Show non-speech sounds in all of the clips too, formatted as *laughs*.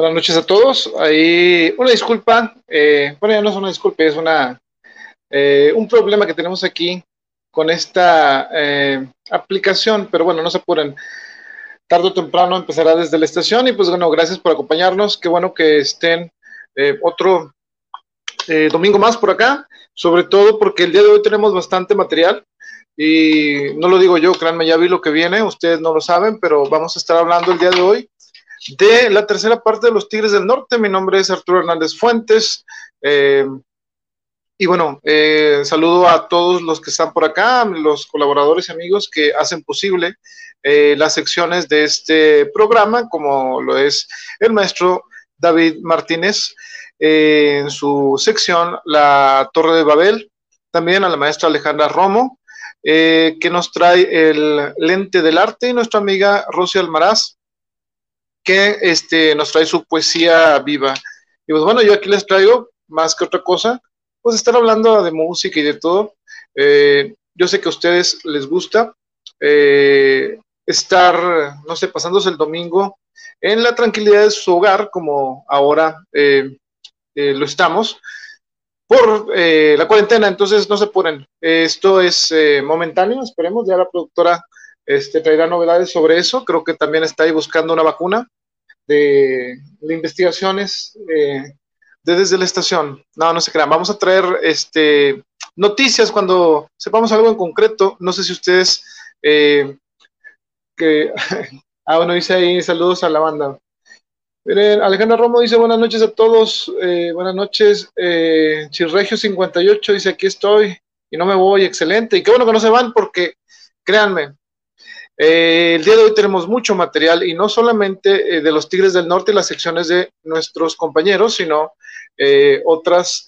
Buenas noches a todos. Ahí una disculpa, eh, bueno, ya no es una disculpa, es una eh, un problema que tenemos aquí con esta eh, aplicación, pero bueno, no se apuren. Tarde o temprano empezará desde la estación y pues bueno, gracias por acompañarnos. Qué bueno que estén otro domingo más por acá, sobre todo porque el día de hoy tenemos bastante material y no lo digo yo, créanme, ya vi lo que viene, ustedes no lo saben, pero vamos a estar hablando el día de hoy de la tercera parte de los Tigres del Norte. Mi nombre es Arturo Hernández Fuentes. Eh, y bueno, eh, saludo a todos los que están por acá, los colaboradores y amigos que hacen posible eh, las secciones de este programa, como lo es el maestro David Martínez en su sección La Torre de Babel, también a la maestra Alejandra Romo, que nos trae el lente del arte, y nuestra amiga Rosy Almaraz, que este, nos trae su poesía viva. Y pues bueno, yo aquí les traigo, más que otra cosa, pues estar hablando de música y de todo. Eh, yo sé que a ustedes les gusta eh, estar, no sé, pasándose el domingo en la tranquilidad de su hogar, como ahora eh, lo estamos, por la cuarentena. Entonces, no se ponen. esto es momentáneo, esperemos. Ya la productora este, traerá novedades sobre eso. Creo que también está ahí buscando una vacuna de, investigaciones de desde la estación. No, no se crean. Vamos a traer este, noticias cuando sepamos algo en concreto. No sé si ustedes... Eh, que, *laughs* ah, bueno, dice ahí saludos a la banda. Miren, Alejandra Romo dice buenas noches a todos, eh, buenas noches. Eh, Chirregio58 dice aquí estoy y no me voy, excelente. Y qué bueno que no se van porque, créanme, eh, el día de hoy tenemos mucho material y no solamente eh, de los Tigres del Norte y las secciones de nuestros compañeros, sino eh, otras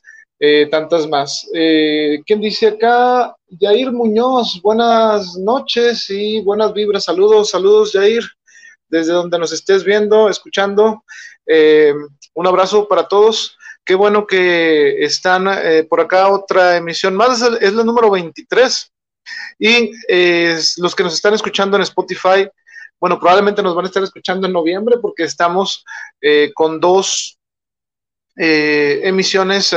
tantas más. ¿Quién dice acá? Yair Muñoz, buenas noches y buenas vibras. Saludos, saludos, Yair, desde donde nos estés viendo, escuchando. un abrazo para todos. Qué bueno que están por acá otra emisión más, es la número 23 y eh, los que nos están escuchando en Spotify, bueno, probablemente nos van a estar escuchando en noviembre porque estamos eh, con dos eh, emisiones,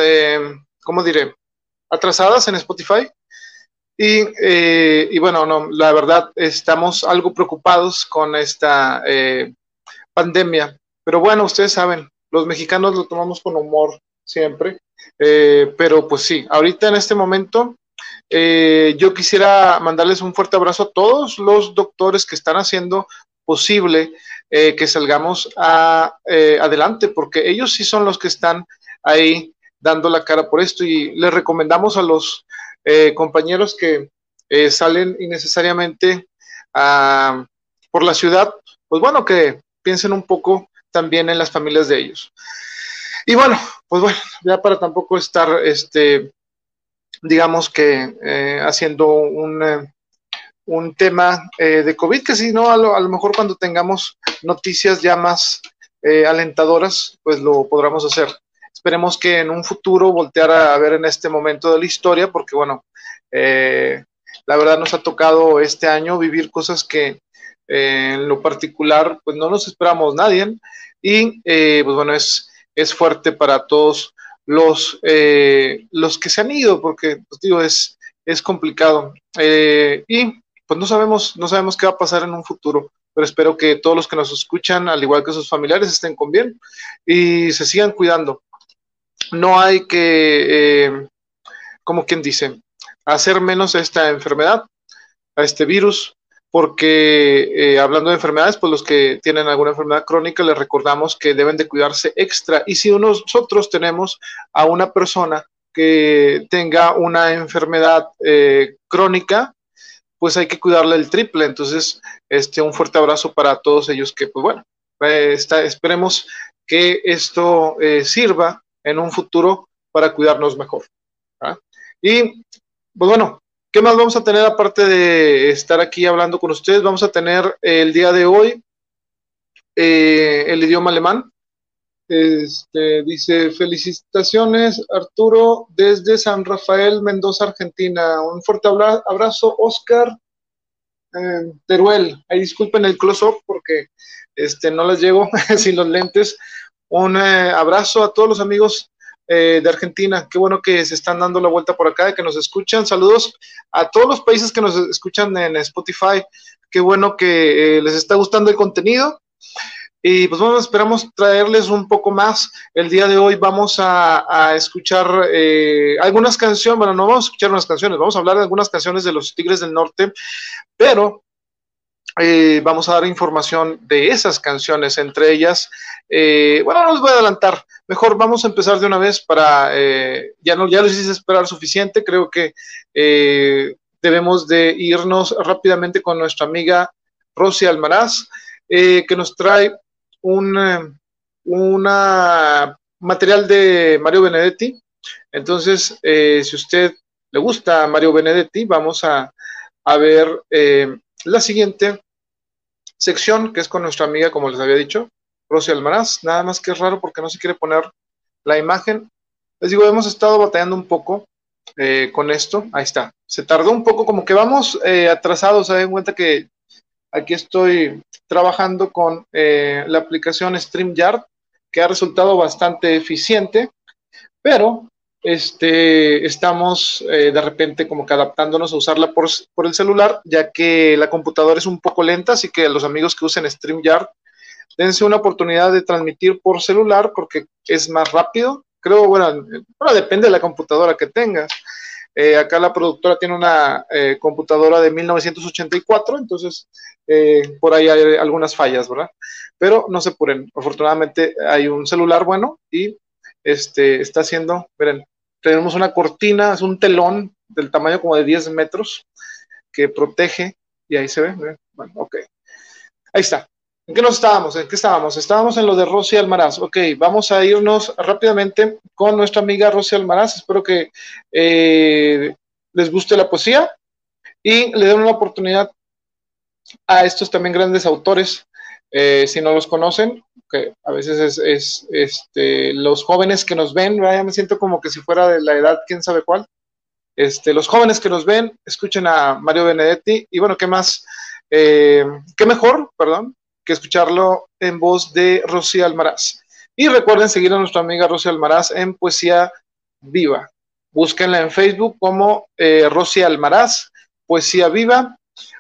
¿cómo diré? Atrasadas en Spotify. Y, bueno, no, la verdad estamos algo preocupados con esta pandemia. Pero bueno, ustedes saben, los mexicanos lo tomamos con humor siempre. pero pues sí, ahorita en este momento eh, yo quisiera mandarles un fuerte abrazo a todos los doctores que están haciendo posible eh, que salgamos eh, adelante, porque ellos sí son los que están ahí dando la cara por esto y les recomendamos a los compañeros que salen innecesariamente por la ciudad, pues bueno, que piensen un poco también en las familias de ellos. Y bueno, pues bueno, ya para tampoco estar este, digamos que eh, haciendo un, eh, un tema eh, de COVID, que si no, a lo, a lo, mejor cuando tengamos noticias ya más alentadoras, pues lo podremos hacer. Esperemos que en un futuro voltear a ver en este momento de la historia, porque bueno, la verdad nos ha tocado este año vivir cosas que en lo particular, pues no nos esperamos nadie, y pues bueno, es, es fuerte para todos los, eh, los que se han ido, porque, pues, digo, es, es complicado. Eh, y pues no sabemos, no sabemos qué va a pasar en un futuro, pero espero que todos los que nos escuchan, al igual que sus familiares, estén con bien y se sigan cuidando. No hay que, eh, como quien dice, hacer menos esta enfermedad, a este virus, porque eh, hablando de enfermedades, pues los que tienen alguna enfermedad crónica les recordamos que deben de cuidarse extra. Y si nosotros tenemos a una persona que tenga una enfermedad eh, crónica, pues hay que cuidarle el triple. Entonces, este, un fuerte abrazo para todos ellos que, pues bueno, eh, esperemos que esto sirva en un futuro para cuidarnos mejor. Y, pues bueno, ¿Qué más vamos a tener aparte de estar aquí hablando con ustedes? Vamos a tener el día de hoy eh, el idioma alemán. Este, dice, felicitaciones Arturo desde San Rafael, Mendoza, Argentina. Un fuerte abrazo, Oscar eh, Teruel. Ahí disculpen el close-up porque este, no les llego *laughs* sin los lentes. Un eh, abrazo a todos los amigos eh, de Argentina. Qué bueno que se están dando la vuelta por acá, que nos escuchan. Saludos a todos los países que nos escuchan en Spotify. Qué bueno que les está gustando el contenido. Y pues bueno, esperamos traerles un poco más. El día de hoy vamos a, escuchar algunas canciones, bueno, no vamos a escuchar unas canciones, vamos a hablar de algunas canciones de los Tigres del Norte, pero eh, vamos a dar información de esas canciones, entre ellas, eh, bueno, no les voy a adelantar, mejor vamos a empezar de una vez para, eh, ya no, ya les hice esperar suficiente, creo que debemos de irnos rápidamente con nuestra amiga Rosy Almaraz, que nos trae un una material de Mario Benedetti. Entonces, si usted le gusta Mario Benedetti, vamos a, a ver la siguiente sección, que es con nuestra amiga, como les había dicho, Rosy Almaraz. Nada más que es raro porque no se quiere poner la imagen. Les digo, hemos estado batallando un poco eh, con esto. Ahí está. Se tardó un poco, como que vamos eh, atrasados. Se den cuenta que aquí estoy trabajando con eh, la aplicación StreamYard, que ha resultado bastante eficiente, pero este, estamos de repente como que adaptándonos a usarla por, el celular, ya que la computadora es un poco lenta, así que los amigos que usen StreamYard, dense una oportunidad de transmitir por celular porque es más rápido. Creo, bueno, depende de la computadora que tengas. Eh, acá la productora tiene una eh, computadora de 1984, entonces por ahí hay algunas fallas, ¿verdad? Pero no se apuren, afortunadamente hay un celular bueno y este, está haciendo, miren, tenemos una cortina, es un telón del tamaño como de 10 metros que protege, y ahí se ve, bueno, ok. Ahí está. ¿En qué nos estábamos? ¿En qué estábamos? Estábamos en lo de Rosy Almaraz. Ok, vamos a irnos rápidamente con nuestra amiga Rosy Almaraz. Espero que eh, les guste la poesía y le den una oportunidad a estos también grandes autores. Eh, si no los conocen, que a veces es, este, los jóvenes que nos ven, ya me siento como que si fuera de la edad, quién sabe cuál. Este, los jóvenes que nos ven, escuchen a Mario Benedetti y bueno, ¿qué más? Eh, ¿Qué mejor, perdón, que escucharlo en voz de Rosy Almaraz? Y recuerden seguir a nuestra amiga Rosy Almaraz en Poesía Viva. Búsquenla en Facebook como eh, Rosy Almaraz, Poesía Viva.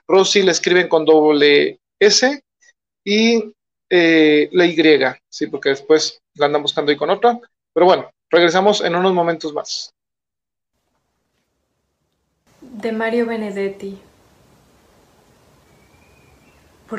Rosy le escriben con doble S y eh, la Y, sí, porque después la andan buscando ahí con otra. Pero bueno, regresamos en unos momentos más. De Mario Benedetti.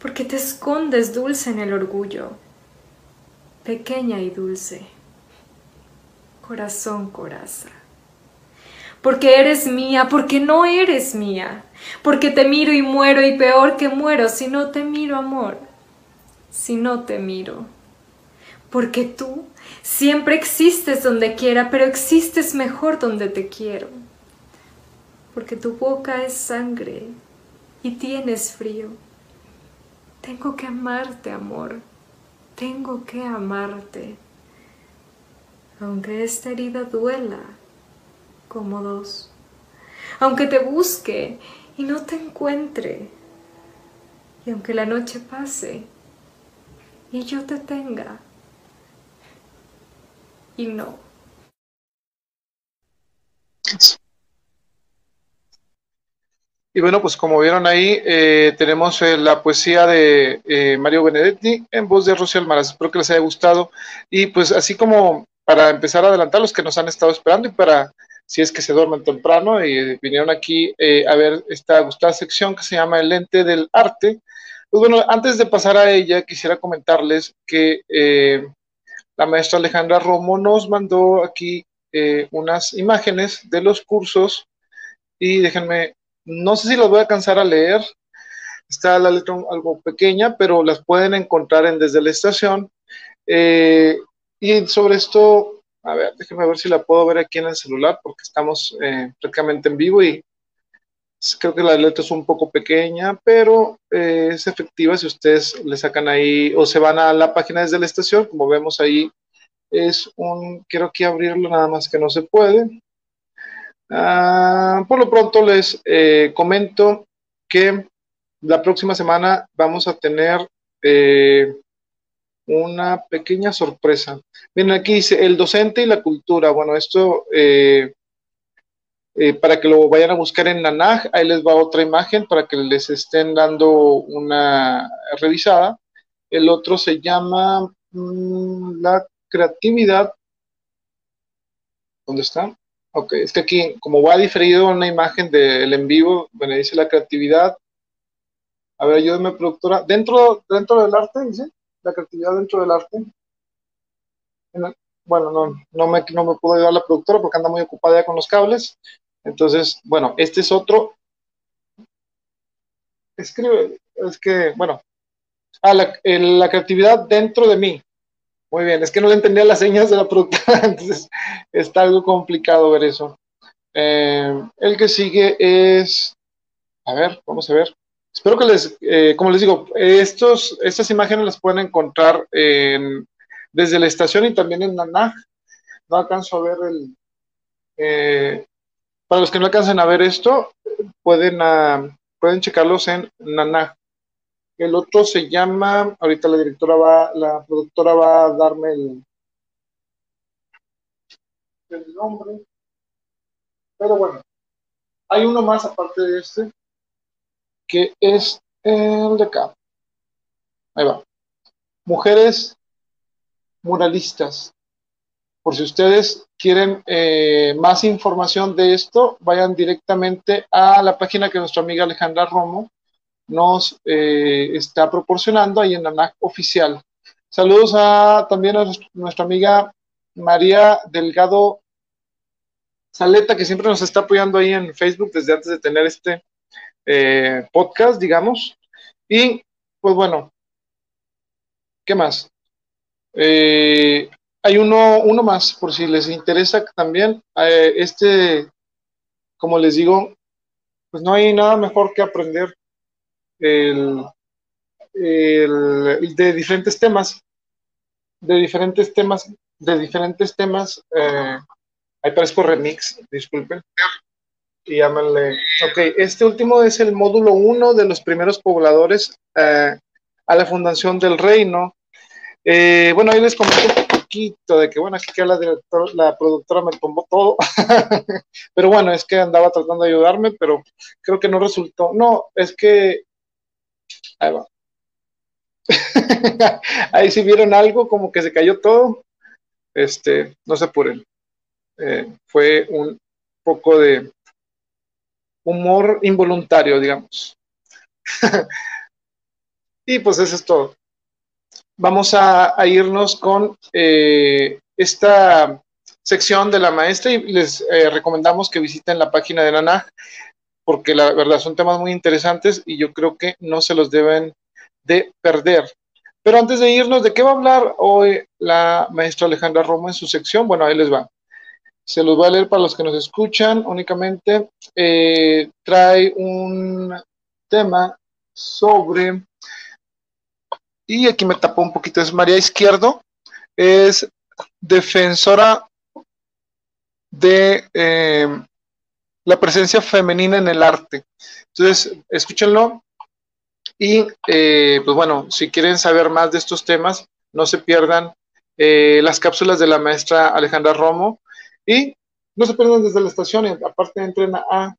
porque te escondes dulce en el orgullo, pequeña y dulce, corazón coraza porque eres mía, porque no eres mía, porque te miro y muero y peor que muero si no te miro, amor, si no te miro. Porque tú siempre existes donde quiera, pero existes mejor donde te quiero. Porque tu boca es sangre y tienes frío. Tengo que amarte, amor. Tengo que amarte. Aunque esta herida duela, cómodos, aunque te busque y no te encuentre, y aunque la noche pase y yo te tenga y no. Y bueno, pues como vieron ahí, eh, tenemos eh, la poesía de eh, Mario Benedetti en voz de Rocío Almaraz. Espero que les haya gustado. Y pues así como para empezar a adelantar los que nos han estado esperando y para si es que se duermen temprano y vinieron aquí eh, a ver esta gustada sección que se llama El lente del arte. Pues bueno, antes de pasar a ella, quisiera comentarles que la maestra Alejandra Romo nos mandó aquí unas imágenes de los cursos y déjenme, no sé si las voy a alcanzar a leer, está la letra algo pequeña, pero las pueden encontrar en Desde la Estación. y sobre esto, a ver, déjenme ver si la puedo ver aquí en el celular, porque estamos eh, prácticamente en vivo y creo que la letra es un poco pequeña, pero eh, es efectiva si ustedes le sacan ahí o se van a la página desde la estación, como vemos ahí, es un, quiero aquí abrirlo, nada más que no se puede. Ah, por lo pronto les eh, comento que la próxima semana vamos a tener eh, una pequeña sorpresa. Miren, aquí dice el docente y la cultura. Bueno, esto eh, para que lo vayan a buscar en Nanaj, ahí les va otra imagen para que les estén dando una revisada. El otro se llama mm, la creatividad. ¿Dónde está? Ok, es que aquí, como va diferido una imagen del en vivo, bueno, dice la creatividad. A ver, ayúdame, productora. Dentro, dentro del arte, dice, la creatividad dentro del arte. Bueno, no, no, me, no me puedo ayudar la productora porque anda muy ocupada ya con los cables. Entonces, bueno, este es otro. Escribe, es que, bueno, ah, la, la creatividad dentro de mí. Muy bien, es que no le entendía las señas de la productora, *laughs* entonces está algo complicado ver eso. Eh, el que sigue es, a ver, vamos a ver. Espero que les, eh, como les digo, estos, estas imágenes las pueden encontrar desde la estación y también en Nanaj. No alcanzo a ver el... Eh, para los que no alcancen a ver esto, pueden, uh, pueden checarlos en Nanaj. El otro se llama, ahorita la directora va, la productora va a darme el, nombre. Pero bueno, hay uno más aparte de este, que es el de acá. Ahí va. Mujeres muralistas. Por si ustedes quieren eh, más información de esto, vayan directamente a la página que nuestra amiga Alejandra Romo nos eh, está proporcionando ahí en la NAC oficial. Saludos a, también a nuestra amiga María Delgado Saleta, que siempre nos está apoyando ahí en Facebook desde antes de tener este eh, podcast, digamos. Y pues bueno, ¿qué más? Eh, hay uno, uno más, por si les interesa también. este, como les digo, pues no hay nada mejor que aprender el, de diferentes temas, de diferentes temas, de diferentes temas. Eh, ahí parezco remix, disculpen. Y llámenle. Ok, este último es el módulo 1 de los primeros pobladores eh, a la fundación del reino. Eh, bueno, ahí les comento un poquito de que, bueno, aquí la, la productora me tomó todo. *laughs* pero bueno, es que andaba tratando de ayudarme, pero creo que no resultó. No, es que Ahí va. *laughs* Ahí si vieron algo, como que se cayó todo. Este, no se apuren. Eh, fue un poco de humor involuntario, digamos. *laughs* y pues eso es todo. Vamos a, irnos con eh, esta sección de la maestra y les eh, recomendamos que visiten la página de Nanaj porque la verdad son temas muy interesantes y yo creo que no se los deben de perder. Pero antes de irnos, ¿de qué va a hablar hoy la maestra Alejandra Romo en su sección? Bueno, ahí les va. Se los voy a leer para los que nos escuchan únicamente. Eh, trae un tema sobre, y aquí me tapó un poquito, es María Izquierdo, es defensora de eh, la presencia femenina en el arte. Entonces, escúchenlo. Y eh, pues bueno, si quieren saber más de estos temas, no se pierdan eh, las cápsulas de la maestra Alejandra Romo. Y no se pierdan desde la estación, aparte entren a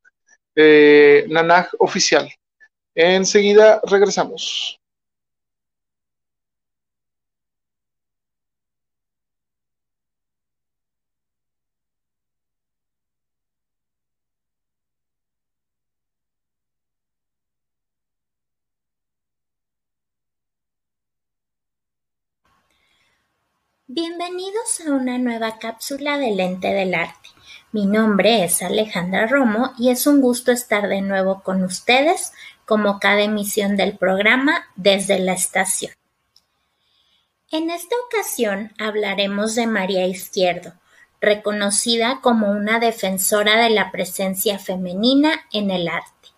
eh, Nanaj Oficial. Enseguida regresamos. Bienvenidos a una nueva cápsula del Ente del Arte. Mi nombre es Alejandra Romo y es un gusto estar de nuevo con ustedes como cada emisión del programa desde la estación. En esta ocasión hablaremos de María Izquierdo, reconocida como una defensora de la presencia femenina en el arte.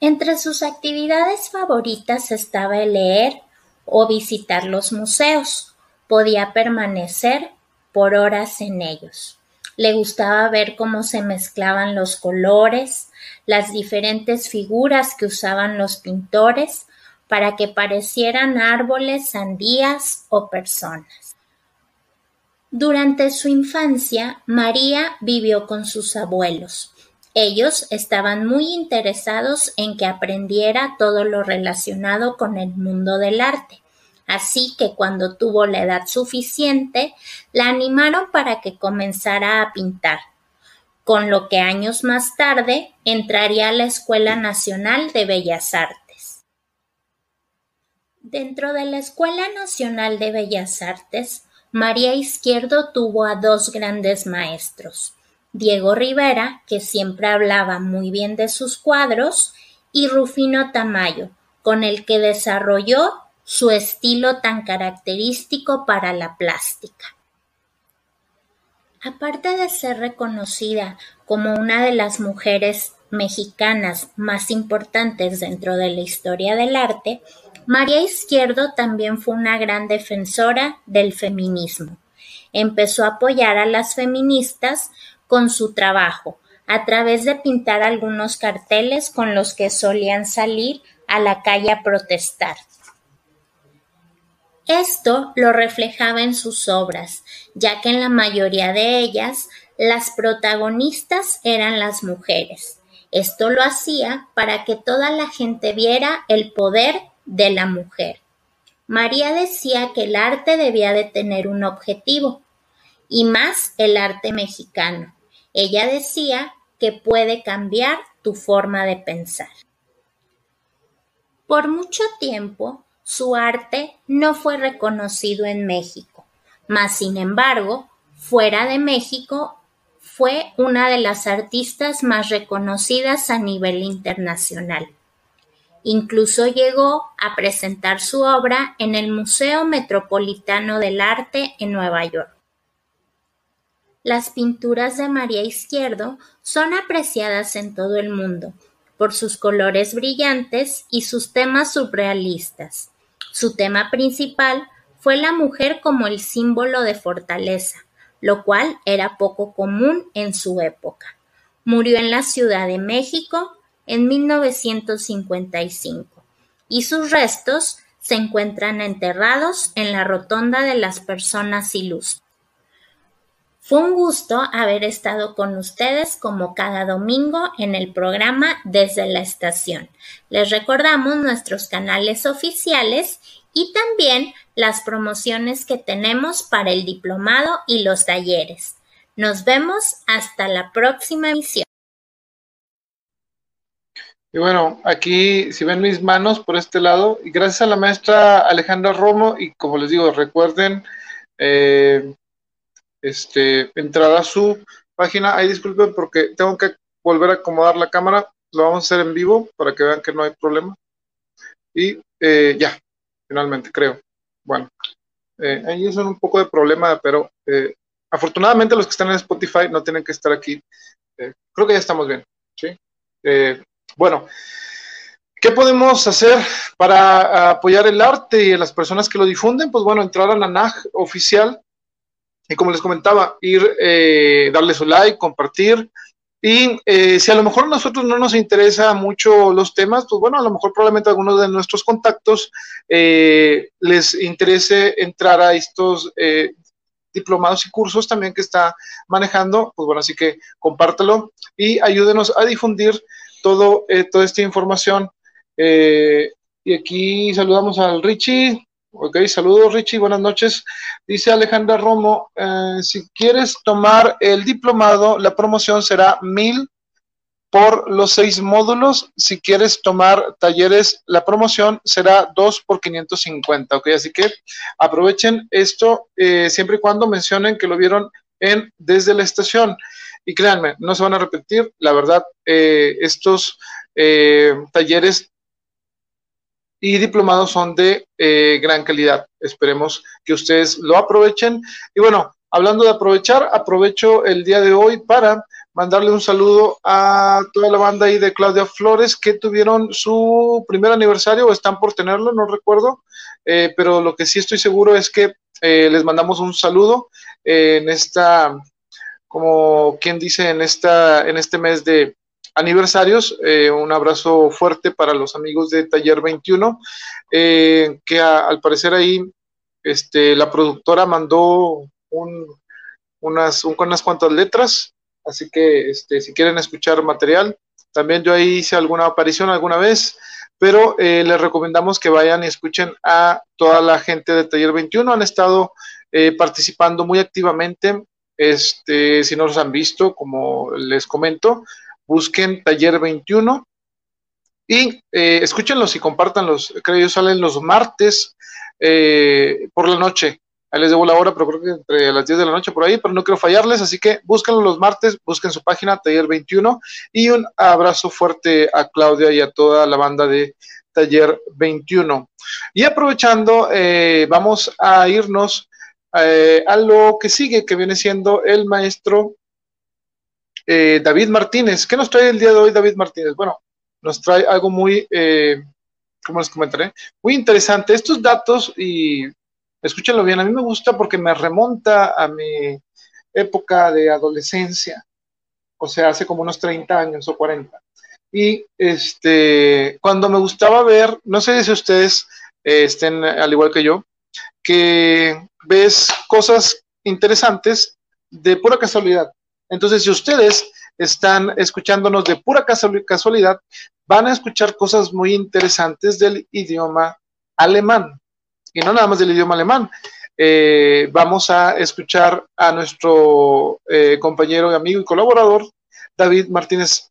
Entre sus actividades favoritas estaba el leer o visitar los museos. Podía permanecer por horas en ellos. Le gustaba ver cómo se mezclaban los colores, las diferentes figuras que usaban los pintores para que parecieran árboles, sandías o personas. Durante su infancia, María vivió con sus abuelos. Ellos estaban muy interesados en que aprendiera todo lo relacionado con el mundo del arte. Así que cuando tuvo la edad suficiente, la animaron para que comenzara a pintar, con lo que años más tarde entraría a la Escuela Nacional de Bellas Artes. Dentro de la Escuela Nacional de Bellas Artes, María Izquierdo tuvo a dos grandes maestros, Diego Rivera, que siempre hablaba muy bien de sus cuadros, y Rufino Tamayo, con el que desarrolló su estilo tan característico para la plástica. Aparte de ser reconocida como una de las mujeres mexicanas más importantes dentro de la historia del arte, María Izquierdo también fue una gran defensora del feminismo. Empezó a apoyar a las feministas con su trabajo, a través de pintar algunos carteles con los que solían salir a la calle a protestar. Esto lo reflejaba en sus obras, ya que en la mayoría de ellas las protagonistas eran las mujeres. Esto lo hacía para que toda la gente viera el poder de la mujer. María decía que el arte debía de tener un objetivo, y más el arte mexicano. Ella decía que puede cambiar tu forma de pensar. Por mucho tiempo, su arte no fue reconocido en México, mas sin embargo, fuera de México fue una de las artistas más reconocidas a nivel internacional. Incluso llegó a presentar su obra en el Museo Metropolitano del Arte en Nueva York. Las pinturas de María Izquierdo son apreciadas en todo el mundo por sus colores brillantes y sus temas surrealistas. Su tema principal fue la mujer como el símbolo de fortaleza, lo cual era poco común en su época. Murió en la Ciudad de México en 1955 y sus restos se encuentran enterrados en la Rotonda de las Personas Ilustres. Fue un gusto haber estado con ustedes como cada domingo en el programa Desde la Estación. Les recordamos nuestros canales oficiales y también las promociones que tenemos para el diplomado y los talleres. Nos vemos hasta la próxima emisión. Y bueno, aquí si ven mis manos por este lado, y gracias a la maestra Alejandra Romo, y como les digo, recuerden eh, este, entrar a su página. Ahí disculpen porque tengo que volver a acomodar la cámara. Lo vamos a hacer en vivo para que vean que no hay problema. Y eh, ya, finalmente, creo. Bueno, eh, ahí es un poco de problema, pero eh, afortunadamente los que están en Spotify no tienen que estar aquí. creo que ya estamos bien. ¿sí? bueno, ¿qué podemos hacer para apoyar el arte y a las personas que lo difunden? Pues bueno, entrar a la NAG oficial y como les comentaba, ir, eh, darle su like, compartir. Y eh, si a lo mejor a nosotros no nos interesa mucho los temas, pues bueno, a lo mejor probablemente a algunos de nuestros contactos eh, les interese entrar a estos diplomados y cursos también que está manejando. Pues bueno, así que compártelo y ayúdenos a difundir todo, toda esta información. y aquí saludamos al Richie. Ok, saludos Richie, buenas noches. Dice Alejandra Romo, eh, si quieres tomar el diplomado, la promoción será mil por los seis módulos. Si quieres tomar talleres, la promoción será dos por 550. Ok, así que aprovechen esto eh, siempre y cuando mencionen que lo vieron en desde la estación. Y créanme, no se van a repetir. La verdad, eh, estos talleres y diplomados son de eh, gran calidad. Esperemos que ustedes lo aprovechen. Y bueno, hablando de aprovechar, aprovecho el día de hoy para mandarle un saludo a toda la banda ahí de Claudia Flores que tuvieron su primer aniversario o están por tenerlo, no recuerdo, eh, pero lo que sí estoy seguro es que eh, les mandamos un saludo en esta, como quien dice, en, esta, en este mes de aniversarios. Eh, un abrazo fuerte para los amigos de Taller 21, que al parecer ahí este, la productora mandó un, unas, unas cuantas letras Así que este, si quieren escuchar material, también yo ahí hice alguna aparición alguna vez, pero eh, les recomendamos que vayan y escuchen a toda la gente de Taller 21. Han estado eh, participando muy activamente. Este, si no los han visto, como les comento, busquen Taller 21 y eh, escúchenlos y compártanlos. Creo que salen los martes por la noche. Ahí les debo la hora, pero creo que entre las 10 de la noche por ahí, pero no quiero fallarles, así que búsquenlo los martes, busquen su página, Taller 21, y un abrazo fuerte a Claudia y a toda la banda de Taller 21. Y aprovechando, eh, vamos a irnos eh, a lo que sigue, que viene siendo el maestro eh, David Martínez. ¿Qué nos trae el día de hoy David Martínez? Bueno, nos trae algo muy, ¿cómo les comentaré? Muy interesante. Estos datos y escúchenlo bien, a mí me gusta porque me remonta a mi época de adolescencia, o sea, hace como unos 30 años o 40. Y este, cuando me gustaba ver, no sé si ustedes eh, estén al igual que yo, que ves cosas interesantes de pura casualidad. Entonces, si ustedes están escuchándonos de pura casualidad, van a escuchar cosas muy interesantes del idioma alemán y no nada más del idioma alemán. Eh, vamos a escuchar a nuestro eh, compañero, amigo y colaborador, David Martínez,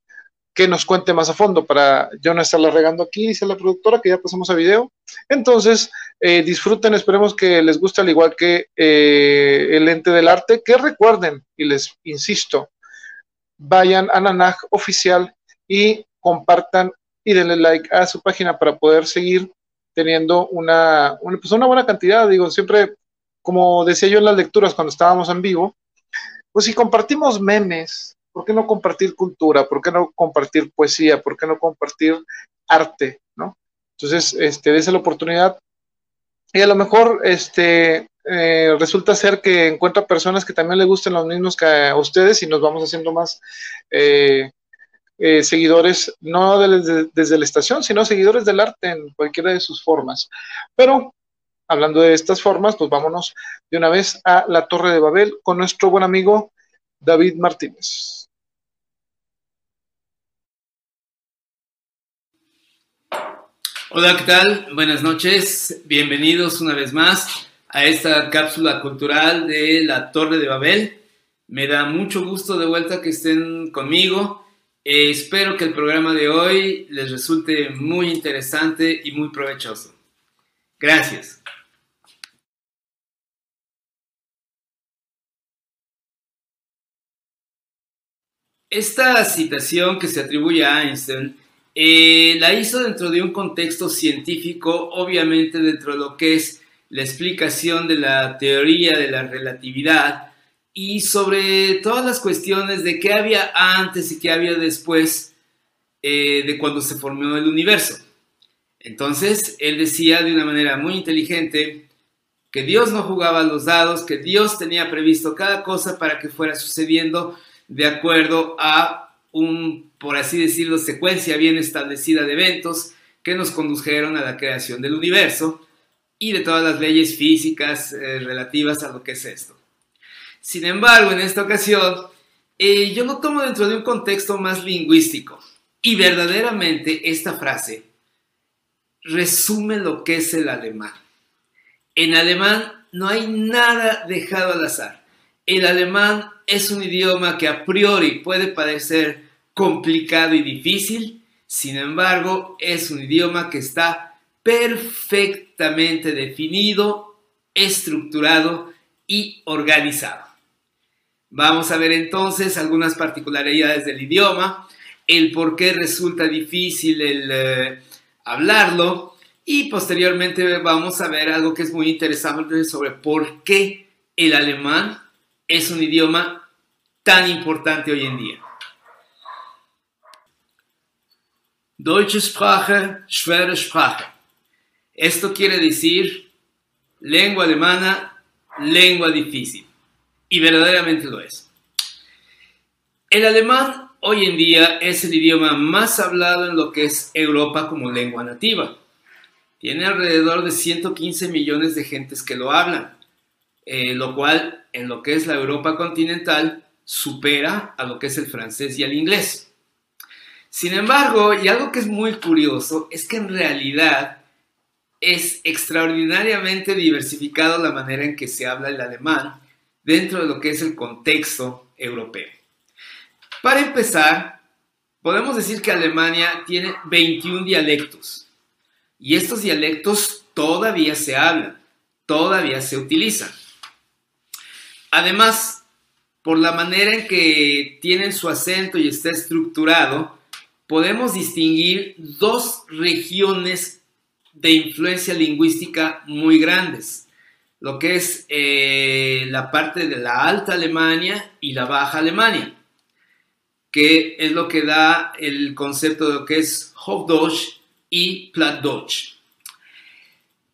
que nos cuente más a fondo para yo no estarla regando aquí, dice la productora, que ya pasamos a video. Entonces, eh, disfruten, esperemos que les guste al igual que el ente del arte, que recuerden, y les insisto, vayan a Nanaj Oficial y compartan y denle like a su página para poder seguir teniendo una, pues una buena cantidad, digo, siempre, como decía yo en las lecturas cuando estábamos en vivo, pues si compartimos memes, ¿por qué no compartir cultura? ¿Por qué no compartir poesía? ¿Por qué no compartir arte? ¿no? Entonces, este, dése la oportunidad y a lo mejor este, eh, resulta ser que encuentra personas que también le gusten los mismos que a ustedes y nos vamos haciendo más eh, eh, seguidores, no desde la estación, sino seguidores del arte en cualquiera de sus formas. Pero hablando de estas formas, pues vámonos de una vez a la Torre de Babel con nuestro buen amigo David Martínez. Hola, ¿qué tal? Buenas noches. Bienvenidos una vez más a esta cápsula cultural de la Torre de Babel. Me da mucho gusto de vuelta que estén conmigo eh, espero que el programa de hoy les resulte muy interesante y muy provechoso. Gracias. Esta citación que se atribuye a Einstein eh, la hizo dentro de un contexto científico, obviamente dentro de lo que es la explicación de la teoría de la relatividad, y sobre todas las cuestiones de qué había antes y qué había después eh, de cuando se formó el universo. Entonces, él decía de una manera muy inteligente que Dios no jugaba los dados, que Dios tenía previsto cada cosa para que fuera sucediendo de acuerdo a un, por así decirlo, secuencia bien establecida de eventos que nos condujeron a la creación del universo y de todas las leyes físicas eh, relativas a lo que es esto. Sin embargo, en esta ocasión, eh, yo lo tomo dentro de un contexto más lingüístico. Y verdaderamente esta frase resume lo que es el alemán. En alemán no hay nada dejado al azar. El alemán es un idioma que a priori puede parecer complicado y difícil, sin embargo es un idioma que está perfectamente definido, estructurado y organizado. Vamos a ver entonces algunas particularidades del idioma, el por qué resulta difícil el eh, hablarlo y posteriormente vamos a ver algo que es muy interesante sobre por qué el alemán es un idioma tan importante hoy en día. Deutsche Sprache, schwere Sprache. Esto quiere decir lengua alemana, lengua difícil. Y verdaderamente lo es. El alemán hoy en día es el idioma más hablado en lo que es Europa como lengua nativa. Tiene alrededor de 115 millones de gentes que lo hablan, eh, lo cual en lo que es la Europa continental supera a lo que es el francés y el inglés. Sin embargo, y algo que es muy curioso, es que en realidad es extraordinariamente diversificado la manera en que se habla el alemán dentro de lo que es el contexto europeo. Para empezar, podemos decir que Alemania tiene 21 dialectos y estos dialectos todavía se hablan, todavía se utilizan. Además, por la manera en que tienen su acento y está estructurado, podemos distinguir dos regiones de influencia lingüística muy grandes, lo que es eh, la parte de la Alta Alemania y la Baja Alemania, que es lo que da el concepto de lo que es Hochdeutsch y Plattdeutsch.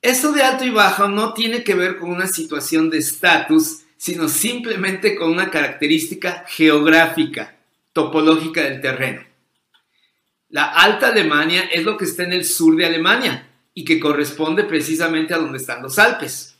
Esto de alto y bajo no tiene que ver con una situación de estatus, sino simplemente con una característica geográfica, topológica del terreno. La Alta Alemania es lo que está en el sur de Alemania y que corresponde precisamente a donde están los Alpes.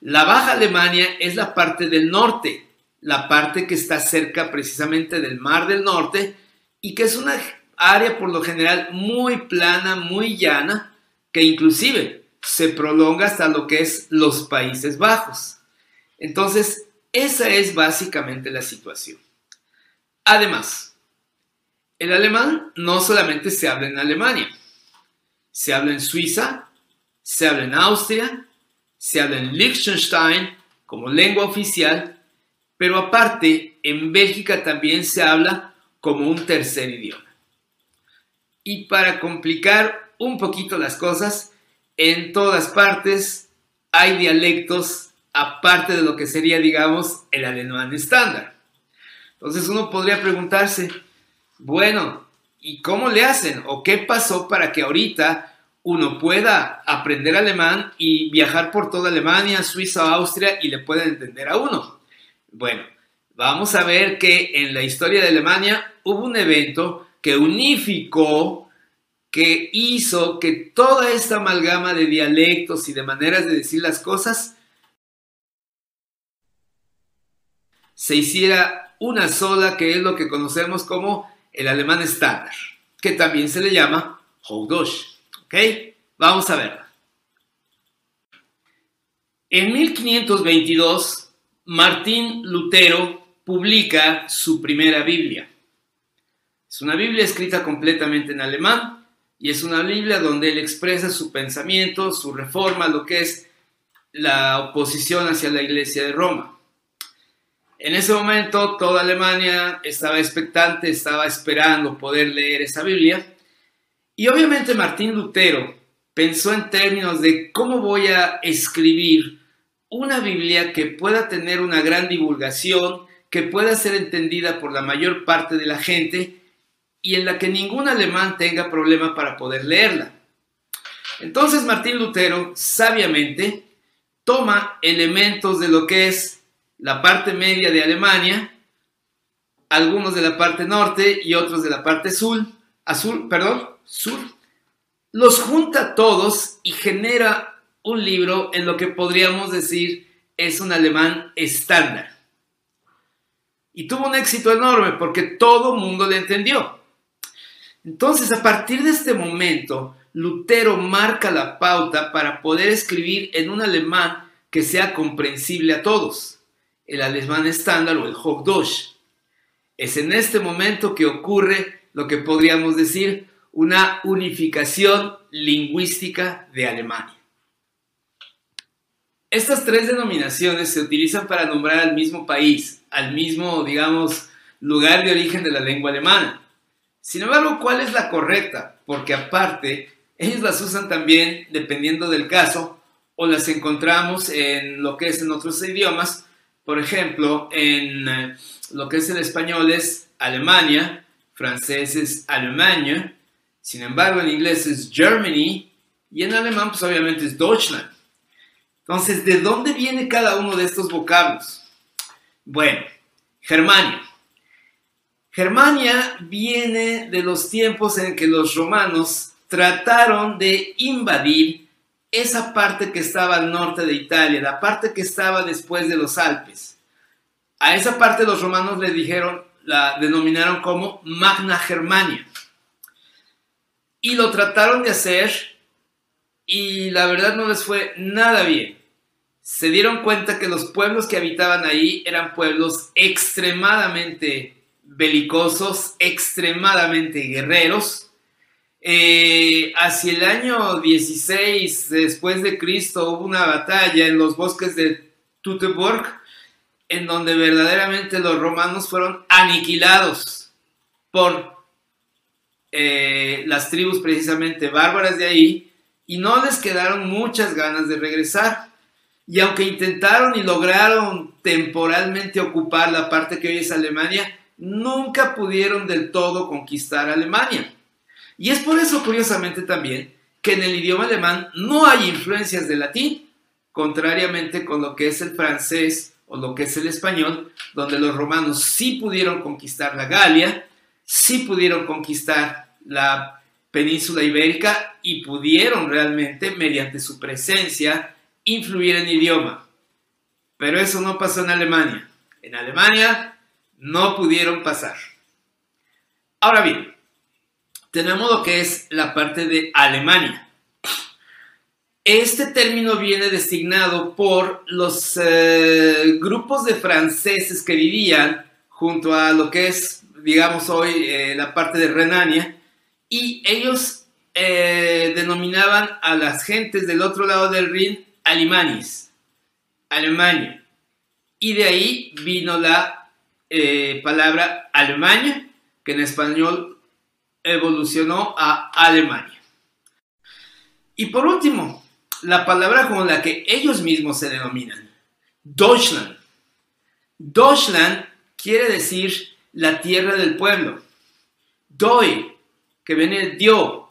La Baja Alemania es la parte del norte, la parte que está cerca precisamente del Mar del Norte y que es una área por lo general muy plana, muy llana, que inclusive se prolonga hasta lo que es los Países Bajos. Entonces, esa es básicamente la situación. Además, el alemán no solamente se habla en Alemania, se habla en Suiza, se habla en Austria, se habla en Liechtenstein como lengua oficial, pero aparte en Bélgica también se habla como un tercer idioma. Y para complicar un poquito las cosas, en todas partes hay dialectos aparte de lo que sería, digamos, el alemán estándar. Entonces uno podría preguntarse, bueno, ¿y cómo le hacen? ¿O qué pasó para que ahorita uno pueda aprender alemán y viajar por toda Alemania, Suiza, Austria y le pueda entender a uno? Bueno, vamos a ver que en la historia de Alemania hubo un evento que unificó, que hizo que toda esta amalgama de dialectos y de maneras de decir las cosas se hiciera una sola, que es lo que conocemos como el alemán estándar, que también se le llama Hochdeutsch. ¿Ok? Vamos a ver. En 1522, Martín Lutero publica su primera Biblia. Es una Biblia escrita completamente en alemán y es una Biblia donde él expresa su pensamiento, su reforma, lo que es la oposición hacia la Iglesia de Roma. En ese momento toda Alemania estaba expectante, estaba esperando poder leer esa Biblia. Y obviamente Martín Lutero pensó en términos de cómo voy a escribir una Biblia que pueda tener una gran divulgación, que pueda ser entendida por la mayor parte de la gente y en la que ningún alemán tenga problema para poder leerla. Entonces Martín Lutero sabiamente toma elementos de lo que es la parte media de Alemania, algunos de la parte norte y otros de la parte sur, azul, perdón, sur, los junta todos y genera un libro en lo que podríamos decir es un alemán estándar. Y tuvo un éxito enorme porque todo mundo le entendió. Entonces, a partir de este momento, Lutero marca la pauta para poder escribir en un alemán que sea comprensible a todos el alemán estándar o el Hochdeutsch. Es en este momento que ocurre lo que podríamos decir una unificación lingüística de Alemania. Estas tres denominaciones se utilizan para nombrar al mismo país, al mismo, digamos, lugar de origen de la lengua alemana. Sin embargo, ¿cuál es la correcta? Porque aparte, Ellos las usan también dependiendo del caso o las encontramos en lo que es en otros idiomas. Por ejemplo, en eh, lo que es el español es Alemania, francés es Allemagne, sin embargo en inglés es Germany y en alemán pues obviamente es Deutschland. Entonces, ¿de dónde viene cada uno de estos vocablos? Bueno, Germania. Germania viene de los tiempos en que los romanos trataron de invadir esa parte que estaba al norte de Italia, la parte que estaba después de los Alpes. A esa parte los romanos le dijeron, la denominaron como Magna Germania. Y lo trataron de hacer y la verdad no les fue nada bien. Se dieron cuenta que los pueblos que habitaban ahí eran pueblos extremadamente belicosos, extremadamente guerreros. Eh, hacia el año 16 después de Cristo hubo una batalla en los bosques de Teutoburg en donde verdaderamente los romanos fueron aniquilados por eh, las tribus precisamente bárbaras de ahí y no les quedaron muchas ganas de regresar. Y aunque intentaron y lograron temporalmente ocupar la parte que hoy es Alemania, nunca pudieron del todo conquistar Alemania. Y es por eso, curiosamente también, que en el idioma alemán no hay influencias de latín, contrariamente con lo que es el francés o lo que es el español, donde los romanos sí pudieron conquistar la Galia, sí pudieron conquistar la península ibérica y pudieron realmente, mediante su presencia, influir en idioma. Pero eso no pasó en Alemania. En Alemania no pudieron pasar. Ahora bien, tenemos lo que es la parte de Alemania. Este término viene designado por los eh, grupos de franceses que vivían junto a lo que es, digamos hoy, eh, la parte de Renania, y ellos eh, denominaban a las gentes del otro lado del Rin Alimanis, Alemania. Y de ahí vino la palabra Alemania, que en español evolucionó a Alemania. Y por último, la palabra con la que ellos mismos se denominan, Deutschland. Deutschland quiere decir la tierra del pueblo. Doi, que viene de Dio,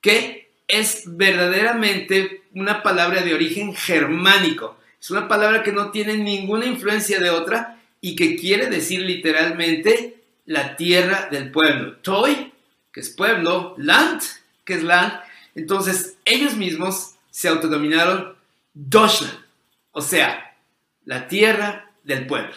que es verdaderamente una palabra de origen germánico. Es una palabra que no tiene ninguna influencia de otra y que quiere decir literalmente la tierra del pueblo. Toi, es pueblo, Land, que es land. Entonces, ellos mismos se autodominaron Deutschland, o sea, la tierra del pueblo.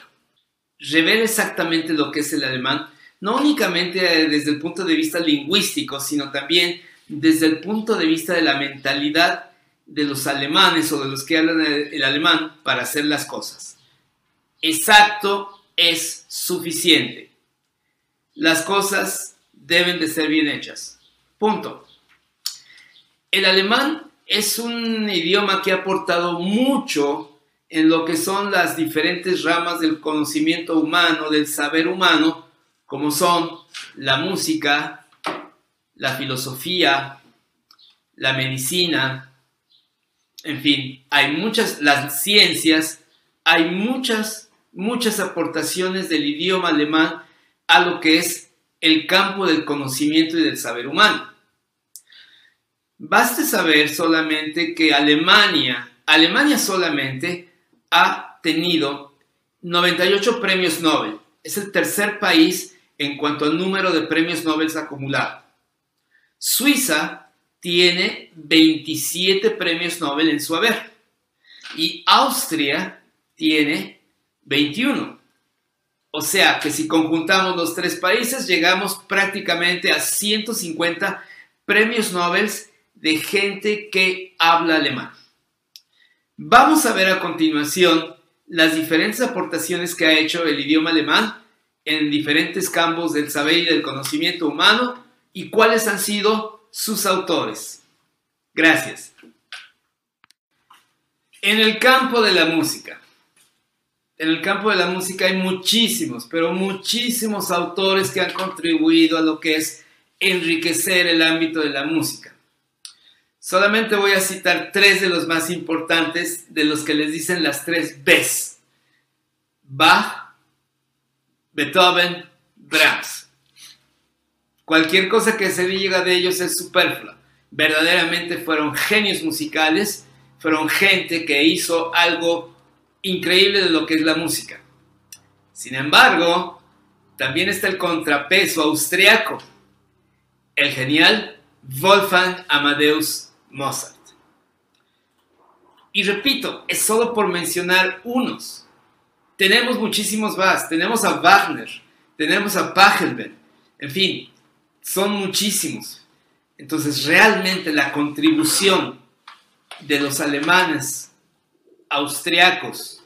Revela exactamente lo que es el alemán, no únicamente desde el punto de vista lingüístico, sino también desde el punto de vista de la mentalidad de los alemanes o de los que hablan el alemán para hacer las cosas. Exacto es suficiente. Las cosas deben de ser bien hechas. Punto. El alemán es un idioma que ha aportado mucho en lo que son las diferentes ramas del conocimiento humano, del saber humano, como son la música, la filosofía, la medicina, en fin, hay muchas, las ciencias, hay muchas, muchas aportaciones del idioma alemán a lo que es el campo del conocimiento y del saber humano. Baste saber solamente que Alemania, Alemania solamente ha tenido 98 premios Nobel. Es el tercer país en cuanto al número de premios Nobel acumulado. Suiza tiene 27 premios Nobel en su haber y Austria tiene 21. O sea que si conjuntamos los tres países llegamos prácticamente a 150 premios Nobel de gente que habla alemán. Vamos a ver a continuación las diferentes aportaciones que ha hecho el idioma alemán en diferentes campos del saber y del conocimiento humano y cuáles han sido sus autores. Gracias. En el campo de la música. En el campo de la música hay muchísimos, pero muchísimos autores que han contribuido a lo que es enriquecer el ámbito de la música. Solamente voy a citar tres de los más importantes, de los que les dicen las tres Bs. Bach, Beethoven, Brahms. Cualquier cosa que se diga de ellos es superflua. Verdaderamente fueron genios musicales, fueron gente que hizo algo increíble de lo que es la música. Sin embargo, también está el contrapeso austriaco, el genial Wolfgang Amadeus Mozart. Y repito, es solo por mencionar unos. Tenemos muchísimos más, tenemos a Wagner, tenemos a Pachelbel, en fin, son muchísimos. Entonces, realmente la contribución de los alemanes, austriacos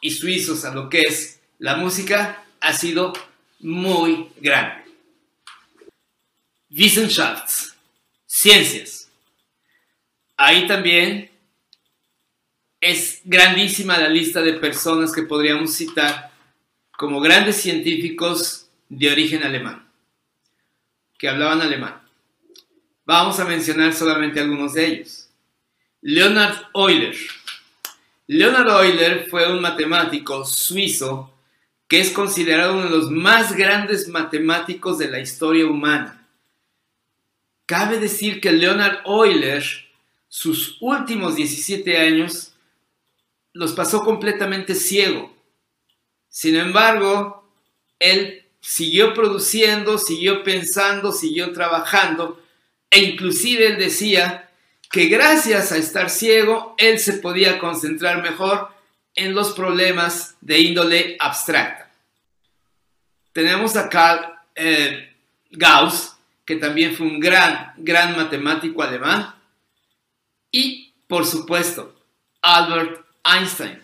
y suizos a lo que es la música ha sido muy grande. Wissenschafts, ciencias. Ahí también es grandísima la lista de personas que podríamos citar como grandes científicos de origen alemán, que hablaban alemán. Vamos a mencionar solamente algunos de ellos. Leonard Euler. Leonard Euler fue un matemático suizo que es considerado uno de los más grandes matemáticos de la historia humana. Cabe decir que Leonard Euler, sus últimos 17 años, los pasó completamente ciego. Sin embargo, él siguió produciendo, siguió pensando, siguió trabajando e inclusive él decía que gracias a estar ciego, él se podía concentrar mejor en los problemas de índole abstracta. Tenemos a Carl eh, Gauss, que también fue un gran, gran matemático alemán. Y, por supuesto, Albert Einstein.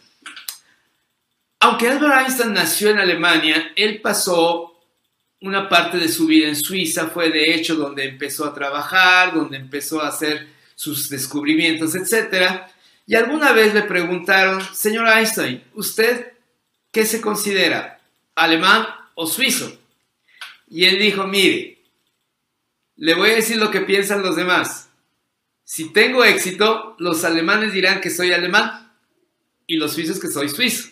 Aunque Albert Einstein nació en Alemania, él pasó una parte de su vida en Suiza, fue de hecho donde empezó a trabajar, donde empezó a hacer sus descubrimientos, etc. Y alguna vez le preguntaron, señor Einstein, ¿usted qué se considera? ¿Alemán o suizo? Y él dijo, mire, le voy a decir lo que piensan los demás. Si tengo éxito, los alemanes dirán que soy alemán y los suizos que soy suizo.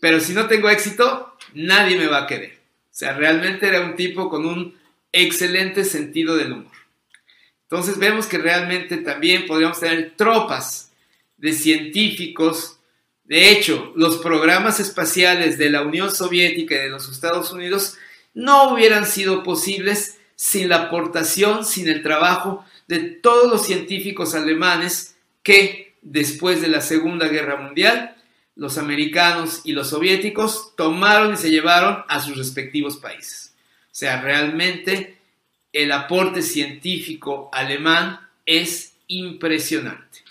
Pero si no tengo éxito, nadie me va a querer. O sea, realmente era un tipo con un excelente sentido del humor. Entonces vemos que realmente también podríamos tener tropas de científicos. De hecho, los programas espaciales de la Unión Soviética y de los Estados Unidos no hubieran sido posibles sin la aportación, sin el trabajo de todos los científicos alemanes que después de la Segunda Guerra Mundial, los americanos y los soviéticos tomaron y se llevaron a sus respectivos países. O sea, realmente el aporte científico alemán es impresionante.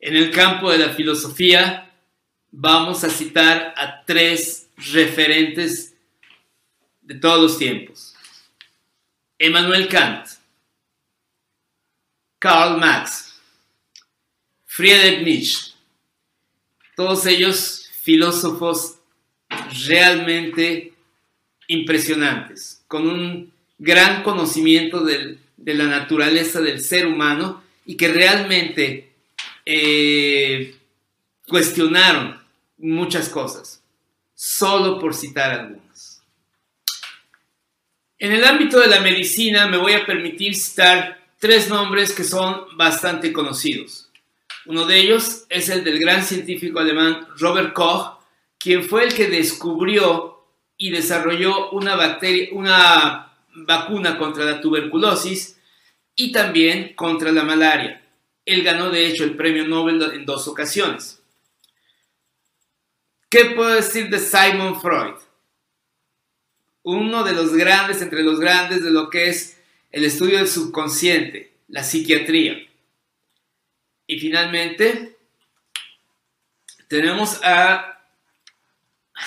En el campo de la filosofía vamos a citar a tres referentes de todos los tiempos. Emmanuel Kant, Karl Marx, Friedrich Nietzsche, todos ellos filósofos realmente impresionantes, con un gran conocimiento de la naturaleza del ser humano y que realmente eh, cuestionaron muchas cosas, solo por citar algunos. En el ámbito de la medicina me voy a permitir citar tres nombres que son bastante conocidos. Uno de ellos es el del gran científico alemán Robert Koch, quien fue el que descubrió y desarrolló una, bacteria, una vacuna contra la tuberculosis y también contra la malaria. Él ganó de hecho el premio Nobel en dos ocasiones. ¿Qué puedo decir de Simon Freud? uno de los grandes entre los grandes de lo que es el estudio del subconsciente, la psiquiatría. Y finalmente, tenemos a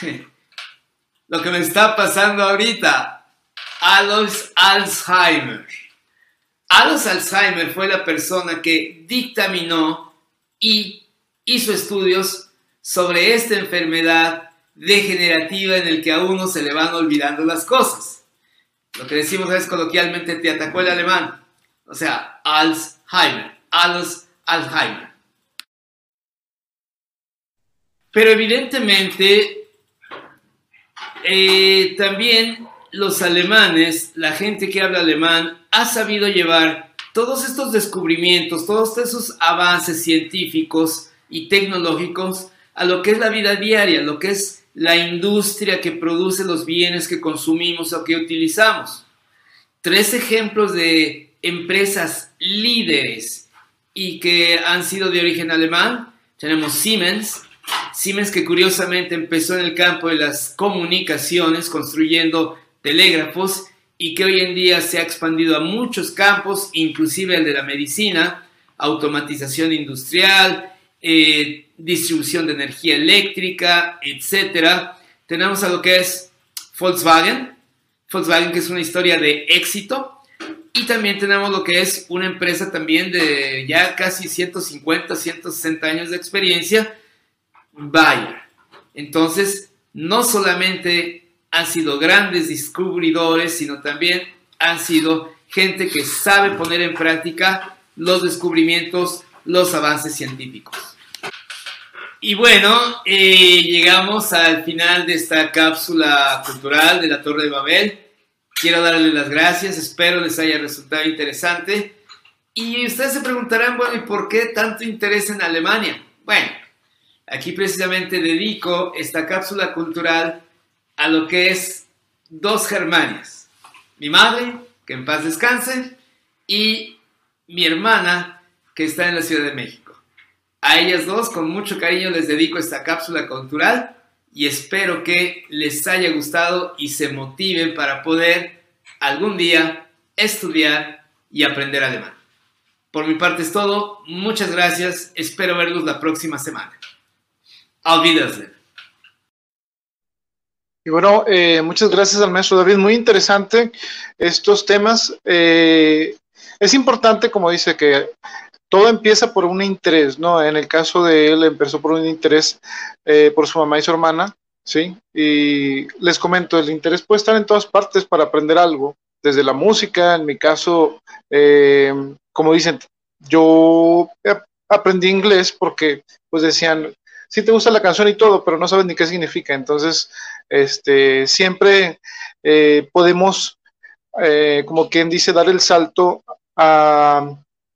*laughs* lo que me está pasando ahorita, Alzheimer. Alois Alzheimer fue la persona que dictaminó y hizo estudios sobre esta enfermedad degenerativa en el que a uno se le van olvidando las cosas. Lo que decimos es coloquialmente, te atacó el alemán. o sea, Alzheimer, Alzheimer. Pero evidentemente, eh, también los alemanes, la gente que habla alemán, ha sabido llevar todos estos descubrimientos, todos esos avances científicos y tecnológicos a lo que es la vida diaria, lo que es la industria que produce los bienes que consumimos o que utilizamos. Tres ejemplos de empresas líderes y que han sido de origen alemán. Tenemos Siemens, Siemens que curiosamente empezó en el campo de las comunicaciones construyendo telégrafos y que hoy en día se ha expandido a muchos campos, inclusive el de la medicina, automatización industrial, eh, distribución de energía eléctrica, etc. Tenemos a lo que es Volkswagen, Volkswagen que es una historia de éxito, y también tenemos lo que es una empresa también de ya casi 150, 160 años de experiencia, Bayer. Entonces, no solamente han sido grandes descubridores, sino también han sido gente que sabe poner en práctica los descubrimientos, los avances científicos. Y bueno, eh, llegamos al final de esta cápsula cultural de la Torre de Babel. Quiero darles las gracias, espero les haya resultado interesante. Y ustedes se preguntarán, bueno, ¿y por qué tanto interés en Alemania? Bueno, aquí precisamente dedico esta cápsula cultural a lo que es dos Germanias. Mi madre, que en paz descanse, y mi hermana, que está en la Ciudad de México. A ellas dos, con mucho cariño, les dedico esta cápsula cultural y espero que les haya gustado y se motiven para poder algún día estudiar y aprender alemán. Por mi parte es todo, muchas gracias, espero verlos la próxima semana. Auf y bueno, eh, muchas gracias al maestro David, muy interesante estos temas. Eh, es importante, como dice, que todo empieza por un interés, ¿no? En el caso de él empezó por un interés eh, por su mamá y su hermana, ¿sí? Y les comento, el interés puede estar en todas partes para aprender algo, desde la música, en mi caso, como dicen, yo aprendí inglés porque pues decían, sí te gusta la canción y todo, pero no sabes ni qué significa. Entonces, este, siempre eh, podemos, eh, como quien dice, dar el salto a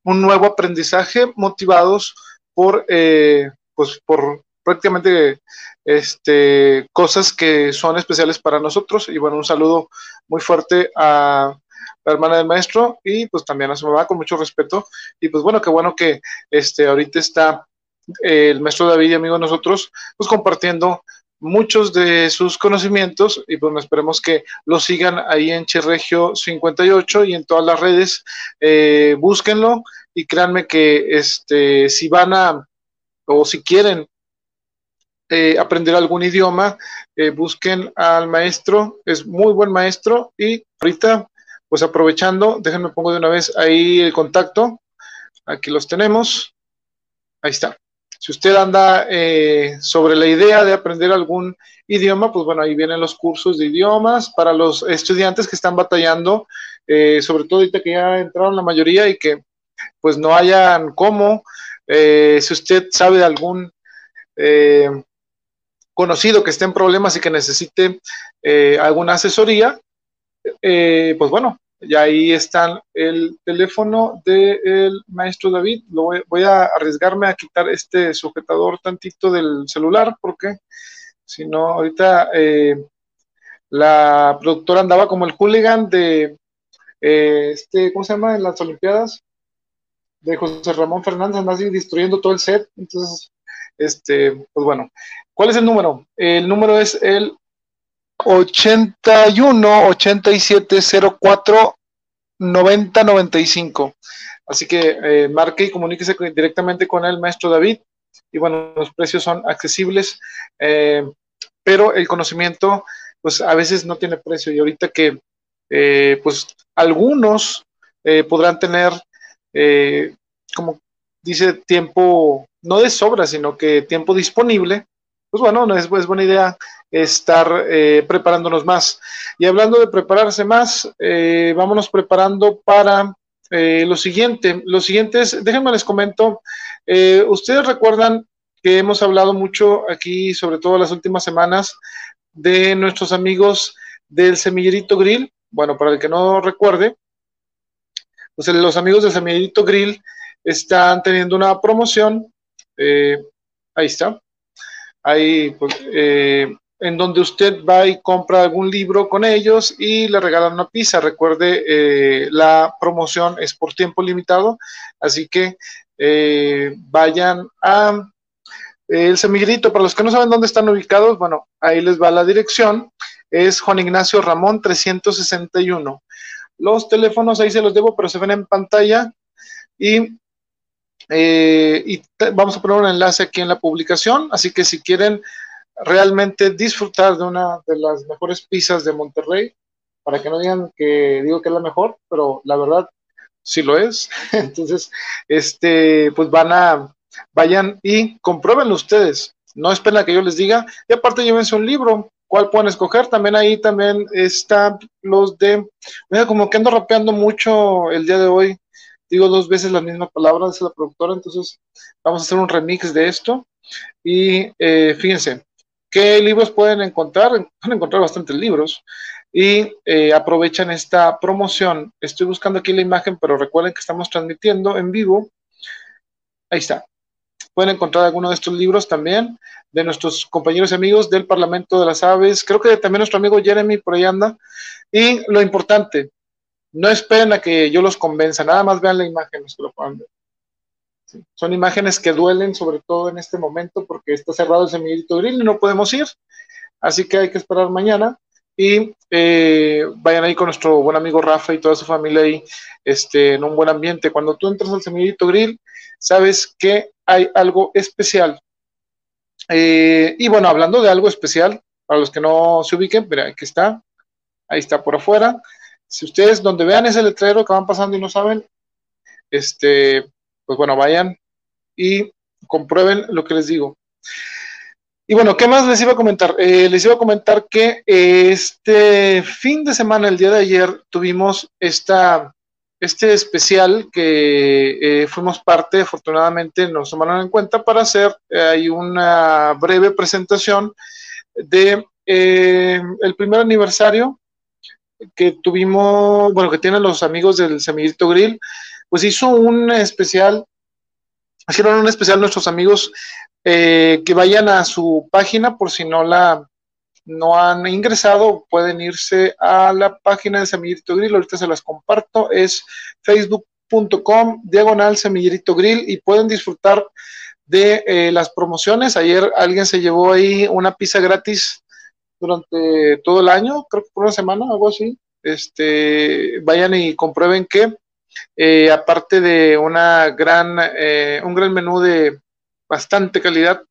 un nuevo aprendizaje motivados por, eh, pues, por prácticamente este, cosas que son especiales para nosotros. Y bueno, un saludo muy fuerte a la hermana del maestro y pues también a su mamá con mucho respeto. Y pues bueno, qué bueno que este, ahorita está el maestro David y amigo de nosotros, pues compartiendo muchos de sus conocimientos y pues esperemos que lo sigan ahí en Chirregio 58 y en todas las redes, eh, búsquenlo y créanme que este, si van a o si quieren eh, aprender algún idioma, eh, busquen al maestro, es muy buen maestro y ahorita pues aprovechando, déjenme pongo de una vez ahí el contacto, aquí los tenemos, ahí está. Si usted anda eh, sobre la idea de aprender algún idioma, pues bueno, ahí vienen los cursos de idiomas para los estudiantes que están batallando, eh, sobre todo ahorita que ya entraron la mayoría y que pues no hayan cómo. Eh, si usted sabe de algún conocido que esté en problemas y que necesite alguna asesoría, pues bueno, y ahí está el teléfono del maestro David. Lo voy, a arriesgarme a quitar este sujetador tantito del celular porque si no, ahorita eh, la productora andaba como el hooligan de eh, este, ¿cómo se llama? En las Olimpiadas de José Ramón Fernández, anda así destruyendo todo el set. Entonces, este, pues bueno, ¿cuál es el número? El número es el 81 87 04 90 95. Así que eh, marque y comuníquese directamente con el maestro David. Y bueno, los precios son accesibles, eh, pero el conocimiento, pues a veces no tiene precio. Y ahorita que, eh, pues algunos podrán tener, como dice, tiempo, no de sobra, sino que tiempo disponible, pues bueno, no es, es buena idea estar eh, preparándonos más. Y hablando de prepararse más, eh, vámonos preparando para eh, lo siguiente, lo siguiente es, déjenme les comento, eh, ustedes recuerdan que hemos hablado mucho aquí, sobre todo las últimas semanas, de nuestros amigos del Semillerito Grill. Bueno, para el que no recuerde, pues los amigos del Semillerito Grill están teniendo una promoción. Eh, ahí está. Ahí, pues, en donde usted va y compra algún libro con ellos y le regalan una pizza. Recuerde, eh, la promoción es por tiempo limitado, así que eh, vayan a eh, el semillito. Para los que no saben dónde están ubicados, bueno, ahí les va la dirección. Es Juan Ignacio Ramón 361. Los teléfonos ahí se los debo, pero se ven en pantalla. Y, y vamos a poner un enlace aquí en la publicación. Así que si quieren realmente disfrutar de una de las mejores pizzas de Monterrey, para que no digan que digo que es la mejor, pero la verdad sí lo es. *laughs* Entonces, este, pues van a, vayan y compruébenlo ustedes. No esperen a que yo les diga. Y aparte llévense un libro. ¿Cuál pueden escoger? También ahí también están los de, como que ando rapeando mucho el día de hoy. Digo dos veces la misma palabra, dice la productora, entonces vamos a hacer un remix de esto. Y eh, fíjense, ¿Qué libros pueden encontrar? Pueden encontrar bastantes libros y eh, aprovechan esta promoción. Estoy buscando aquí la imagen, pero recuerden que estamos transmitiendo en vivo. Ahí está. Pueden encontrar alguno de estos libros también de nuestros compañeros y amigos del Parlamento de las Aves. Creo que también nuestro amigo Jeremy por ahí anda. Y lo importante, no esperen a que yo los convenza, nada más vean la imagen, los que lo puedan ver. Son imágenes que duelen, sobre todo en este momento, porque está cerrado el semillito grill y no podemos ir. Así que hay que esperar mañana. Y eh, vayan ahí con nuestro buen amigo Rafa y toda su familia ahí este, en un buen ambiente. Cuando tú entras al semillito grill, sabes que hay algo especial. Eh, y bueno, hablando de algo especial, para los que no se ubiquen, mira, aquí está, ahí está por afuera. Si ustedes donde vean ese letrero que van pasando y no saben, este, pues bueno, vayan y comprueben lo que les digo. Y bueno, ¿qué más les iba a comentar? Eh, les iba a comentar que este fin de semana, el día de ayer, tuvimos esta, este especial que eh, fuimos parte, afortunadamente nos tomaron en cuenta para hacer eh, una breve presentación de el primer aniversario que tuvimos, bueno, que tienen los amigos del Semillito Grill, pues hizo un especial, hicieron un especial nuestros amigos eh, que vayan a su página por si no la no han ingresado, pueden irse a la página de Semillerito Grill, ahorita se las comparto, es facebook.com diagonal Semillerito Grill y pueden disfrutar de eh, las promociones. Ayer alguien se llevó ahí una pizza gratis durante todo el año, creo que por una semana, algo así. Este, vayan y comprueben que eh, aparte de una gran, eh, un gran menú de bastante calidad,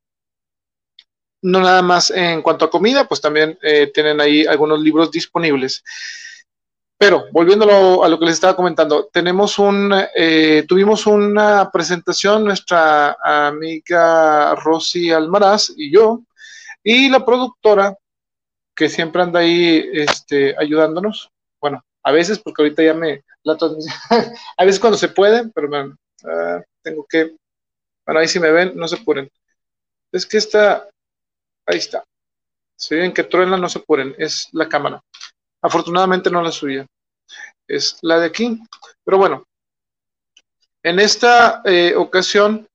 no nada más en cuanto a comida, pues también eh, tienen ahí algunos libros disponibles. Pero volviendo a lo que les estaba comentando, tenemos un, tuvimos una presentación, nuestra amiga Rosy Almaraz y yo, y la productora que siempre anda ahí este, ayudándonos, bueno, a veces, porque ahorita ya me, la *laughs* transmisión, a veces cuando se puede, pero bueno, ah, tengo que, bueno, ahí si me ven, no se apuren. Es que esta, ahí está. Si ven que truena, no se apuren, es la cámara. Afortunadamente no la suya, es la de aquí. Pero bueno, en esta eh, ocasión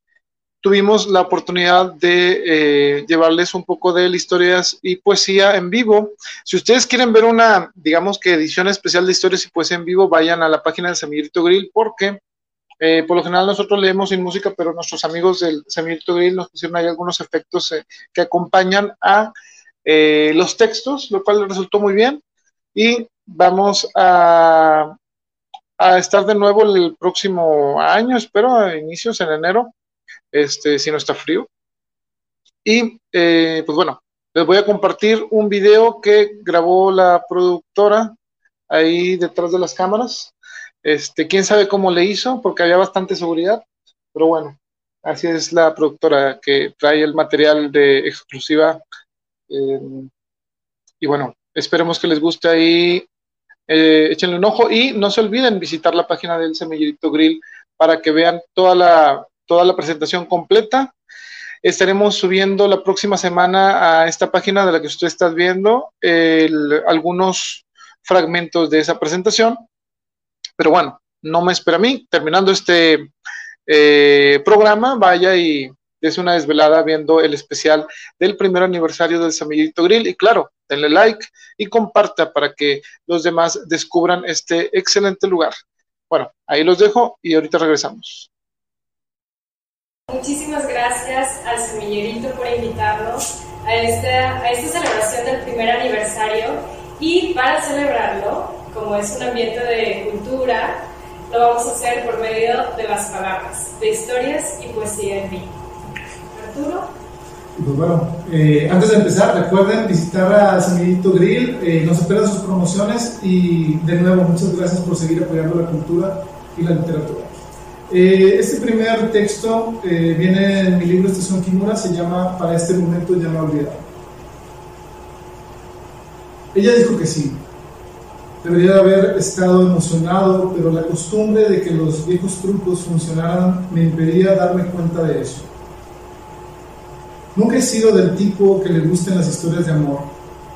tuvimos la oportunidad de eh, llevarles un poco de historias y poesía en vivo. Si ustedes quieren ver una, digamos que edición especial de historias y poesía en vivo, vayan a la página del Semillito Grill porque eh, por lo general nosotros leemos sin música, pero nuestros amigos del Semillito Grill nos pusieron ahí algunos efectos eh, que acompañan a los textos, lo cual resultó muy bien. Y vamos a, a estar de nuevo el próximo año, espero, a inicios en enero, este, si no está frío. Y eh, pues bueno, les voy a compartir un video que grabó la productora ahí detrás de las cámaras. Este, quién sabe cómo le hizo, porque había bastante seguridad, pero bueno, así es la productora que trae el material de exclusiva. Eh, y bueno, esperemos que les guste ahí eh, échenle un ojo y no se olviden visitar la página del Semillerito Grill para que vean toda la, toda la presentación completa. Estaremos subiendo la próxima semana a esta página de la que usted está viendo algunos fragmentos de esa presentación. Pero bueno, no me espera a mí. Terminando este eh, programa, vaya y es una desvelada viendo el especial del primer aniversario del Semillito Grill. Y claro, denle like y comparta para que los demás descubran este excelente lugar. Bueno, ahí los dejo y ahorita regresamos. Muchísimas gracias al Semillerito por invitarnos a esta, celebración del primer aniversario y para celebrarlo, como es un ambiente de cultura, lo vamos a hacer por medio de las palabras, de historias y poesía en vivo. Pues bueno, eh, antes de empezar, recuerden visitar a Semillito Grill, eh, no se pierdan sus promociones y de nuevo, muchas gracias por seguir apoyando la cultura y la literatura. Eh, este primer texto viene en mi libro Estación Kimura, se llama Para este momento ya no olvidado. Ella dijo que sí, debería haber estado emocionado, pero la costumbre de que los viejos trucos funcionaran me impedía darme cuenta de eso. Nunca he sido del tipo que le gusten las historias de amor.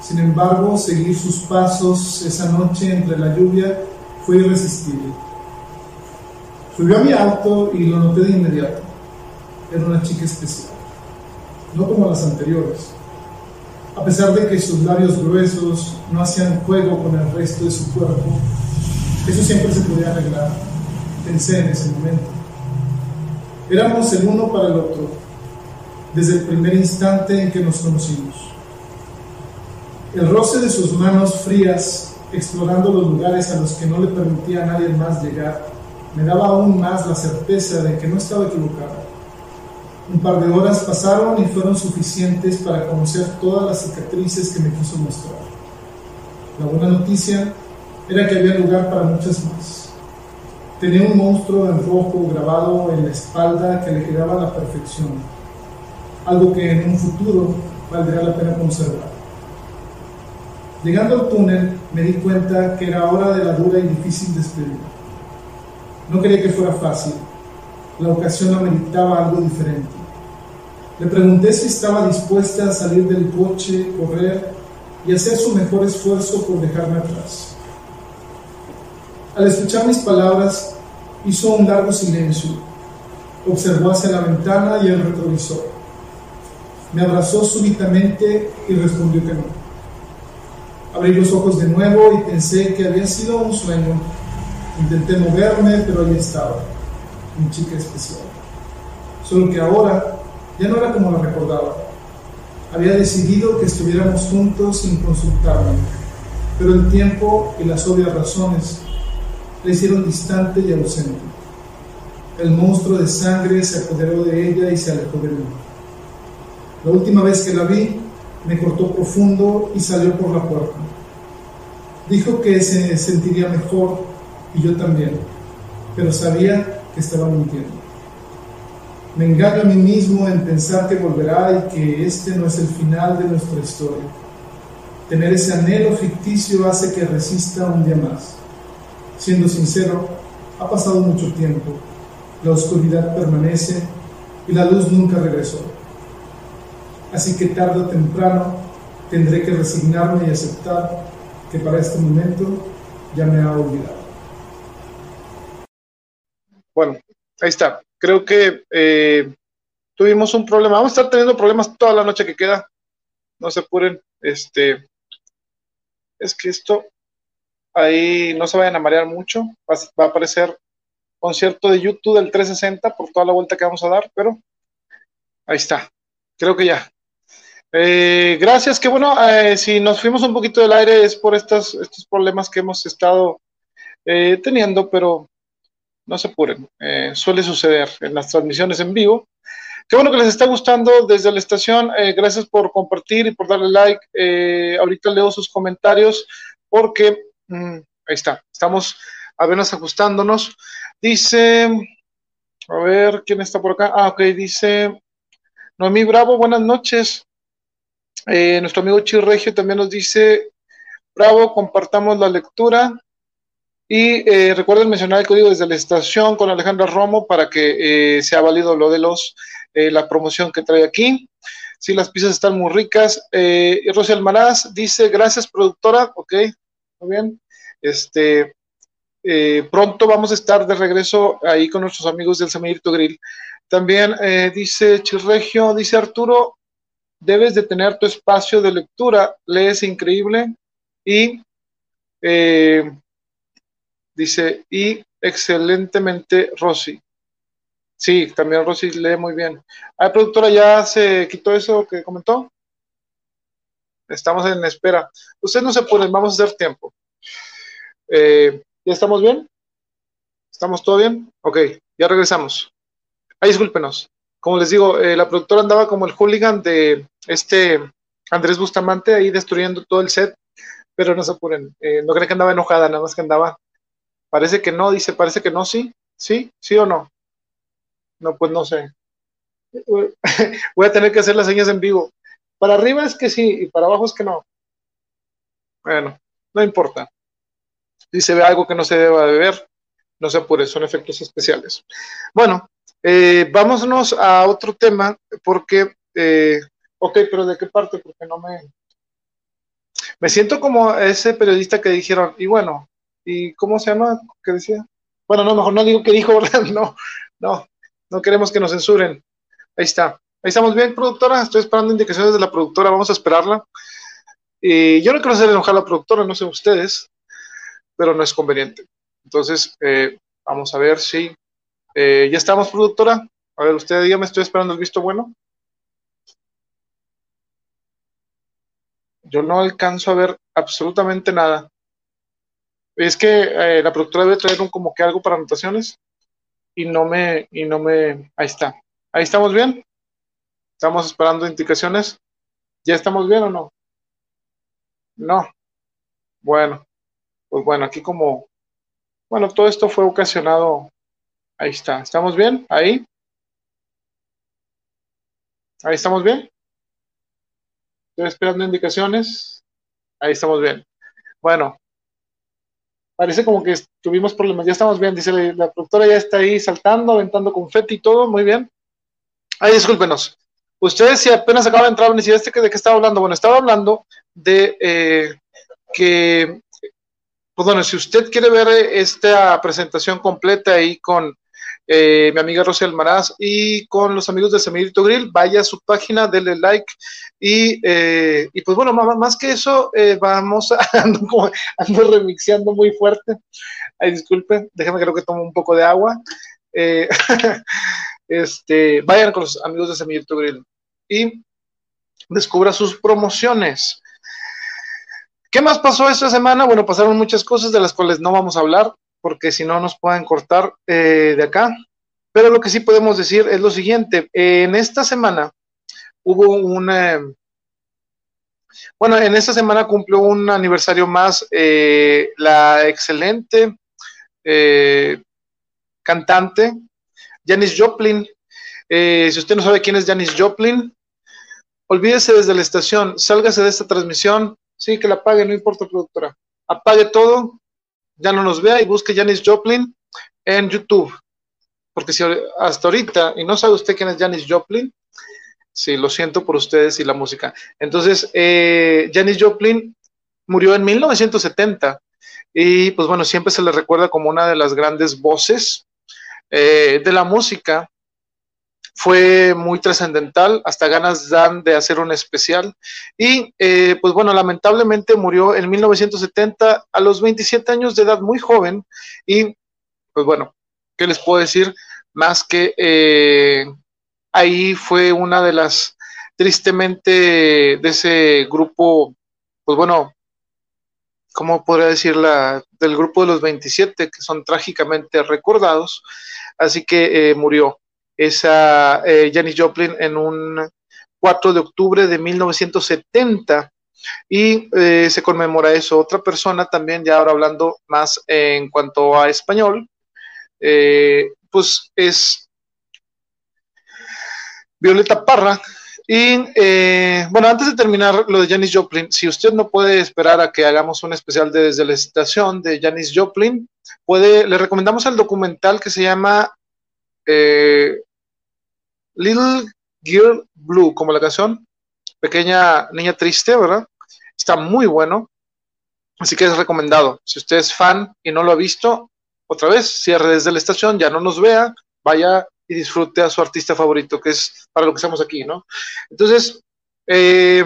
Sin embargo, seguir sus pasos esa noche entre la lluvia fue irresistible. Subió a mi auto y lo noté de inmediato. Era una chica especial, no como las anteriores. A pesar de que sus labios gruesos no hacían juego con el resto de su cuerpo, eso siempre se podía arreglar, pensé en ese momento. Éramos el uno para el otro, desde el primer instante en que nos conocimos. El roce de sus manos frías, explorando los lugares a los que no le permitía a nadie más llegar, me daba aún más la certeza de que no estaba equivocada. Un par de horas pasaron y fueron suficientes para conocer todas las cicatrices que me quiso mostrar. La buena noticia era que había lugar para muchas más. Tenía un monstruo en rojo grabado en la espalda que le quedaba a la perfección algo que en un futuro valdría la pena conservar. Llegando al túnel, me di cuenta que era hora de la dura y difícil despedida. No quería que fuera fácil. La ocasión ameritaba algo diferente. Le pregunté si estaba dispuesta a salir del coche, correr y hacer su mejor esfuerzo por dejarme atrás. Al escuchar mis palabras, hizo un largo silencio. Observó hacia la ventana y el retrovisor. Me abrazó súbitamente y respondió que no. Abrí los ojos de nuevo y pensé que había sido un sueño. Intenté moverme, pero ahí estaba, mi chica especial. Solo que ahora ya no era como la recordaba. Había decidido que estuviéramos juntos sin consultarme, pero el tiempo y las obvias razones le hicieron distante y ausente. El monstruo de sangre se apoderó de ella y se alejó de mí. La última vez que la vi, me cortó profundo y salió por la puerta. Dijo que se sentiría mejor y yo también, pero sabía que estaba mintiendo. Me engaño a mí mismo en pensar que volverá y que este no es el final de nuestra historia. Tener ese anhelo ficticio hace que resista un día más. Siendo sincero, ha pasado mucho tiempo, la oscuridad permanece y la luz nunca regresó así que tarde o temprano tendré que resignarme y aceptar que para este momento ya me ha olvidado. Bueno, ahí está. Creo que eh, tuvimos un problema. Vamos a estar teniendo problemas toda la noche que queda. No se apuren. Este, es que esto ahí no se vayan a marear mucho. Va, a aparecer concierto de YouTube del 360 por toda la vuelta que vamos a dar, pero ahí está. Creo que ya, eh, gracias, que bueno, eh, si nos fuimos un poquito del aire es por estos, estos problemas que hemos estado teniendo, pero no se apuren, suele suceder en las transmisiones en vivo. Qué bueno que les está gustando desde la estación, gracias por compartir y por darle like. ahorita leo sus comentarios porque, mm, ahí está, estamos apenas ajustándonos. Dice, a ver, ¿quién está por acá? Ah, ok, dice Noemí Bravo, buenas noches. Eh, nuestro amigo Chirregio también nos dice Bravo, compartamos la lectura. Y eh, recuerden mencionar el código desde la estación con Alejandra Romo para que eh, sea válido lo de los eh, la promoción que trae aquí. Sí, las pizzas están muy ricas. Eh, Rosy Almaraz dice, gracias productora. Ok, muy bien. Este, eh, pronto vamos a estar de regreso ahí con nuestros amigos del Semirito Grill. También eh, dice Chirregio, dice Arturo, debes de tener tu espacio de lectura, lees increíble y eh, dice, y excelentemente Rosy. Sí, también Rosy lee muy bien. ¿Ah, productora ya se quitó eso que comentó? Estamos en espera. Ustedes no se ponen, vamos a hacer tiempo. Eh, ¿Ya estamos bien? ¿Estamos todo bien? Ok, ya regresamos. Ay, discúlpenos. Como les digo, eh, la productora andaba como el hooligan de este Andrés Bustamante ahí destruyendo todo el set, pero no se apuren. Eh, no creen que andaba enojada, nada más que andaba. Parece que no, dice, parece que no, sí. ¿Sí? ¿Sí o no? No, pues no sé. *laughs* Voy a tener que hacer las señas en vivo. Para arriba es que sí, y para abajo es que no. Bueno, no importa. Si se ve algo que no se deba de ver, no se apure, son efectos especiales. Bueno, eh, vámonos a otro tema, porque, eh, ok, pero ¿de qué parte? Porque no me... Me siento como ese periodista que dijeron, y bueno, ¿y cómo se llama? ¿Qué decía? Bueno, no, mejor no digo que dijo, *laughs* ¿verdad? No, no, no queremos que nos censuren. Ahí está. Ahí estamos bien, productora. Estoy esperando indicaciones de la productora. Vamos a esperarla. Y yo no quiero hacer enojar a la productora, no sé ustedes, pero no es conveniente. Entonces, eh, vamos a ver si eh, ya estamos, productora. A ver, usted dígame, estoy esperando el visto bueno. Yo no alcanzo a ver absolutamente nada. Es que eh, la productora debe traer un como que algo para anotaciones y no me, y no me, ahí está. Ahí estamos bien. Estamos esperando indicaciones. ¿Ya estamos bien o no? No. Bueno, pues bueno, aquí como, bueno, todo esto fue ocasionado, ahí está. ¿Estamos bien? Ahí. Ahí estamos bien. Estoy esperando indicaciones. Ahí estamos bien. Bueno, parece como que tuvimos problemas. Ya estamos bien, dice la, la, productora, ya está ahí saltando, aventando confeti y todo. Muy bien. Ay, discúlpenos. Ustedes, si apenas acaba de entrar, este de qué estaba hablando. Bueno, estaba hablando de eh, que, pues bueno, si usted quiere ver esta presentación completa ahí con eh, mi amiga Rosy Almaraz y con los amigos de Semillito Grill, vaya a su página, denle like y, eh, y pues bueno, más, que eso, eh, vamos a, *laughs* ando, remixeando muy fuerte. Ay, disculpe, déjame creo que tomo un poco de agua. Eh, *laughs* este, vayan con los amigos de Semillito Grill y descubra sus promociones. ¿Qué más pasó esta semana? Bueno, pasaron muchas cosas de las cuales no vamos a hablar, porque si no nos pueden cortar de acá. Pero lo que sí podemos decir es lo siguiente. en esta semana hubo una... Bueno, en esta semana cumplió un aniversario más eh, la excelente eh, cantante Janis Joplin. Eh, si usted no sabe quién es Janis Joplin, olvídese desde la estación, sálgase de esta transmisión, sí, que la apague, no importa, productora. Apague todo, ya no nos vea y busque Janis Joplin en YouTube. Porque si hasta ahorita, y no sabe usted quién es Janis Joplin, sí, lo siento por ustedes y la música. Entonces, eh, Janis Joplin murió en 1970 y pues bueno, siempre se le recuerda como una de las grandes voces eh, de la música fue muy trascendental, hasta ganas dan de hacer un especial. Y eh, pues bueno, lamentablemente murió en 1970 a los 27 años de edad, muy joven. Y pues bueno, ¿qué les puedo decir? Más que eh, ahí fue una de las, tristemente, de ese grupo, pues bueno, ¿cómo podría decir? La, del grupo de los 27, que son trágicamente recordados. Así que eh, murió esa eh, Janis Joplin en un 4 de octubre de 1970 y eh, se conmemora eso. Otra persona también, ya ahora hablando más en cuanto a español, eh, pues es Violeta Parra, Y eh, bueno, antes de terminar lo de Janis Joplin, si usted no puede esperar a que hagamos un especial de desde la estación de Janis Joplin, puede, le recomendamos el documental que se llama eh, Little Girl Blue, como la canción, pequeña niña triste, ¿verdad? Está muy bueno, así que es recomendado. Si usted es fan y no lo ha visto, otra vez, cierre desde la estación, ya no nos vea, vaya y disfrute a su artista favorito, que es para lo que estamos aquí, ¿no? Entonces, eh,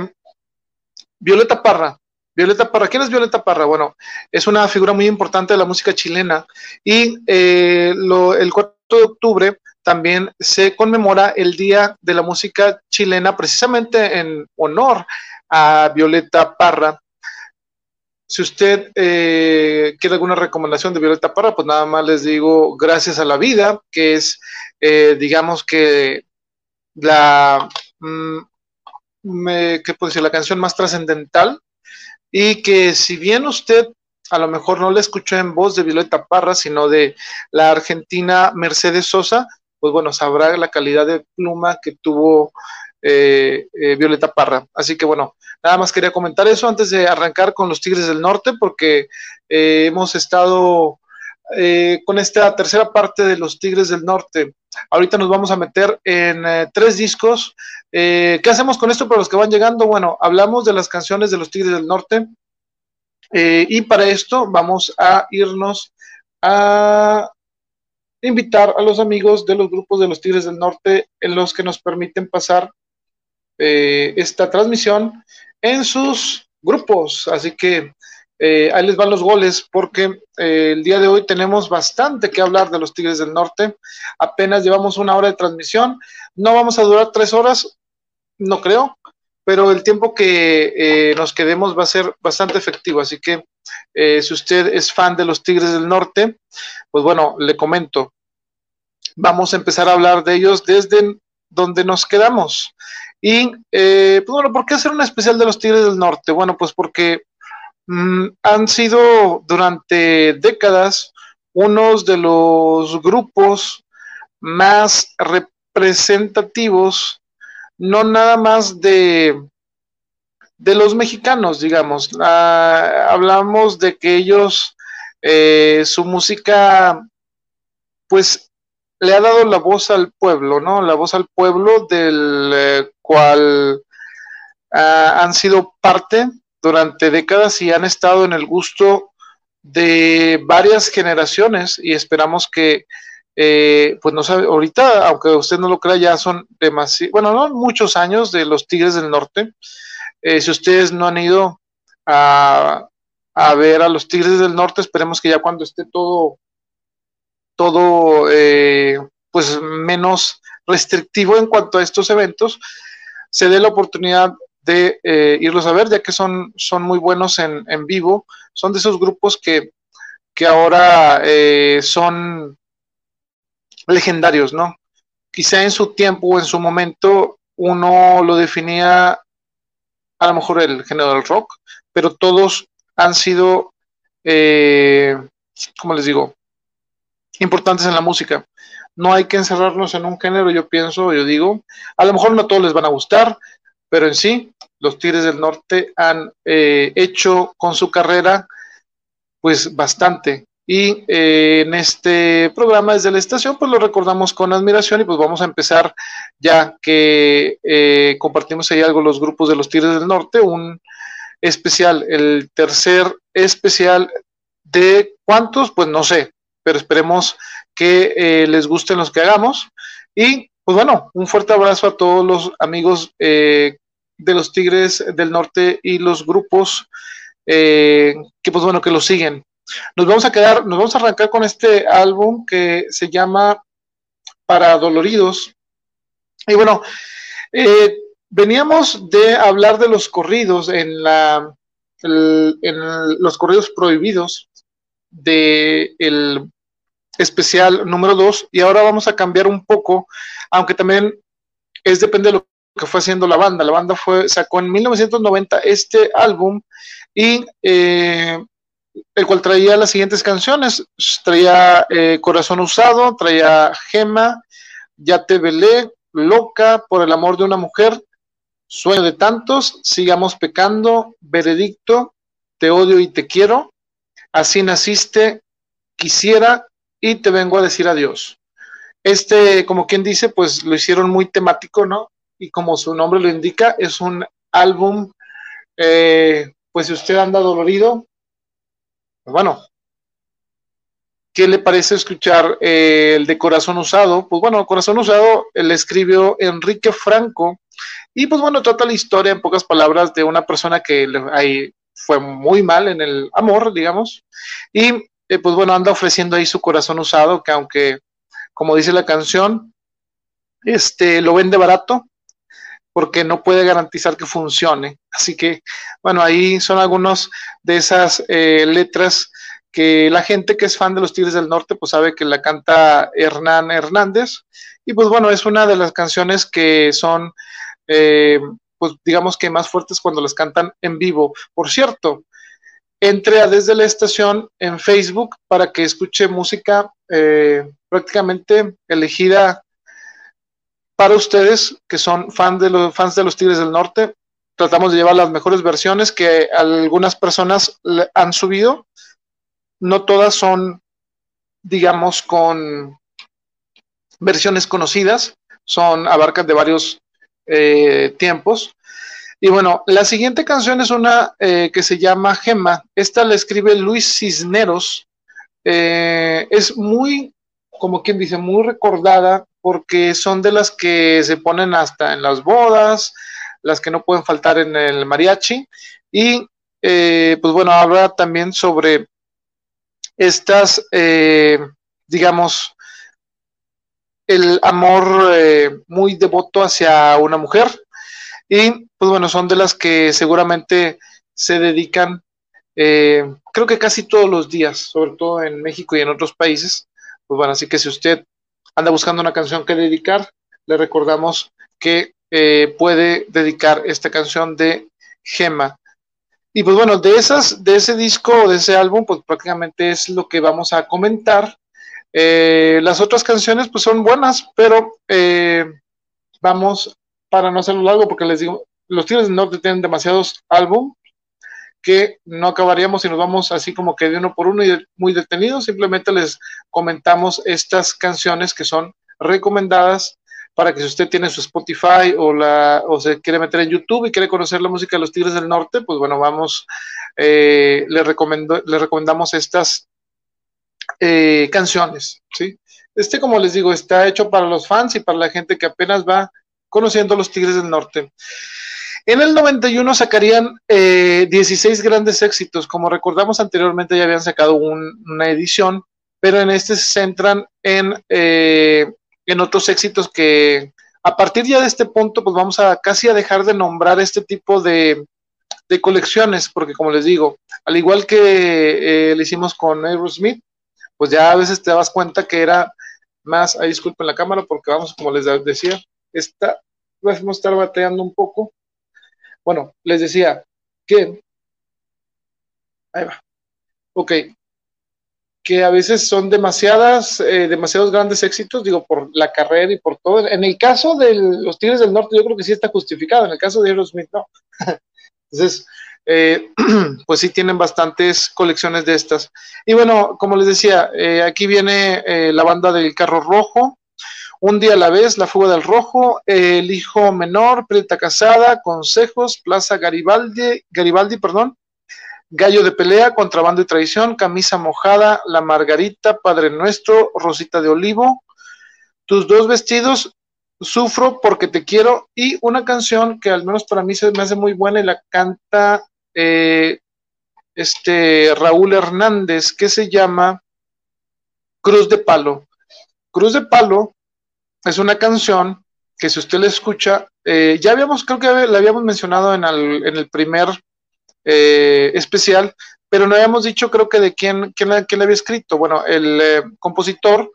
Violeta Parra. Violeta Parra, ¿quién es Violeta Parra? Bueno, es una figura muy importante de la música chilena y eh, el 4 de octubre también se conmemora el Día de la Música Chilena precisamente en honor a Violeta Parra, si usted eh, quiere alguna recomendación de Violeta Parra, pues nada más les digo Gracias a la Vida, que es, eh, digamos que la, mm, ¿qué puedo decir? La canción más trascendental y que si bien usted a lo mejor no la escuchó en voz de Violeta Parra, sino de la argentina Mercedes Sosa, pues bueno, sabrá la calidad de pluma que tuvo eh, eh, Violeta Parra. Así que bueno, nada más quería comentar eso antes de arrancar con los Tigres del Norte, porque eh, hemos estado con esta tercera parte de los Tigres del Norte. Ahorita nos vamos a meter en tres discos. ¿Qué hacemos con esto para los que van llegando? Bueno, hablamos de las canciones de los Tigres del Norte. y para esto vamos a irnos a invitar a los amigos de los grupos de los Tigres del Norte en los que nos permiten pasar eh, esta transmisión en sus grupos. Así que eh, ahí les van los goles porque eh, el día de hoy tenemos bastante que hablar de los Tigres del Norte. Apenas llevamos una hora de transmisión. No vamos a durar tres horas, no creo, pero el tiempo que nos quedemos va a ser bastante efectivo. Así que si usted es fan de los Tigres del Norte, pues bueno, le comento. Vamos a empezar a hablar de ellos desde donde nos quedamos. Y, eh, pues bueno, ¿por qué hacer un especial de los Tigres del Norte? Bueno, pues porque mm, han sido durante décadas unos de los grupos más representativos, no nada más de, de los mexicanos, digamos. Ah, hablamos de que ellos, eh, su música, pues le ha dado la voz al pueblo, ¿no? La voz al pueblo del eh, cual ah, han sido parte durante décadas y han estado en el gusto de varias generaciones y esperamos que, eh, pues no sabe, ahorita, aunque usted no lo crea, ya son demasiado, bueno, no muchos años de los Tigres del Norte. Eh, si ustedes no han ido a, a ver a los Tigres del Norte, esperemos que ya cuando esté todo todo eh, pues menos restrictivo en cuanto a estos eventos, se dé la oportunidad de eh, irlos a ver, ya que son, son muy buenos en, en vivo, son de esos grupos que, que ahora eh, son legendarios, ¿no? Quizá en su tiempo o en su momento uno lo definía a lo mejor el género del rock, pero todos han sido, eh, ¿cómo les digo? Importantes en la música. No hay que encerrarnos en un género, yo pienso, yo digo. A lo mejor no todos les van a gustar, pero en sí, los Tigres del Norte han eh, hecho con su carrera, pues bastante. Y eh, en este programa desde la estación, pues lo recordamos con admiración y pues vamos a empezar ya que eh, compartimos ahí algo los grupos de los Tigres del Norte, un especial, el tercer especial de cuántos, pues no sé, pero esperemos que eh, les gusten los que hagamos. Y pues bueno, un fuerte abrazo a todos los amigos eh, de los Tigres del Norte y los grupos eh, que pues bueno, que los siguen. Nos vamos a quedar, nos vamos a arrancar con este álbum que se llama Para Doloridos. Y bueno, veníamos de hablar de los corridos en la en los corridos prohibidos de el especial número 2 y ahora vamos a cambiar un poco, aunque también es depende de lo que fue haciendo la banda. La banda fue sacó en 1990 este álbum y eh, el cual traía las siguientes canciones, traía eh, Corazón Usado, traía Gema, Ya te velé, Loca, Por el amor de una mujer, Sueño de tantos, sigamos pecando, veredicto, te odio y te quiero, así naciste, quisiera y te vengo a decir adiós. Este, como quien dice, pues lo hicieron muy temático, ¿no? Y como su nombre lo indica, es un álbum, eh, pues si usted anda dolorido, pues bueno, ¿qué le parece escuchar eh, el de Corazón Usado? Pues bueno, Corazón Usado le escribió Enrique Franco y pues bueno, trata la historia en pocas palabras de una persona que ahí fue muy mal en el amor, digamos, y eh, pues bueno, anda ofreciendo ahí su corazón usado, que aunque como dice la canción, este, lo vende barato porque no puede garantizar que funcione. Así que, bueno, ahí son algunos de esas eh, letras que la gente que es fan de los Tigres del Norte, pues sabe que la canta Hernán Hernández. Y pues bueno, es una de las canciones que son, eh, pues digamos que más fuertes cuando las cantan en vivo. Por cierto, entre a desde la estación en Facebook para que escuche música eh, prácticamente elegida para ustedes que son fan de los, fans de los Tigres del Norte. Tratamos de llevar las mejores versiones que algunas personas han subido. No todas son, digamos, con versiones conocidas, son abarcan de varios eh, tiempos. Y bueno, la siguiente canción es una eh, que se llama Gema. Esta la escribe Luis Cisneros. Eh, es muy, como quien dice, muy recordada porque son de las que se ponen hasta en las bodas, las que no pueden faltar en el mariachi. Y eh, pues bueno, habla también sobre estas, digamos, el amor muy devoto hacia una mujer y pues bueno, son de las que seguramente se dedican, eh, creo que casi todos los días, sobre todo en México y en otros países. Pues bueno, así que si usted anda buscando una canción que dedicar, le recordamos que eh, puede dedicar esta canción de Gema. Y pues bueno, de esas, de ese disco, de ese álbum, pues prácticamente es lo que vamos a comentar. Eh, las otras canciones pues son buenas, pero vamos para no hacerlo largo, porque les digo, los Tigres del Norte tienen demasiados álbum que no acabaríamos si nos vamos así como que de uno por uno y muy detenidos. Simplemente les comentamos estas canciones que son recomendadas para que si usted tiene su Spotify o, la, o se quiere meter en YouTube y quiere conocer la música de los Tigres del Norte, pues bueno, vamos, eh, le, recomendo, le recomendamos estas eh, canciones, ¿sí? Este, como les digo, está hecho para los fans y para la gente que apenas va conociendo a los Tigres del Norte. En el 91 sacarían 16 eh, grandes éxitos. Como recordamos anteriormente, ya habían sacado una edición, pero en este se centran en, eh, en otros éxitos que a partir ya de este punto, pues vamos a casi a dejar de nombrar este tipo de, de colecciones, porque como les digo, al igual que eh, le hicimos con Aerosmith, pues ya a veces te das cuenta que era más, ahí disculpen la cámara porque vamos, como les decía, está, vamos a estar bateando un poco. Bueno, les decía que, ahí va, ok, que a veces son demasiadas, eh, demasiados grandes éxitos, digo, por la carrera y por todo. En el caso de los Tigres del Norte, yo creo que sí está justificado, en el caso de Aerosmith, no. *laughs* Entonces, eh, *clears throat* pues sí tienen bastantes colecciones de estas. Y bueno, como les decía, eh, aquí viene la banda del Carro Rojo, un día a la vez, La Fuga del Rojo, El Hijo Menor, Preta Casada, Consejos, Plaza Garibaldi, Garibaldi, perdón, Gallo de Pelea, Contrabando y Traición, Camisa Mojada, La Margarita, Padre Nuestro, Rosita de Olivo, Tus dos vestidos, Sufro porque te quiero, y una canción que al menos para mí se me hace muy buena y la canta eh, este Raúl Hernández, que se llama Cruz de Palo. Cruz de Palo es una canción que si usted la escucha, eh, ya habíamos, creo que la habíamos mencionado en el, primer eh, especial, pero no habíamos dicho creo que de quién, quién, la había escrito. Bueno, el eh, compositor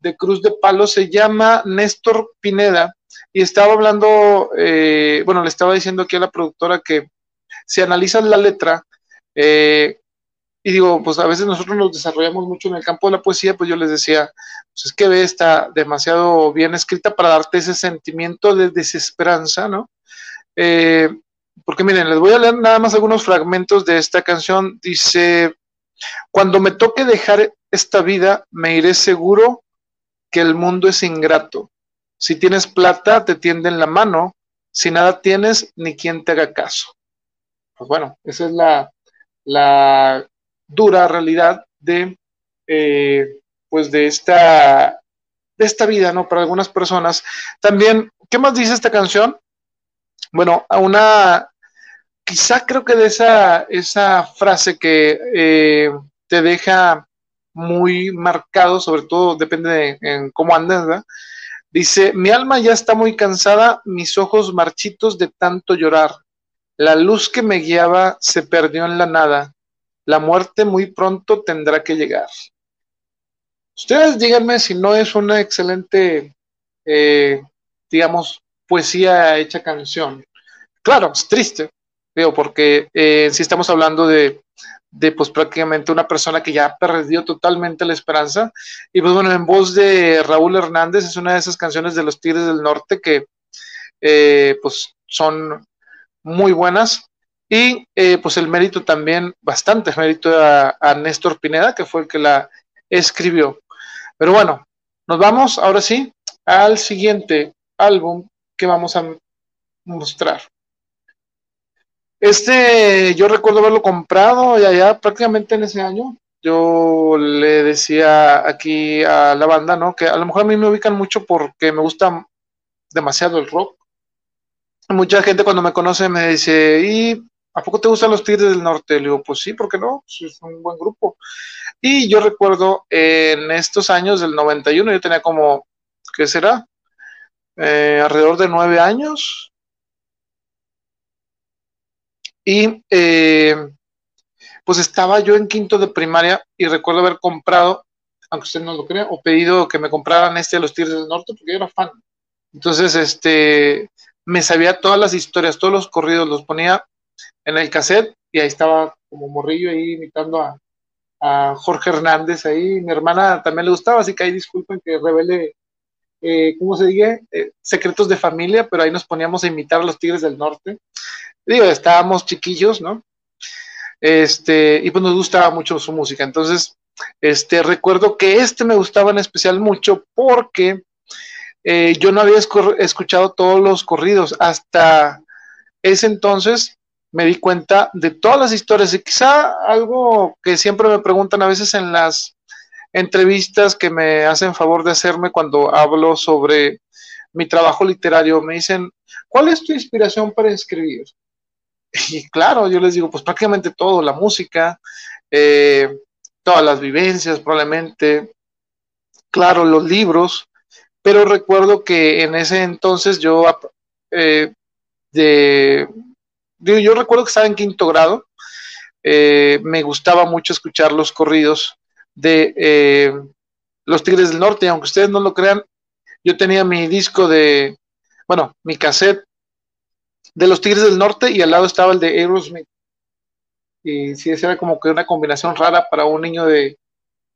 de Cruz de Palo se llama Néstor Pineda y estaba hablando, bueno, le estaba diciendo aquí a la productora que si analizan la letra, y digo, pues a veces nosotros nos desarrollamos mucho en el campo de la poesía, pues yo les decía, pues es que ve, está demasiado bien escrita para darte ese sentimiento de desesperanza, ¿no? Eh, porque miren, les voy a leer nada más algunos fragmentos de esta canción. Dice, cuando me toque dejar esta vida, me iré seguro que el mundo es ingrato. Si tienes plata, te tienden la mano. Si nada tienes, ni quien te haga caso. Pues bueno, esa es la, la dura realidad de, eh, pues de esta, de esta vida, ¿no? Para algunas personas. También, ¿qué más dice esta canción? Bueno, a una, quizá creo que de esa, esa frase que eh, te deja muy marcado, sobre todo depende de en cómo andas, ¿verdad? Dice, mi alma ya está muy cansada, mis ojos marchitos de tanto llorar. La luz que me guiaba se perdió en la nada. La muerte muy pronto tendrá que llegar. Ustedes díganme si no es una excelente, eh, digamos, poesía hecha canción. Claro, es triste, digo, porque eh, si estamos hablando de, pues prácticamente una persona que ya perdió totalmente la esperanza. Y pues bueno, en voz de Raúl Hernández es una de esas canciones de los Tigres del Norte que eh, pues son muy buenas. Y eh, pues el mérito también, bastante mérito a, a Néstor Pineda, que fue el que la escribió. Pero bueno, nos vamos ahora sí al siguiente álbum que vamos a mostrar. Este, yo recuerdo haberlo comprado ya, ya prácticamente en ese año. Yo le decía aquí a la banda, ¿no? Que a lo mejor a mí me ubican mucho porque me gusta demasiado el rock. Mucha gente cuando me conoce me dice, ¿y a poco te gustan los Tigres del Norte? Le digo, pues sí, ¿por qué no? Es un buen grupo. Y yo recuerdo en estos años del 91, yo tenía como, ¿qué será? Eh, alrededor de nueve años, y eh, pues estaba yo en quinto de primaria y recuerdo haber comprado, aunque usted no lo crea, o pedido que me compraran este de los Tigres del Norte porque yo era fan. Entonces, este, me sabía todas las historias, todos los corridos, los ponía en el cassette y ahí estaba como morrillo ahí imitando a, Jorge Hernández ahí. Mi hermana también le gustaba, así que ahí disculpen que revele, eh, ¿cómo se dice? Eh, secretos de familia, pero ahí nos poníamos a imitar a los Tigres del Norte digo, estábamos chiquillos, ¿no? Este, y pues nos gustaba mucho su música. Entonces, este, recuerdo que este me gustaba en especial mucho porque eh, yo no había escuchado todos los corridos. Hasta ese entonces me di cuenta de todas las historias y quizá algo que siempre me preguntan a veces en las entrevistas que me hacen favor de hacerme cuando hablo sobre mi trabajo literario, me dicen, ¿cuál es tu inspiración para escribir? *laughs* Y claro, yo les digo, pues prácticamente todo, la música, eh, todas las vivencias probablemente, claro, los libros, pero recuerdo que en ese entonces yo, eh, de, yo recuerdo que estaba en quinto grado, eh, me gustaba mucho escuchar los corridos de los Tigres del Norte, aunque ustedes no lo crean, yo tenía mi disco de, bueno, mi cassette de los Tigres del Norte y al lado estaba el de Aerosmith. Y sí, esa era como que una combinación rara para un niño de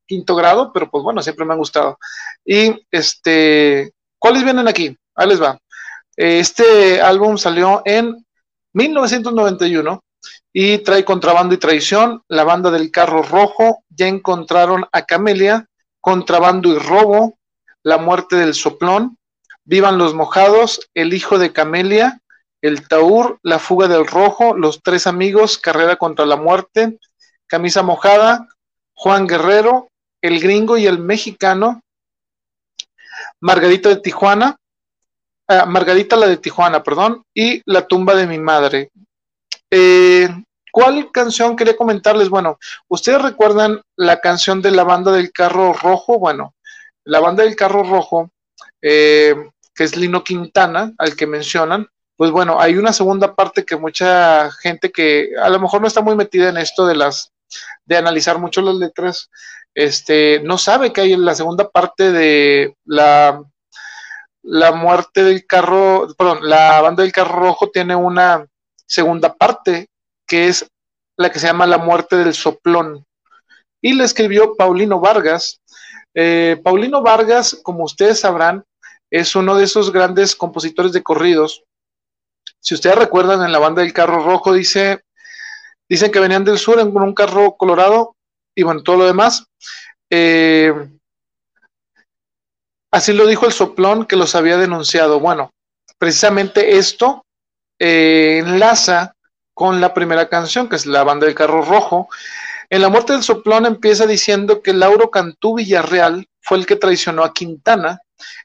quinto grado, pero pues bueno, siempre me han gustado. Y este, ¿cuáles vienen aquí? Ahí les va. Este álbum salió en 1991 y trae Contrabando y Traición, La Banda del Carro Rojo, Ya encontraron a Camelia, Contrabando y Robo, La Muerte del Soplón, Vivan los Mojados, El Hijo de Camelia, el Taur, La fuga del rojo, Los tres amigos, Carrera contra la muerte, Camisa mojada, Juan Guerrero, El gringo y el mexicano, Margarita de Tijuana, ah, Margarita la de Tijuana, perdón, y La tumba de mi madre. Eh, ¿Cuál canción quería comentarles? Bueno, ¿ustedes recuerdan la canción de la banda del carro rojo? Bueno, la banda del carro rojo, eh, que es Lino Quintana, al que mencionan, pues bueno, hay una segunda parte que mucha gente que a lo mejor no está muy metida en esto de las de analizar mucho las letras, este, no sabe que hay la segunda parte de la la muerte del carro, perdón, la banda del carro rojo tiene una segunda parte que es la que se llama La muerte del soplón y la escribió Paulino Vargas. Eh, Paulino Vargas, como ustedes sabrán, es uno de esos grandes compositores de corridos si ustedes recuerdan, en la banda del carro rojo dice, dicen que venían del sur en un carro colorado y bueno, todo lo demás. Eh, así lo dijo el soplón que los había denunciado. Bueno, precisamente esto eh, enlaza con la primera canción, que es la banda del carro rojo. En la muerte del soplón empieza diciendo que Lauro Cantú Villarreal fue el que traicionó a Quintana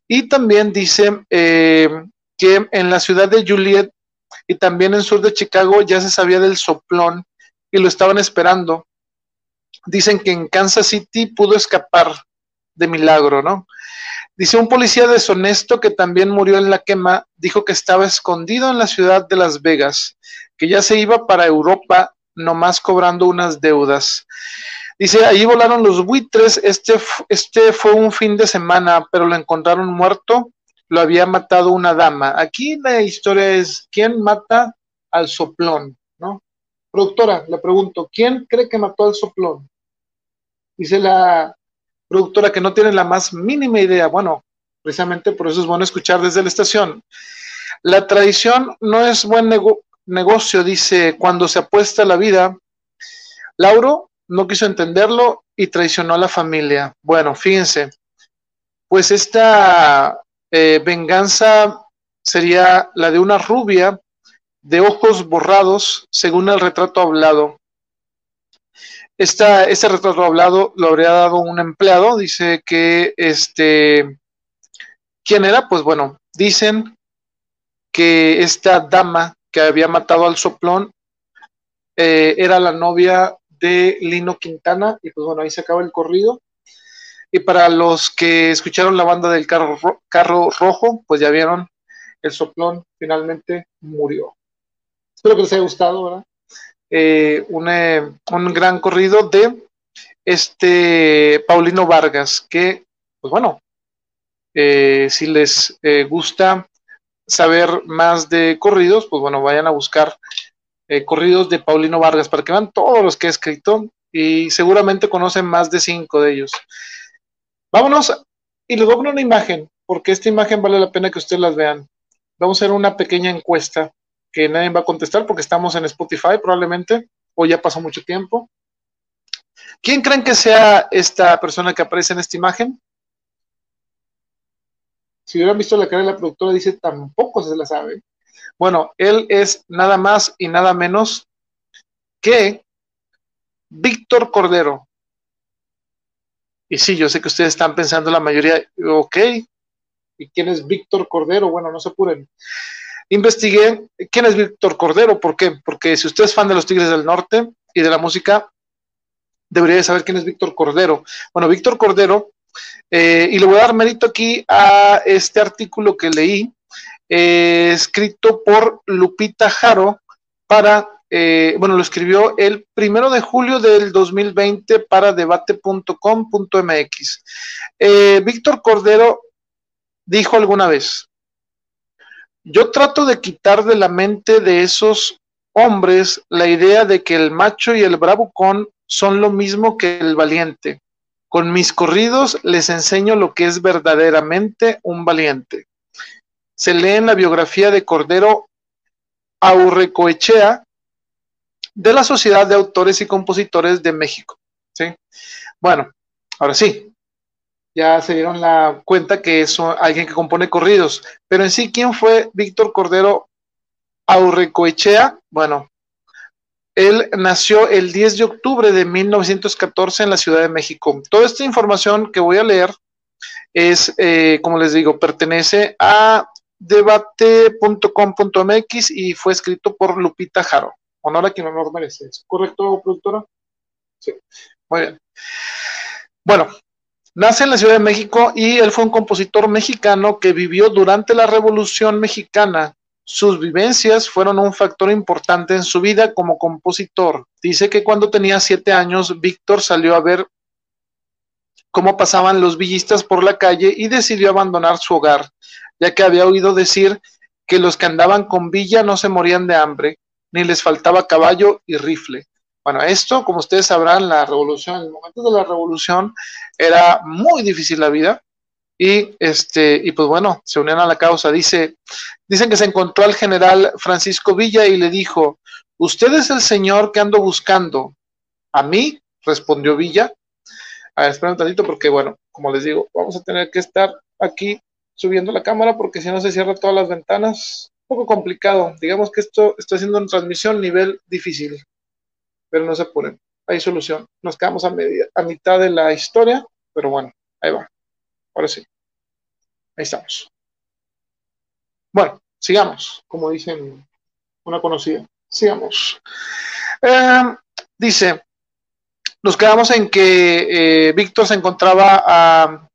y también dice eh, que en la ciudad de Juliet y también en sur de Chicago ya se sabía del soplón y lo estaban esperando. Dicen que en Kansas City pudo escapar de milagro, ¿no? Dice un policía deshonesto que también murió en la quema, dijo que estaba escondido en la ciudad de Las Vegas, que ya se iba para Europa nomás cobrando unas deudas. Dice, ahí volaron los buitres, este, este fue un fin de semana, pero lo encontraron muerto, lo había matado una dama. Aquí la historia es, ¿quién mata al soplón? ¿No? Productora, le pregunto, ¿quién cree que mató al soplón? Dice la productora que no tiene la más mínima idea. Bueno, precisamente por eso es bueno escuchar desde la estación. La tradición no es buen negocio, dice, cuando se apuesta la vida. Lauro no quiso entenderlo y traicionó a la familia. Bueno, fíjense, pues esta eh, venganza sería la de una rubia de ojos borrados, según el retrato hablado. Este retrato hablado lo habría dado un empleado, dice que este, ¿quién era? Pues bueno, dicen que esta dama que había matado al soplón eh, era la novia de Lino Quintana, y pues bueno, ahí se acaba el corrido. Y para los que escucharon la banda del carro, carro rojo, pues ya vieron, el soplón finalmente murió. Espero que les haya gustado, ¿verdad? Eh, eh, un, gran corrido de este Paulino Vargas, que, pues bueno, eh, si les gusta saber más de corridos, pues bueno, vayan a buscar corridos de Paulino Vargas, para que vean todos los que he escrito y seguramente conocen más de cinco de ellos. Vámonos y les voy a poner una imagen, porque esta imagen vale la pena que ustedes las vean. Vamos a hacer una pequeña encuesta que nadie va a contestar porque estamos en Spotify probablemente, o ya pasó mucho tiempo. ¿Quién creen que sea esta persona que aparece en esta imagen? Si hubieran visto la cara de la productora, dice tampoco se la sabe. Bueno, él es nada más y nada menos que Víctor Cordero. Y sí, yo sé que ustedes están pensando la mayoría, ok, ¿y quién es Víctor Cordero? Bueno, no se apuren. Investigué quién es Víctor Cordero, ¿por qué? Porque si usted es fan de los Tigres del Norte y de la música, debería saber quién es Víctor Cordero. Bueno, Víctor Cordero, eh, y le voy a dar mérito aquí a este artículo que leí, eh, escrito por Lupita Jaro para, eh, bueno, lo escribió el primero de julio del 2020 para debate.com.mx. Eh, Víctor Cordero dijo alguna vez, yo trato de quitar de la mente de esos hombres la idea de que el macho y el bravucón son lo mismo que el valiente. Con mis corridos les enseño lo que es verdaderamente un valiente se lee en la biografía de Cordero Aurrecoechea de la Sociedad de Autores y Compositores de México. ¿sí? Bueno, ahora sí, ya se dieron la cuenta que es alguien que compone corridos, pero en sí, ¿quién fue Víctor Cordero Aurrecoechea? Bueno, él nació el 10 de octubre de 1914 en la Ciudad de México. Toda esta información que voy a leer es, eh, como les digo, pertenece a debate.com.mx y fue escrito por Lupita Jaro. Honor a quien honor merece. ¿Es correcto, productora? Sí. Muy bien. Bueno, nace en la Ciudad de México y él fue un compositor mexicano que vivió durante la Revolución Mexicana. Sus vivencias fueron un factor importante en su vida como compositor. Dice que cuando tenía siete años, Víctor salió a ver cómo pasaban los villistas por la calle y decidió abandonar su hogar ya que había oído decir que los que andaban con villa no se morían de hambre, ni les faltaba caballo y rifle. Bueno, esto, como ustedes sabrán, la revolución, en el momento de la revolución era muy difícil la vida. y este y pues bueno, se unieron a la causa. Dice, dicen que se encontró al general Francisco Villa y le dijo, "Usted es el señor que ando buscando." A mí, respondió Villa. A ver, espera un tantito porque bueno, como les digo, vamos a tener que estar aquí subiendo la cámara porque si no se cierra todas las ventanas. Un poco complicado. Digamos que esto estoy haciendo una transmisión nivel difícil. Pero no se apuren. Hay solución. Nos quedamos a, media, a mitad de la historia, pero bueno, ahí va. Ahora sí. Ahí estamos. Bueno, sigamos, como dicen una conocida. Sigamos. Eh, dice, nos quedamos en que eh, Víctor se encontraba a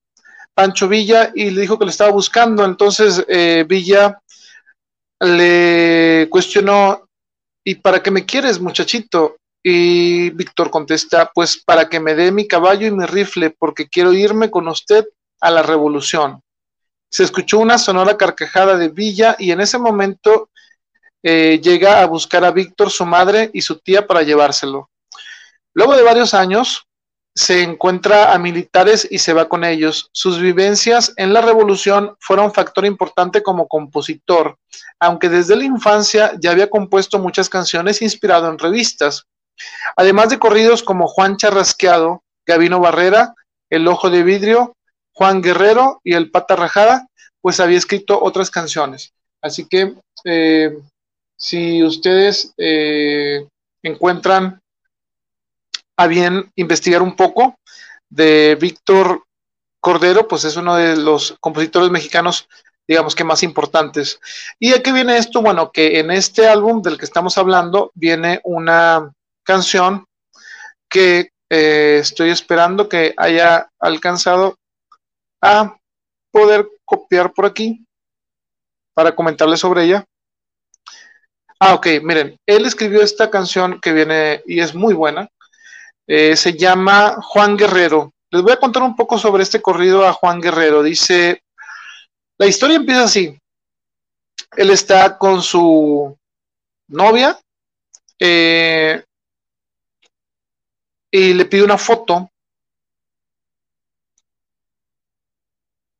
Pancho Villa y le dijo que le estaba buscando. Entonces eh, Villa le cuestionó, ¿y para qué me quieres, muchachito? Y Víctor contesta, pues para que me dé mi caballo y mi rifle, porque quiero irme con usted a la revolución. Se escuchó una sonora carcajada de Villa y en ese momento eh, llega a buscar a Víctor, su madre y su tía para llevárselo. Luego de varios años, se encuentra a militares y se va con ellos. Sus vivencias en la revolución fueron factor importante como compositor, aunque desde la infancia ya había compuesto muchas canciones inspirado en revistas. Además de corridos como Juan Charrasqueado, Gavino Barrera, El Ojo de Vidrio, Juan Guerrero y El Pata Rajada, pues había escrito otras canciones. Así que eh, si ustedes eh, encuentran a bien investigar un poco de Víctor Cordero, pues es uno de los compositores mexicanos, digamos que más importantes. ¿Y a qué viene esto? Bueno, que en este álbum del que estamos hablando viene una canción que eh, estoy esperando que haya alcanzado a poder copiar por aquí para comentarles sobre ella. Ah, ok, miren, él escribió esta canción que viene y es muy buena. Eh, se llama Juan Guerrero. Les voy a contar un poco sobre este corrido a Juan Guerrero. Dice, la historia empieza así. Él está con su novia eh, y le pide una foto.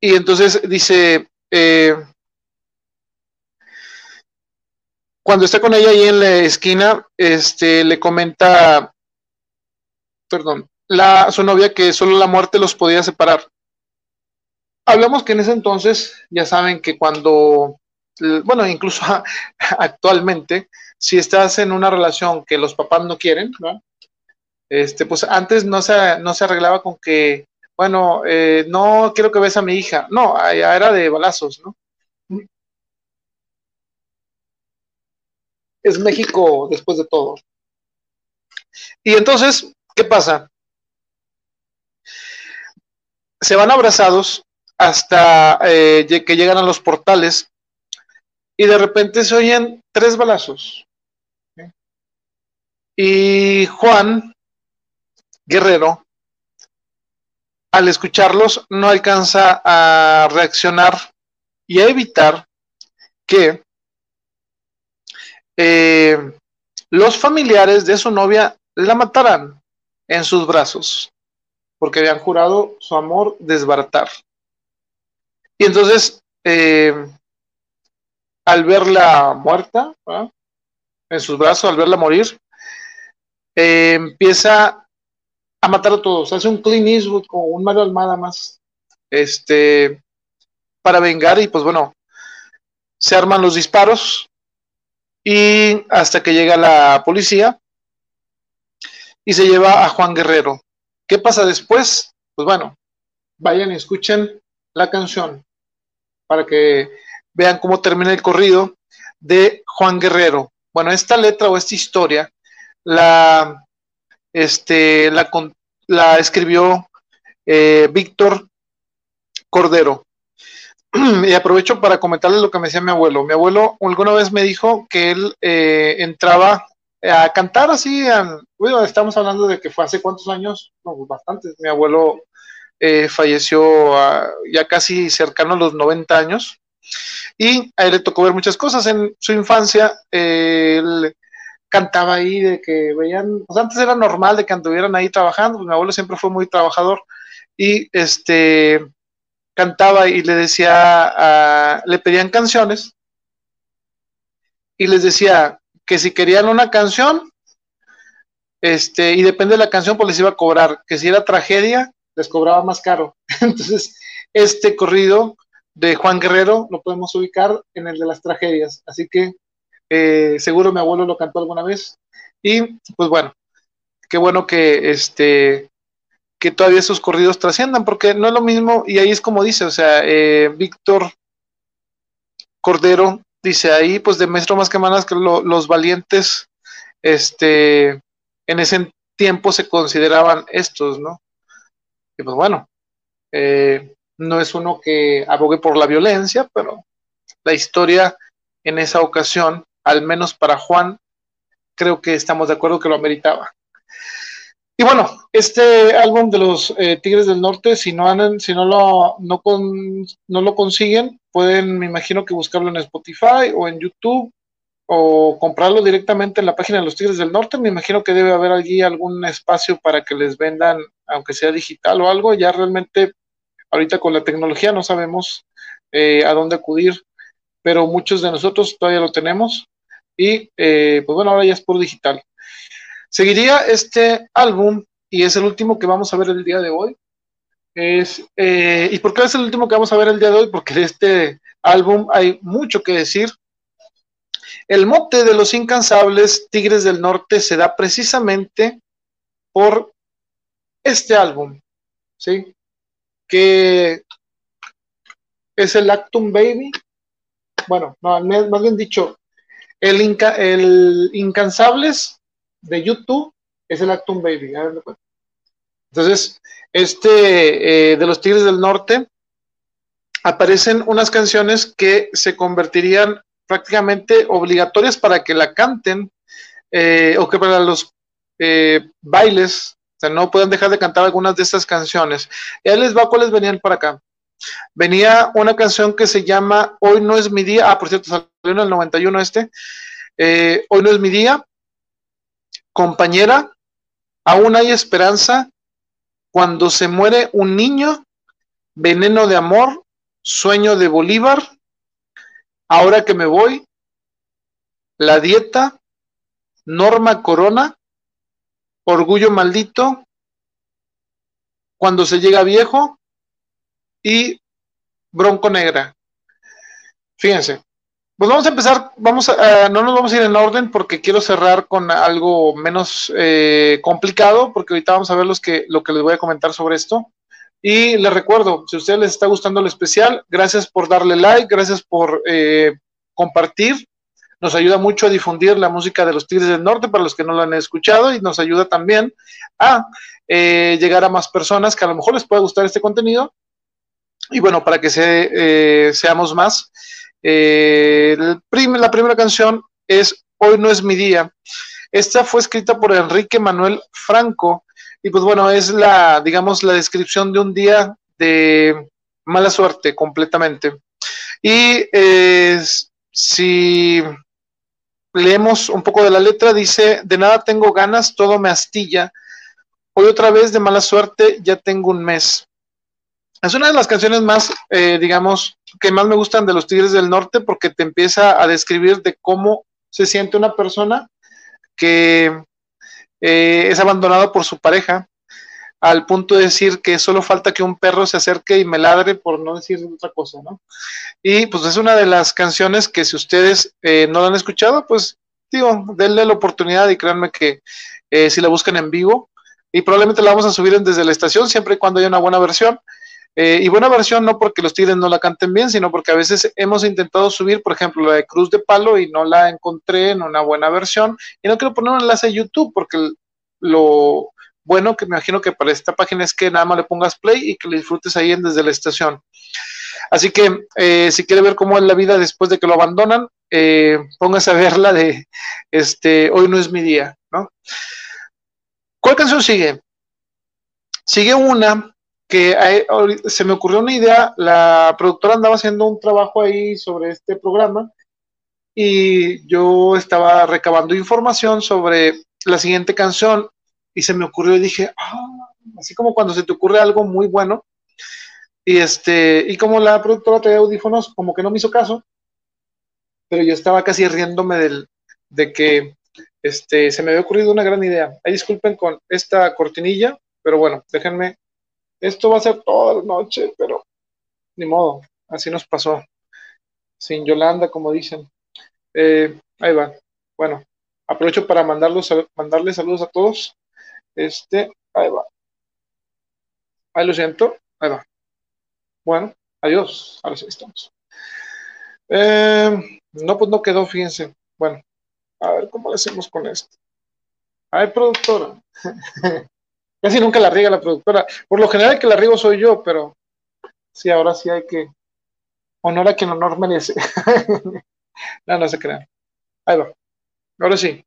Y entonces dice, eh, cuando está con ella ahí en la esquina, este, le comenta perdón, la, su novia que solo la muerte los podía separar. Hablamos que en ese entonces, ya saben que cuando, bueno, incluso *laughs* actualmente, si estás en una relación que los papás no quieren, ¿no? Este, pues antes no se, no se arreglaba con que, bueno, eh, no quiero que ves a mi hija. No, ya era de balazos, ¿no? Es México después de todo. Y entonces, ¿Qué pasa? Se van abrazados hasta eh, que llegan a los portales y de repente se oyen tres balazos. Y Juan Guerrero, al escucharlos, no alcanza a reaccionar y a evitar que eh, los familiares de su novia la mataran en sus brazos, porque habían jurado su amor desbaratar. Y entonces, eh, al verla muerta, en sus brazos, al verla morir, eh, empieza a matar a todos. Hace un Clean Eastwood con un Mario Almada más, este, para vengar y pues bueno, se arman los disparos y hasta que llega la policía y se lleva a Juan Guerrero. ¿Qué pasa después? Pues bueno, vayan y escuchen la canción para que vean cómo termina el corrido de Juan Guerrero. Bueno, esta letra o esta historia la, este, la, escribió eh, Víctor Cordero. *clears throat* Y aprovecho para comentarles lo que me decía mi abuelo. Mi abuelo alguna vez me dijo que él eh, entraba a cantar así, bueno, estamos hablando de que fue hace cuántos años, no, pues bastantes, mi abuelo eh, falleció ya casi cercano a los 90 años y a él le tocó ver muchas cosas en su infancia, él cantaba ahí de que veían, pues antes era normal de que anduvieran ahí trabajando, pues mi abuelo siempre fue muy trabajador y este cantaba y le decía, le pedían canciones y les decía que si querían una canción, este, y depende de la canción, pues les iba a cobrar, que si era tragedia, les cobraba más caro. *laughs* Entonces, este corrido de Juan Guerrero lo podemos ubicar en el de las tragedias. Así que eh, seguro mi abuelo lo cantó alguna vez. Y pues bueno, qué bueno que este que todavía esos corridos trasciendan, porque no es lo mismo, y ahí es como dice, o sea, eh, Víctor Cordero dice ahí, pues de maestro más que manas que los valientes, este, en ese tiempo se consideraban estos, ¿no? Y pues bueno, eh, no es uno que abogue por la violencia, pero la historia en esa ocasión, al menos para Juan, creo que estamos de acuerdo que lo ameritaba. Y bueno, este álbum de los eh, Tigres del Norte, si no si no lo, no, no lo consiguen, pueden, me imagino que buscarlo en Spotify o en YouTube o comprarlo directamente en la página de los Tigres del Norte. Me imagino que debe haber allí algún espacio para que les vendan, aunque sea digital o algo. Ya realmente, ahorita con la tecnología no sabemos eh, a dónde acudir, pero muchos de nosotros todavía lo tenemos. Y eh, pues bueno, ahora ya es por digital. Seguiría este álbum y es el último que vamos a ver el día de hoy. Es, eh, ¿Y por qué es el último que vamos a ver el día de hoy? Porque de este álbum hay mucho que decir. El mote de los incansables Tigres del Norte se da precisamente por este álbum, ¿sí? Que es el Actum Baby. Bueno, no, más bien dicho, el, el Incansables de YouTube es el Actum Baby. Entonces, este eh, de los Tigres del Norte aparecen unas canciones que se convertirían prácticamente obligatorias para que la canten eh, o que para los eh, bailes, o sea, no pueden dejar de cantar algunas de estas canciones. Y ahí les va cuáles venían para acá. Venía una canción que se llama Hoy no es mi día. Ah, por cierto, salió en el 91 este. Hoy no es mi día. Compañera, aún hay esperanza. Cuando se muere un niño, veneno de amor, sueño de Bolívar. Ahora que me voy, la dieta, norma corona, orgullo maldito, cuando se llega viejo y bronco negra. Fíjense, pues vamos a empezar, vamos a, no nos vamos a ir en orden porque quiero cerrar con algo menos eh, complicado, porque ahorita vamos a ver los que, lo que les voy a comentar sobre esto. Y les recuerdo, si a ustedes les está gustando lo especial, gracias por darle like, gracias por eh, compartir. Nos ayuda mucho a difundir la música de los Tigres del Norte para los que no lo han escuchado y nos ayuda también a eh, llegar a más personas que a lo mejor les pueda gustar este contenido. Y bueno, para que se, seamos más. Eh, la primera canción es Hoy no es mi día. Esta fue escrita por Enrique Manuel Franco y pues bueno, es la, digamos, la descripción de un día de mala suerte completamente. Y si leemos un poco de la letra, dice, de nada tengo ganas, todo me astilla. Hoy otra vez de mala suerte, ya tengo un mes. Es una de las canciones más, eh, digamos, que más me gustan de los Tigres del Norte porque te empieza a describir de cómo se siente una persona que eh, es abandonada por su pareja, al punto de decir que solo falta que un perro se acerque y me ladre, por no decir otra cosa, ¿no? Y pues es una de las canciones que si ustedes eh, no la han escuchado, pues digo, denle la oportunidad y créanme que si la buscan en vivo, y probablemente la vamos a subir desde la estación, siempre y cuando haya una buena versión. Eh, y buena versión no porque los Tigres no la canten bien, sino porque a veces hemos intentado subir, por ejemplo, la de Cruz de Palo y no la encontré en una buena versión. Y no quiero poner un enlace a YouTube porque lo bueno que me imagino que para esta página es que nada más le pongas play y que le disfrutes ahí desde la estación. Así que eh, si quiere ver cómo es la vida después de que lo abandonan, eh, póngase a verla de este Hoy no es mi día, ¿no? ¿Cuál canción sigue? Sigue una que se me ocurrió una idea, la productora andaba haciendo un trabajo ahí sobre este programa y yo estaba recabando información sobre la siguiente canción y se me ocurrió y dije, ah, así como cuando se te ocurre algo muy bueno Y este, y como la productora traía audífonos, como que no me hizo caso, pero yo estaba casi riéndome del, de que este, se me había ocurrido una gran idea. Ahí disculpen con esta cortinilla, pero bueno, déjenme. Esto va a ser toda la noche, pero ni modo, así nos pasó. Sin Yolanda, como dicen. Eh, ahí va. Bueno, aprovecho para mandarlos, mandarles saludos a todos. Este, ahí va. Ahí lo siento. Ahí va. Bueno, adiós. Ahora sí estamos. Eh, no, pues no quedó, fíjense. Bueno, a ver cómo le hacemos con esto. Ay, productora. *laughs* Casi nunca la riega la productora. Por lo general que la riego soy yo, pero sí, ahora sí hay que honor a quien honor merece. *laughs* no, no se crean. Ahí va. Ahora sí.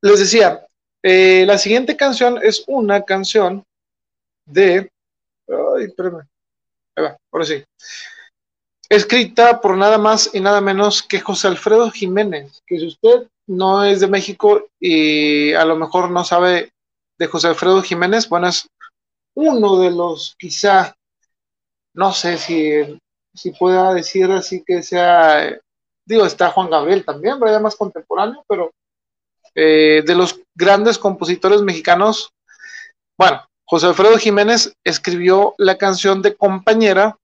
Les decía, eh, la siguiente canción es una canción de. Ay, espérame. Ahí va, ahora sí escrita por nada más y nada menos que José Alfredo Jiménez, que si usted no es de México y a lo mejor no sabe de José Alfredo Jiménez, bueno, es uno de los quizá, no sé si, si pueda decir así que sea, digo, está Juan Gabriel también, pero más contemporáneo, pero eh, de los grandes compositores mexicanos, bueno, José Alfredo Jiménez escribió la canción de Compañera,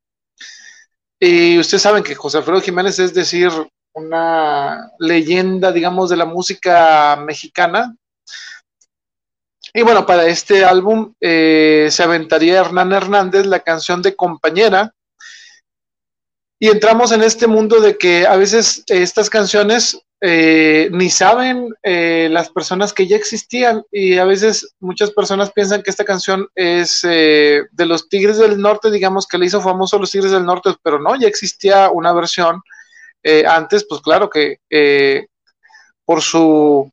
y ustedes saben que José Alfredo Jiménez es decir, una leyenda, digamos, de la música mexicana. Y bueno, para este álbum eh, se aventaría Hernán Hernández la canción de Compañera. Y entramos en este mundo de que a veces estas canciones eh, ni saben eh, las personas que ya existían y a veces muchas personas piensan que esta canción es eh, de los Tigres del Norte, digamos que le hizo famoso a los Tigres del Norte, pero no, ya existía una versión antes, pues claro que por su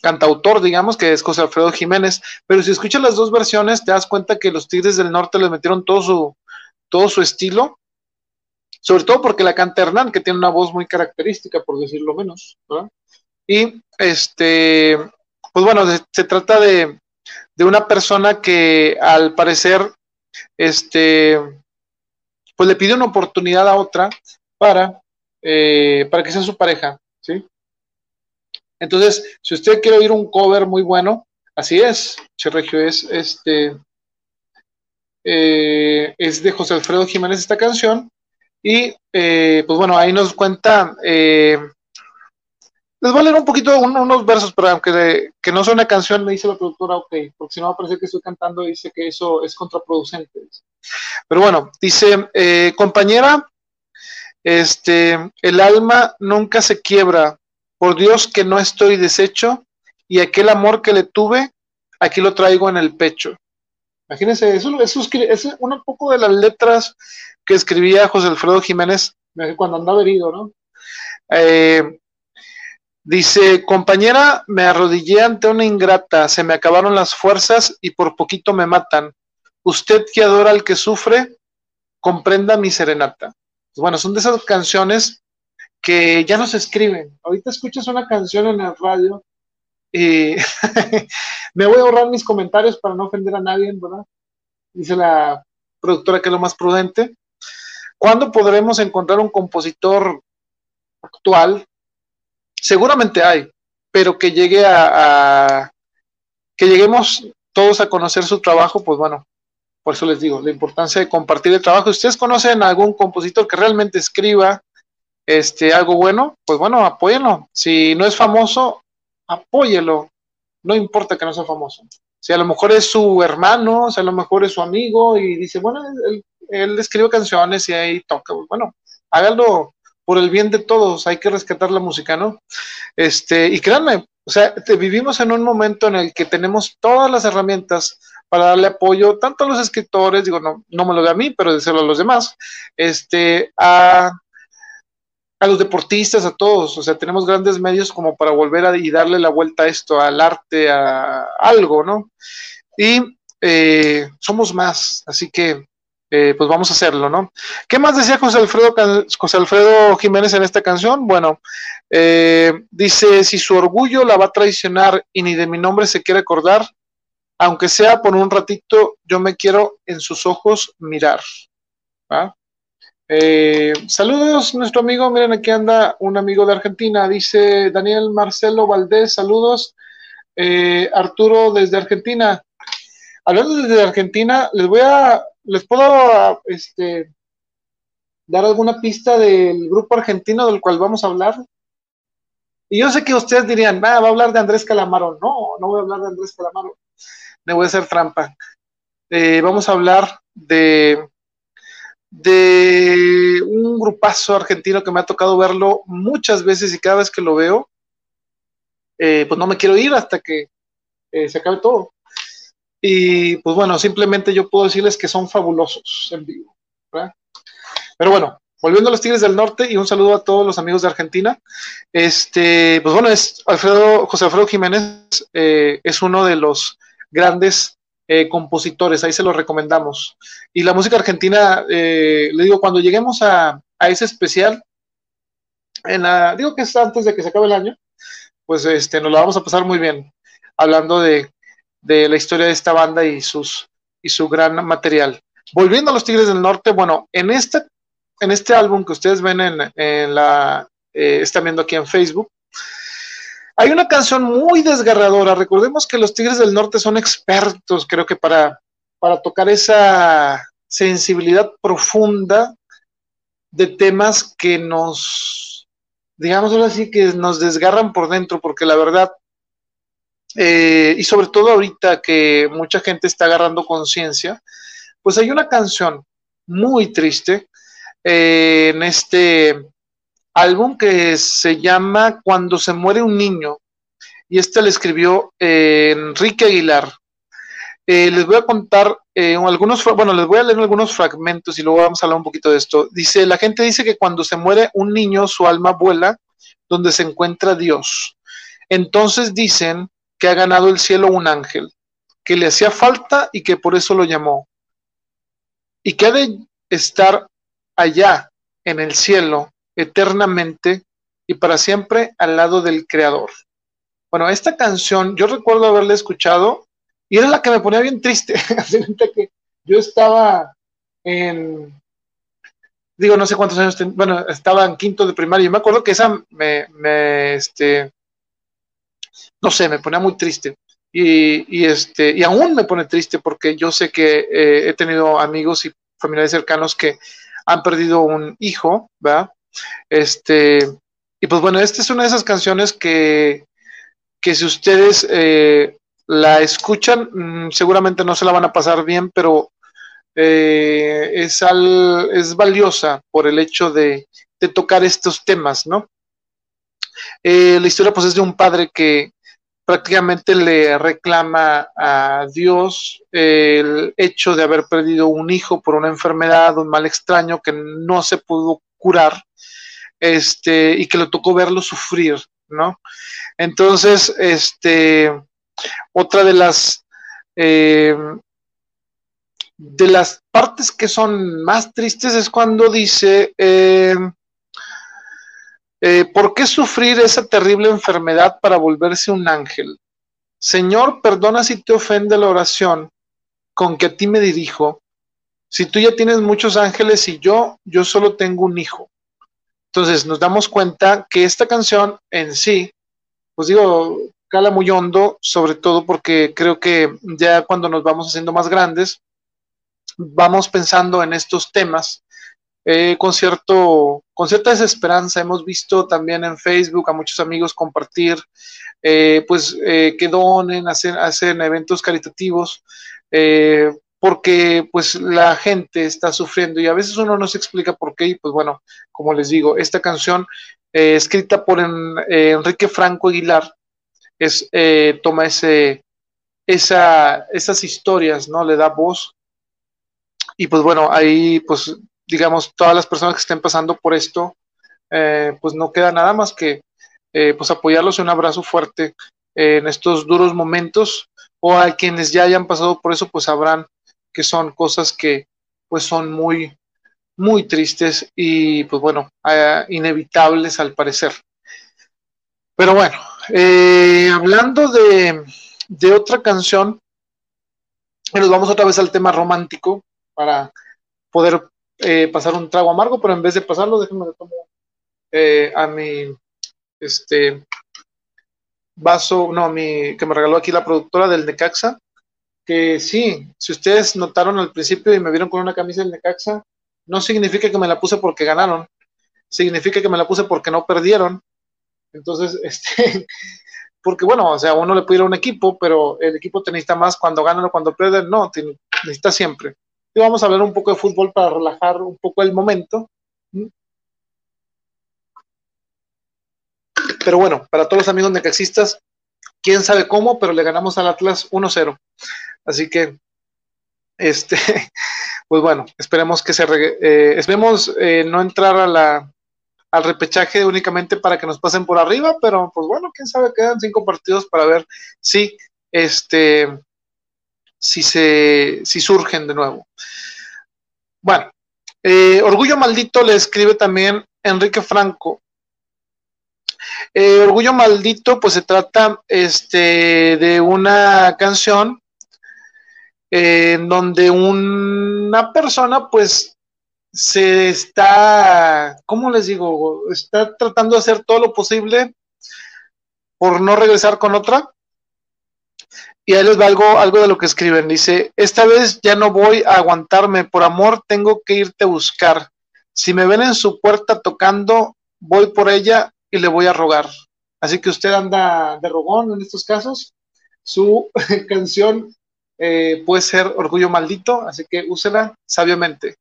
cantautor, digamos, que es José Alfredo Jiménez, pero si escuchas las dos versiones te das cuenta que los Tigres del Norte le metieron todo su, todo su estilo sobre todo porque la canta Hernán, que tiene una voz muy característica, por decirlo menos, Y este, pues bueno, se trata de, una persona que al parecer, este, pues le pide una oportunidad a otra para, eh, para que sea su pareja, ¿sí? Entonces, si usted quiere oír un cover muy bueno, así es, Cherregio es este, eh, es de José Alfredo Jiménez esta canción, y eh, pues bueno, ahí nos cuenta, eh, les voy a leer un poquito unos versos, pero aunque que no sea una canción, me dice la productora, ok, porque si no va a parecer que estoy cantando, dice que eso es contraproducente. Pero bueno, dice, compañera, este, el alma nunca se quiebra, por Dios que no estoy deshecho, y aquel amor que le tuve, aquí lo traigo en el pecho. Imagínense, eso, es un poco de las letras que escribía José Alfredo Jiménez cuando andaba herido, ¿no? Eh, dice, compañera, me arrodillé ante una ingrata, se me acabaron las fuerzas y por poquito me matan. Usted que adora al que sufre, comprenda mi serenata. Bueno, son de esas canciones que ya no se escriben. Ahorita escuchas una canción en el radio y *laughs* me voy a ahorrar mis comentarios para no ofender a nadie, ¿verdad? Dice la productora que es lo más prudente. ¿Cuándo podremos encontrar un compositor actual? Seguramente hay, pero que llegue a, que lleguemos todos a conocer su trabajo, pues bueno, por eso les digo, la importancia de compartir el trabajo. Si ustedes conocen a algún compositor que realmente escriba este algo bueno, pues bueno, apóyenlo. Si no es famoso, apóyelo. No importa que no sea famoso. Si a lo mejor es su hermano, si a lo mejor es su amigo y dice, bueno, él él escribe canciones y ahí toca, bueno, hágalo por el bien de todos, hay que rescatar la música, ¿no? Este, y créanme, o sea, vivimos en un momento en el que tenemos todas las herramientas para darle apoyo tanto a los escritores, digo, no, no me lo de a mí, pero decirlo a los demás, este, a, a los deportistas, a todos, o sea, tenemos grandes medios como para volver a y darle la vuelta a esto, al arte, a algo, ¿no? Y eh, somos más, así que eh, pues vamos a hacerlo, ¿no? ¿Qué más decía José Alfredo, José Alfredo Jiménez en esta canción? Bueno, eh, dice, si su orgullo la va a traicionar y ni de mi nombre se quiere acordar, aunque sea por un ratito, yo me quiero en sus ojos mirar. Eh, saludos, nuestro amigo, miren, aquí anda un amigo de Argentina, dice Daniel Marcelo Valdés, saludos. Eh, Arturo desde Argentina. Hablando desde Argentina, les voy a, les puedo este, dar alguna pista del grupo argentino del cual vamos a hablar. Y yo sé que ustedes dirían, va a hablar de Andrés Calamaro. No, no voy a hablar de Andrés Calamaro. Me voy a hacer trampa. Eh, vamos a hablar de, de un grupazo argentino que me ha tocado verlo muchas veces y cada vez que lo veo, eh, pues no me quiero ir hasta que eh, se acabe todo. Y pues bueno, simplemente yo puedo decirles que son fabulosos en vivo. Pero bueno, volviendo a los Tigres del Norte y un saludo a todos los amigos de Argentina. Este, pues bueno, es Alfredo, José Alfredo Jiménez eh, es uno de los grandes eh, compositores, ahí se los recomendamos. Y la música argentina, eh, le digo, cuando lleguemos a, ese especial, en la, digo que es antes de que se acabe el año, pues este, nos la vamos a pasar muy bien, hablando de, de la historia de esta banda y, sus, y su gran material. Volviendo a los Tigres del Norte, bueno, en esta en este álbum que ustedes ven en, la, eh, están viendo aquí en Facebook, hay una canción muy desgarradora. Recordemos que los Tigres del Norte son expertos, creo que para, para tocar esa sensibilidad profunda de temas que nos, digamos así, que nos desgarran por dentro, porque la verdad, eh, y sobre todo ahorita que mucha gente está agarrando conciencia, pues hay una canción muy triste eh, en este álbum que se llama Cuando se muere un niño. Y este le escribió eh, Enrique Aguilar. Eh, les voy a contar algunos, bueno, les voy a leer algunos fragmentos y luego vamos a hablar un poquito de esto. Dice, la gente dice que cuando se muere un niño, su alma vuela donde se encuentra Dios. Entonces dicen que ha ganado el cielo un ángel, que le hacía falta y que por eso lo llamó. Y que ha de estar allá en el cielo, eternamente y para siempre al lado del Creador. Bueno, esta canción yo recuerdo haberla escuchado y era la que me ponía bien triste. *laughs* que yo estaba en, digo, no sé cuántos años, bueno, estaba en quinto de primaria y me acuerdo que esa me, me este, no sé, me ponía muy triste. Y, este, y aún me pone triste porque yo sé que eh, he tenido amigos y familiares cercanos que han perdido un hijo, ¿verdad? Este, y pues bueno, esta es una de esas canciones que, que si ustedes eh, la escuchan, mm, seguramente no se la van a pasar bien, pero eh, es, al, es valiosa por el hecho de, de tocar estos temas, ¿no? Eh, la historia pues es de un padre que, prácticamente le reclama a Dios el hecho de haber perdido un hijo por una enfermedad, un mal extraño que no se pudo curar, este, y que le tocó verlo sufrir, ¿no? Entonces, este, otra de las eh, de las partes que son más tristes es cuando dice eh, eh, ¿Por qué sufrir esa terrible enfermedad para volverse un ángel? Señor, perdona si te ofende la oración con que a ti me dirijo. Si tú ya tienes muchos ángeles y yo, yo solo tengo un hijo. Entonces nos damos cuenta que esta canción en sí, pues digo, cala muy hondo, sobre todo porque creo que ya cuando nos vamos haciendo más grandes, vamos pensando en estos temas eh, con, cierto, con cierta desesperanza. Hemos visto también en Facebook a muchos amigos compartir, eh, pues eh, que donen, hacen, hacen eventos caritativos, porque pues la gente está sufriendo y a veces uno no se explica por qué. Y pues bueno, como les digo, esta canción escrita por Enrique Franco Aguilar es, toma ese, esa, esas historias, ¿no? Le da voz. Y pues bueno, ahí pues digamos, todas las personas que estén pasando por esto, eh, pues no queda nada más que eh, pues apoyarlos un abrazo fuerte en estos duros momentos o a quienes ya hayan pasado por eso, pues sabrán que son cosas que pues son muy, muy tristes y pues bueno, eh, inevitables al parecer. Pero bueno, hablando de, de otra canción, nos vamos otra vez al tema romántico para poder eh, pasar un trago amargo, pero en vez de pasarlo, déjenme tomo eh, a mi este vaso, no, mi, que me regaló aquí la productora del Necaxa, que sí, si ustedes notaron al principio y me vieron con una camisa del Necaxa, no significa que me la puse porque ganaron, significa que me la puse porque no perdieron. Entonces, *laughs* este, porque bueno, o sea, uno le puede ir a un equipo, pero el equipo te necesita más cuando ganan o cuando pierden, no, necesita siempre. Y vamos a hablar un poco de fútbol para relajar un poco el momento. Pero bueno, para todos los amigos necaxistas, quién sabe cómo, pero le ganamos al Atlas 1-0. Así que, este, *laughs* pues bueno, esperemos que se, eh, esperemos eh, no entrar a la, al repechaje únicamente para que nos pasen por arriba, pero pues bueno, quién sabe, quedan cinco partidos para ver si este si se si surgen de nuevo. Bueno, eh, Orgullo Maldito le escribe también Enrique Franco. Eh, Orgullo Maldito, pues se trata este, de una canción en donde una persona, pues se está, ¿cómo les digo? Está tratando de hacer todo lo posible por no regresar con otra. Y ahí les va algo, algo de lo que escriben. Dice, esta vez ya no voy a aguantarme, por amor tengo que irte a buscar. Si me ven en su puerta tocando, voy por ella y le voy a rogar. Así que usted anda de rogón en estos casos. Su *laughs* canción eh, puede ser Orgullo Maldito, así que úsela sabiamente.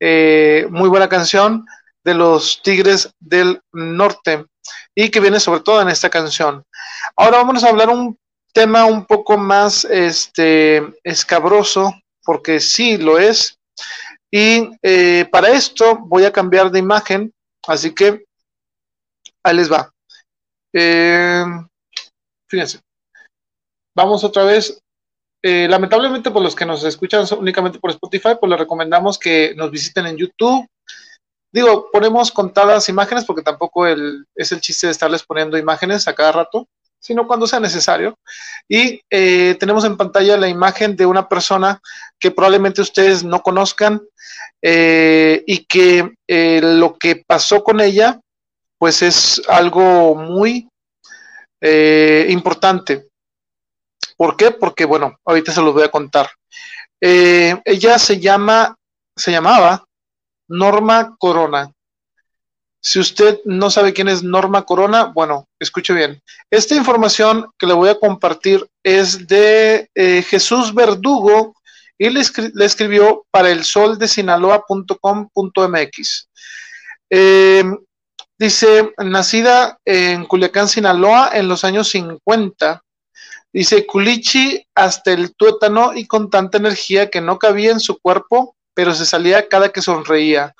Eh, muy buena canción de los Tigres del Norte y que viene sobre todo en esta canción. Ahora vamos a hablar un tema un poco más este, escabroso, porque sí lo es. Y eh, para esto voy a cambiar de imagen, así que ahí les va. Fíjense. Vamos otra vez eh, lamentablemente, por los que nos escuchan únicamente por Spotify, pues les recomendamos que nos visiten en YouTube. Digo, ponemos contadas imágenes porque tampoco es el chiste de estarles poniendo imágenes a cada rato, sino cuando sea necesario. Y eh, tenemos en pantalla la imagen de una persona que probablemente ustedes no conozcan eh, y que lo que pasó con ella, pues es algo muy importante. ¿Por qué? Porque, bueno, ahorita se los voy a contar. Eh, ella se llama, se llamaba Norma Corona. Si usted no sabe quién es Norma Corona, bueno, escuche bien. Esta información que le voy a compartir es de eh, Jesús Verdugo y le, escribió para el sol de sinaloa.com.mx. Eh, dice, nacida en Culiacán, Sinaloa, en los años 50, Dice Culichi hasta el tuétano y con tanta energía que no cabía en su cuerpo, pero se salía cada que sonreía.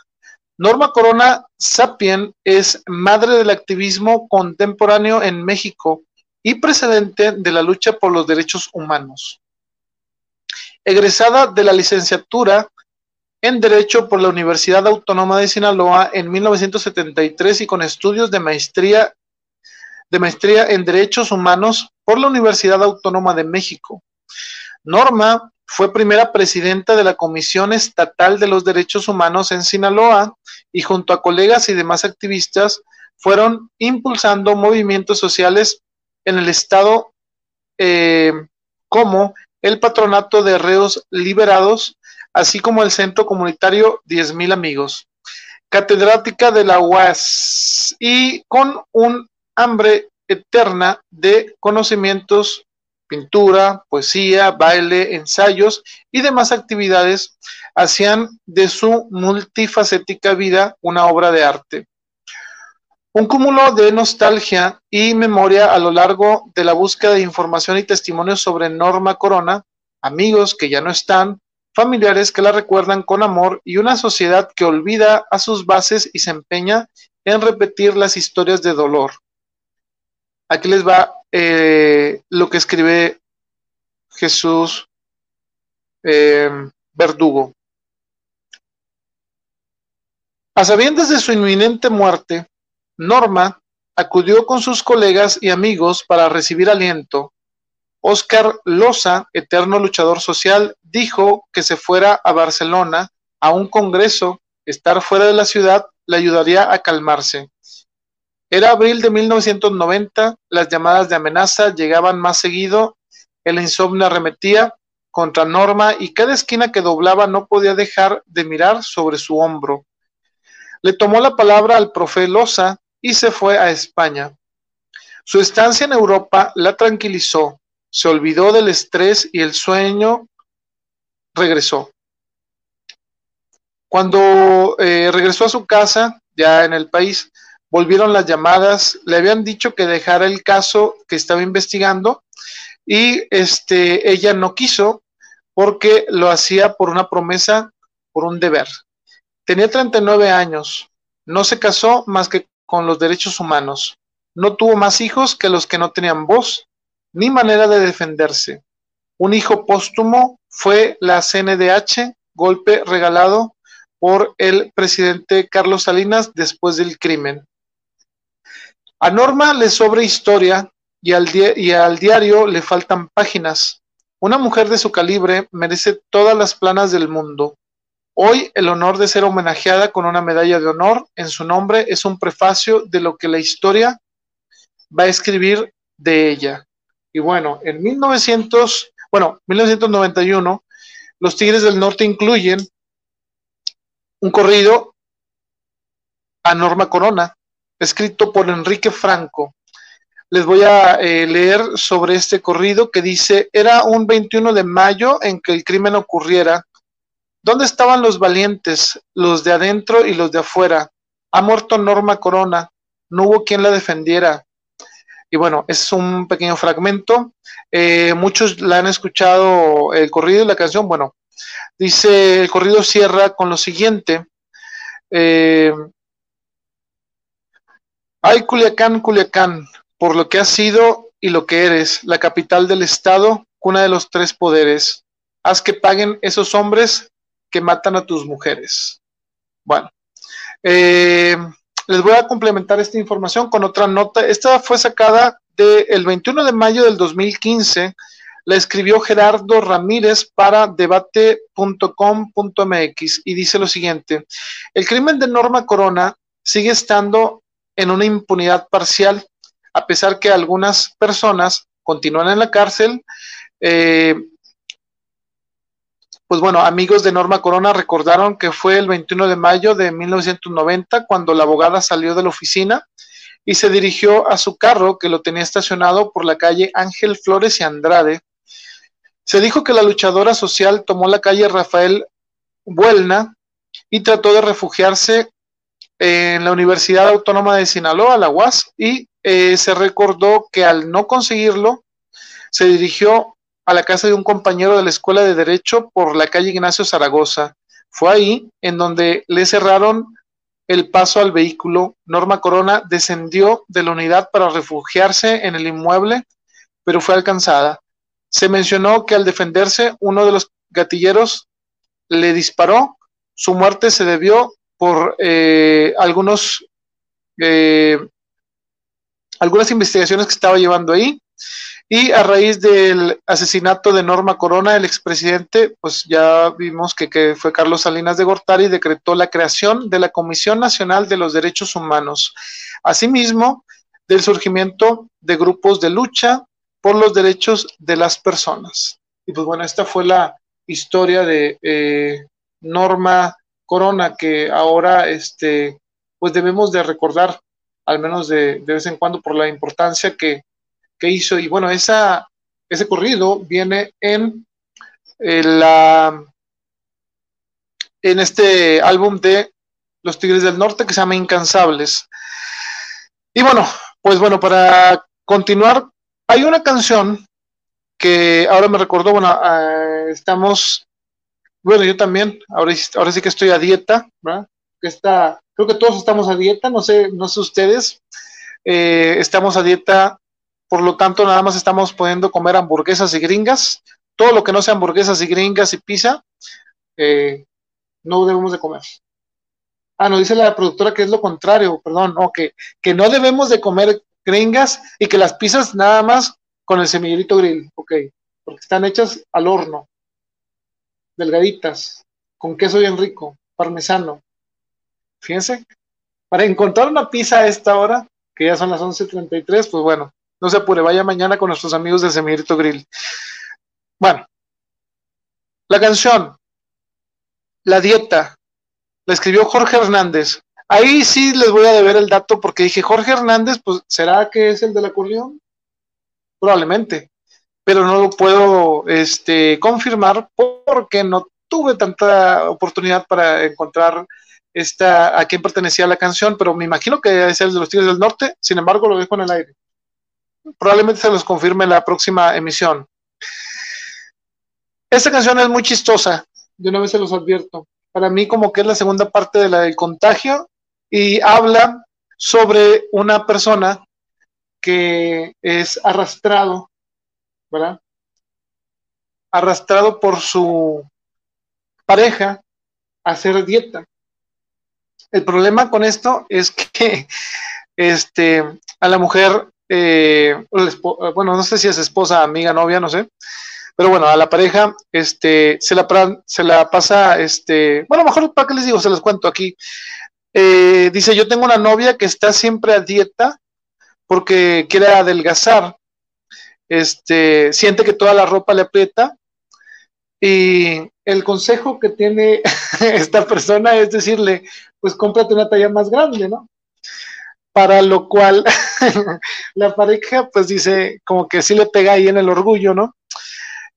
Norma Corona Sapien es madre del activismo contemporáneo en México y precedente de la lucha por los derechos humanos. Egresada de la licenciatura en Derecho por la Universidad Autónoma de Sinaloa en 1973 y con estudios de maestría de maestría en Derechos Humanos por la Universidad Autónoma de México. Norma fue primera presidenta de la Comisión Estatal de los Derechos Humanos en Sinaloa y junto a colegas y demás activistas fueron impulsando movimientos sociales en el estado eh, como el Patronato de Reos Liberados, así como el Centro Comunitario 10.000 Amigos. Catedrática de la UAS y con un hambre eterna de conocimientos, pintura, poesía, baile, ensayos y demás actividades hacían de su multifacética vida una obra de arte. Un cúmulo de nostalgia y memoria a lo largo de la búsqueda de información y testimonios sobre Norma Corona, amigos que ya no están, familiares que la recuerdan con amor y una sociedad que olvida a sus bases y se empeña en repetir las historias de dolor, Aquí les va eh, lo que escribe Jesús eh, Verdugo. A sabiendas de su inminente muerte, Norma acudió con sus colegas y amigos para recibir aliento. Oscar Loza, eterno luchador social, dijo que se fuera a Barcelona a un congreso estar fuera de la ciudad le ayudaría a calmarse. Era abril de 1990, las llamadas de amenaza llegaban más seguido, el insomnio arremetía contra Norma y cada esquina que doblaba no podía dejar de mirar sobre su hombro. Le tomó la palabra al profe Loza y se fue a España. Su estancia en Europa la tranquilizó, se olvidó del estrés y el sueño regresó. Cuando eh, regresó a su casa, ya en el país, volvieron las llamadas, le habían dicho que dejara el caso que estaba investigando y este, ella no quiso porque lo hacía por una promesa, por un deber. Tenía 39 años, no se casó más que con los derechos humanos, no tuvo más hijos que los que no tenían voz ni manera de defenderse. Un hijo póstumo fue la CNDH, golpe regalado por el presidente Carlos Salinas después del crimen. A Norma le sobra historia y al, y al diario le faltan páginas. Una mujer de su calibre merece todas las planas del mundo. Hoy el honor de ser homenajeada con una medalla de honor en su nombre es un prefacio de lo que la historia va a escribir de ella. Y bueno, en 1900, bueno, 1991, los Tigres del Norte incluyen un corrido a Norma Corona, escrito por Enrique Franco, les voy a eh, leer sobre este corrido que dice, era un 21 de mayo en que el crimen ocurriera. ¿Dónde estaban los valientes, los de adentro y los de afuera? Ha muerto Norma Corona, no hubo quien la defendiera. Y bueno, es un pequeño fragmento. Eh, muchos la han escuchado el corrido y la canción. Bueno, dice, el corrido cierra con lo siguiente. Eh, Ay, Culiacán, Culiacán, por lo que has sido y lo que eres, la capital del Estado, cuna de los tres poderes. Haz que paguen esos hombres que matan a tus mujeres. Bueno, eh, les voy a complementar esta información con otra nota. Esta fue sacada del 21 de mayo del 2015. La escribió Gerardo Ramírez para debate.com.mx y dice lo siguiente. El crimen de Norma Corona sigue estando en una impunidad parcial a pesar que algunas personas continúan en la cárcel. Eh, pues bueno, amigos de Norma Corona recordaron que fue el 21 de mayo de 1990 cuando la abogada salió de la oficina y se dirigió a su carro que lo tenía estacionado por la calle Ángel Flores y Andrade. Se dijo que la luchadora social tomó la calle Rafael Buelna y trató de refugiarse en la Universidad Autónoma de Sinaloa, la UAS, y eh, se recordó que al no conseguirlo, se dirigió a la casa de un compañero de la Escuela de Derecho por la calle Ignacio Zaragoza. Fue ahí en donde le cerraron el paso al vehículo. Norma Corona descendió de la unidad para refugiarse en el inmueble, pero fue alcanzada. Se mencionó que al defenderse, uno de los gatilleros le disparó. Su muerte se debió por eh, algunos eh, algunas investigaciones que estaba llevando ahí y a raíz del asesinato de Norma Corona, el expresidente, pues ya vimos que, fue Carlos Salinas de Gortari, decretó la creación de la Comisión Nacional de los Derechos Humanos. Asimismo, del surgimiento de grupos de lucha por los derechos de las personas. Y pues bueno, esta fue la historia de eh, Norma Corona que ahora este, pues debemos de recordar al menos de, vez en cuando por la importancia que, hizo. Y bueno, esa, ese corrido viene en, en, la, en este álbum de Los Tigres del Norte que se llama Incansables. Y bueno, pues bueno, para continuar, hay una canción que ahora me recordó, bueno, uh, estamos bueno, yo también, ahora, sí que estoy a dieta, ¿verdad? Creo que todos estamos a dieta, no sé, no sé ustedes, eh, estamos a dieta, por lo tanto nada más estamos pudiendo comer hamburguesas y gringas, todo lo que no sea hamburguesas y gringas y pizza, eh, no debemos de comer. Ah, no, dice la productora que es lo contrario, perdón, no, que, que no debemos de comer gringas y que las pizzas nada más con el semillerito grill, ok, porque están hechas al horno delgaditas, con queso bien rico, parmesano. Fíjense, para encontrar una pizza a esta hora, que ya son las 11.33, pues bueno, no se apure, vaya mañana con nuestros amigos de Semillito Grill. Bueno, la canción, La Dieta, la escribió Jorge Hernández. Ahí sí les voy a deber el dato porque dije, Jorge Hernández, pues ¿será que es el del acordeón? Probablemente, pero no lo puedo este, confirmar porque no tuve tanta oportunidad para encontrar esta, a quién pertenecía la canción, pero me imagino que es el de los Tigres del Norte, sin embargo lo dejo en el aire. Probablemente se los confirme en la próxima emisión. Esta canción es muy chistosa, de una vez se los advierto. Para mí como que es la segunda parte de la del contagio y habla sobre una persona que es arrastrado, Arrastrado por su pareja a hacer dieta. El problema con esto es que *laughs* este, a la mujer, eh, bueno, no sé si es esposa, amiga, novia, no sé, pero bueno, a la pareja este, se, la, se la pasa, este, bueno, mejor para qué les digo, se los cuento aquí. Eh, dice, yo tengo una novia que está siempre a dieta porque quiere adelgazar, este, siente que toda la ropa le aprieta y el consejo que tiene *laughs* esta persona es decirle, pues cómprate una talla más grande, ¿no? Para lo cual *laughs* la pareja pues dice como que sí le pega ahí en el orgullo, ¿no?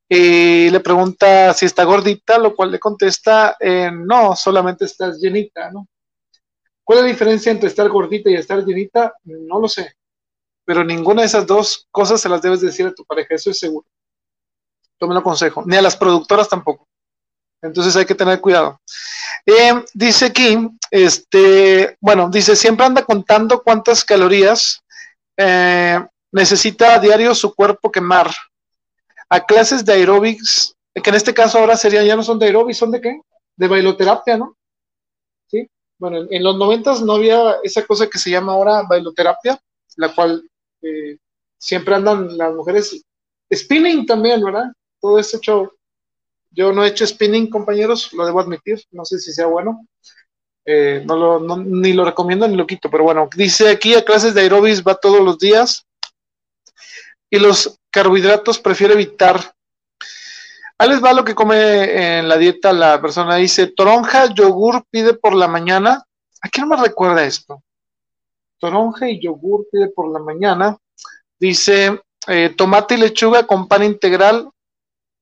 Y le pregunta si está gordita, lo cual le contesta, eh, no, solamente estás llenita, ¿no? ¿Cuál es la diferencia entre estar gordita y estar llenita? No lo sé. Pero ninguna de esas dos cosas se las debes decir a tu pareja, eso es seguro tomen el consejo, ni a las productoras tampoco. Entonces hay que tener cuidado. Eh, dice aquí, este, bueno, dice, siempre anda contando cuántas calorías eh, necesita a diario su cuerpo quemar. A clases de aeróbics, que en este caso ahora serían, ya no son de aeróbics, ¿son de qué? De bailoterapia, ¿no? Sí. Bueno, en, los noventas no había esa cosa que se llama ahora bailoterapia, la cual siempre andan las mujeres spinning también, ¿verdad? todo este show. Yo no he hecho spinning, compañeros, lo debo admitir, no sé si sea bueno. Eh, no lo, ni lo recomiendo ni lo quito, pero bueno, dice aquí a clases de aerobics va todos los días y los carbohidratos prefiere evitar. Ahí les va lo que come en la dieta la persona. Dice, toronja, yogur pide por la mañana. ¿A quién me recuerda esto? Toronja y yogur pide por la mañana. Dice, eh, tomate y lechuga con pan integral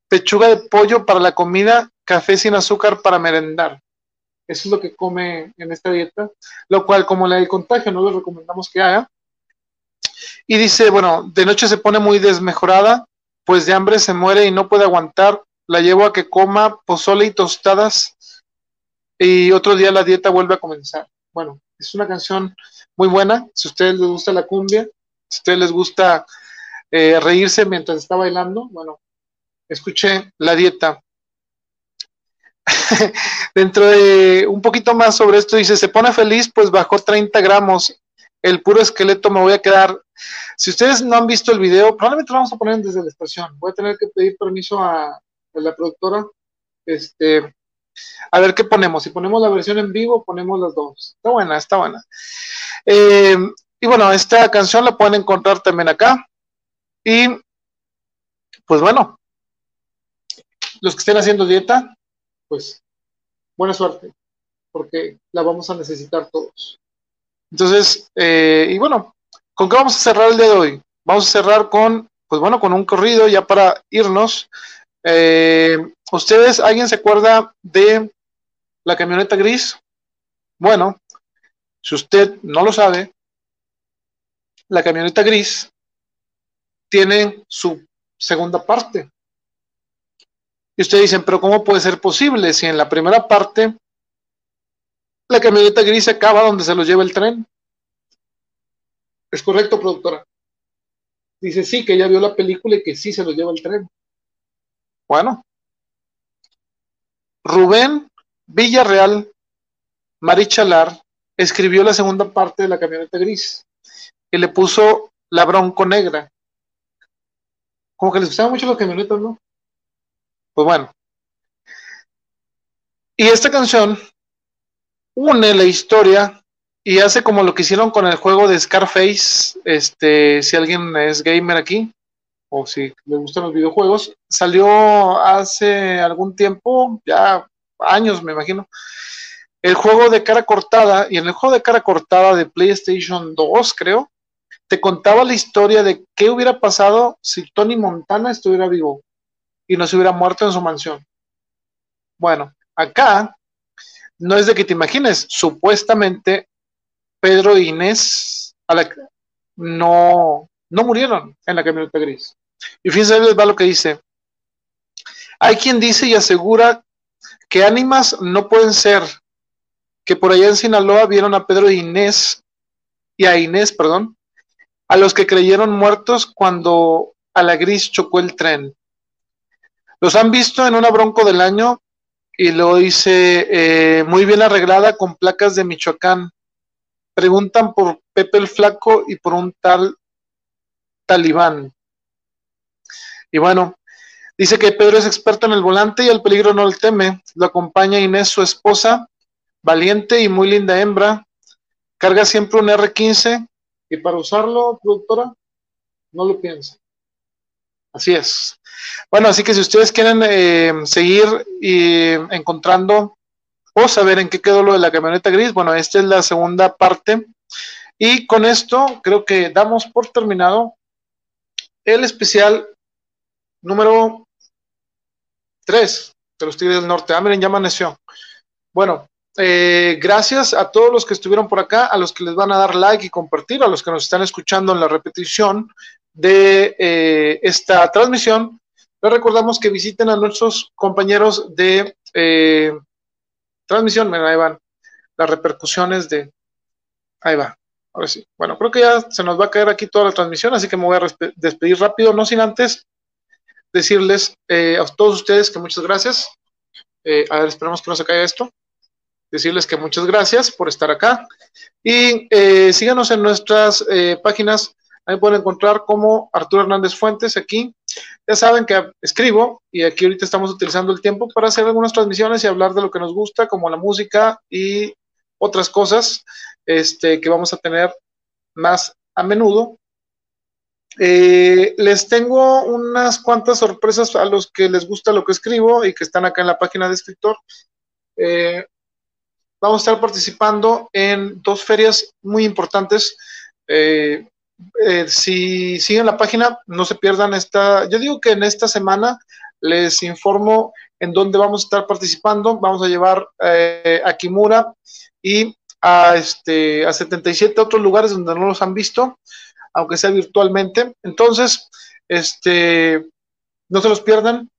pechuga de pollo para la comida, café sin azúcar para merendar. Eso es lo que come en esta dieta, lo cual como la del contagio no le recomendamos que haga. Y dice, bueno, de noche se pone muy desmejorada, pues de hambre se muere y no puede aguantar, la llevo a que coma pozole y tostadas y otro día la dieta vuelve a comenzar. Bueno, es una canción muy buena, si a ustedes les gusta la cumbia, si a ustedes les gusta eh, reírse mientras está bailando, bueno, escuché la dieta. *laughs* Dentro de un poquito más sobre esto, dice, se pone feliz, pues bajó 30 gramos. El puro esqueleto me voy a quedar. Si ustedes no han visto el video, probablemente lo vamos a poner desde la estación. Voy a tener que pedir permiso a, la productora. Este, a ver qué ponemos. Si ponemos la versión en vivo, ponemos las dos. Está buena, está buena. Eh, y bueno, esta canción la pueden encontrar también acá. Y pues bueno, los que estén haciendo dieta, pues buena suerte, porque la vamos a necesitar todos. Entonces, eh, y bueno, ¿con qué vamos a cerrar el día de hoy? Vamos a cerrar con, pues bueno, con un corrido ya para irnos. Eh, ¿Ustedes, alguien se acuerda de la camioneta gris? Bueno, si usted no lo sabe, la camioneta gris tiene su segunda parte. Y ustedes dicen, pero ¿cómo puede ser posible si en la primera parte la camioneta gris acaba donde se los lleva el tren? Es correcto, productora. Dice, sí, que ya vio la película y que sí se los lleva el tren. Bueno. Rubén Villarreal Marichalar escribió la segunda parte de la camioneta gris y le puso la bronco negra. Como que les gustaba mucho la camioneta, ¿no? Pues bueno. Y esta canción une la historia y hace como lo que hicieron con el juego de Scarface, este, si alguien es gamer aquí, o si le gustan los videojuegos, salió hace algún tiempo, ya años me imagino, el juego de cara cortada, y en el juego de cara cortada de PlayStation 2, creo, te contaba la historia de qué hubiera pasado si Tony Montana estuviera vivo y no se hubiera muerto en su mansión. Bueno, acá no es de que te imagines, supuestamente Pedro e Inés no, no murieron en la camioneta gris. Y fíjense, va lo que dice. Hay quien dice y asegura que ánimas no pueden ser, que por allá en Sinaloa vieron a Pedro e Inés, y a Inés, perdón, a los que creyeron muertos cuando a la gris chocó el tren. Los han visto en una bronco del año y lo dice eh, muy bien arreglada con placas de Michoacán preguntan por Pepe el Flaco y por un tal talibán. Y bueno, dice que Pedro es experto en el volante y el peligro no le teme. Lo acompaña Inés, su esposa, valiente y muy linda hembra. Carga siempre un R15 y para usarlo, productora, no lo piensa. Así es. Bueno, así que si ustedes quieren eh, seguir encontrando o saber en qué quedó lo de la camioneta gris. Bueno, esta es la segunda parte. Y con esto creo que damos por terminado el especial número 3 de los Tigres del Norte. Ah, miren, ya amaneció. Bueno, eh, gracias a todos los que estuvieron por acá, a los que les van a dar like y compartir, a los que nos están escuchando en la repetición de eh, esta transmisión. Les recordamos que visiten a nuestros compañeros de eh, transmisión, mira, ahí van las repercusiones de... Ahí va, ahora sí. Bueno, creo que ya se nos va a caer aquí toda la transmisión, así que me voy a despedir rápido, no sin antes decirles eh, a todos ustedes que muchas gracias. Eh, a ver, esperemos que no se caiga esto. Decirles que muchas gracias por estar acá. Y eh, síganos en nuestras páginas. Ahí pueden encontrar como Arturo Hernández Fuentes aquí ya saben que escribo y aquí ahorita estamos utilizando el tiempo para hacer algunas transmisiones y hablar de lo que nos gusta, como la música y otras cosas este, que vamos a tener más a menudo. Eh, les tengo unas cuantas sorpresas a los que les gusta lo que escribo y que están acá en la página de escritor. Eh, vamos a estar participando en dos ferias muy importantes. Eh, eh, si siguen la página, no se pierdan esta. Yo digo que en esta semana les informo en dónde vamos a estar participando. Vamos a llevar a Kimura y a, este, a 77 otros lugares donde no los han visto, aunque sea virtualmente. Entonces, este, no se los pierdan.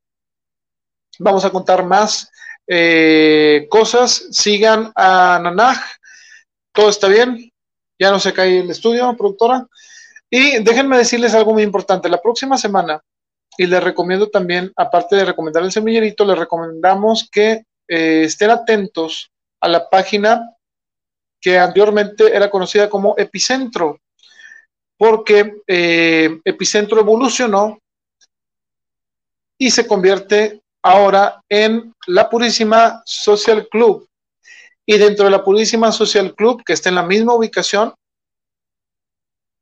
Vamos a contar más eh, cosas. Sigan a Nanaj. Todo está bien. Ya no se cae el estudio, productora. Y déjenme decirles algo muy importante. La próxima semana, y les recomiendo también, aparte de recomendar el semillerito, les recomendamos que eh, estén atentos a la página que anteriormente era conocida como Epicentro, porque eh, Epicentro evolucionó y se convierte ahora en la Purísima Social Club. Y dentro de la Purísima Social Club, que está en la misma ubicación,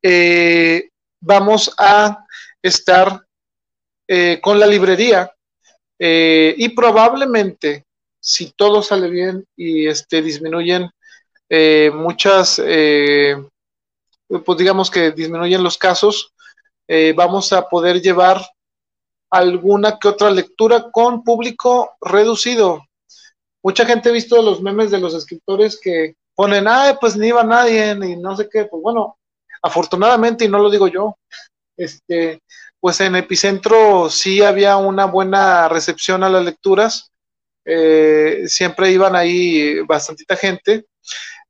eh, vamos a estar eh, con la librería y probablemente, si todo sale bien y este, disminuyen muchas, pues digamos que disminuyen los casos, vamos a poder llevar alguna que otra lectura con público reducido. Mucha gente ha visto los memes de los escritores que ponen, ay, pues ni iba nadie, y no sé qué, pues bueno, afortunadamente, y no lo digo yo, este, pues en Epicentro sí había una buena recepción a las lecturas, eh, siempre iban ahí bastantita gente.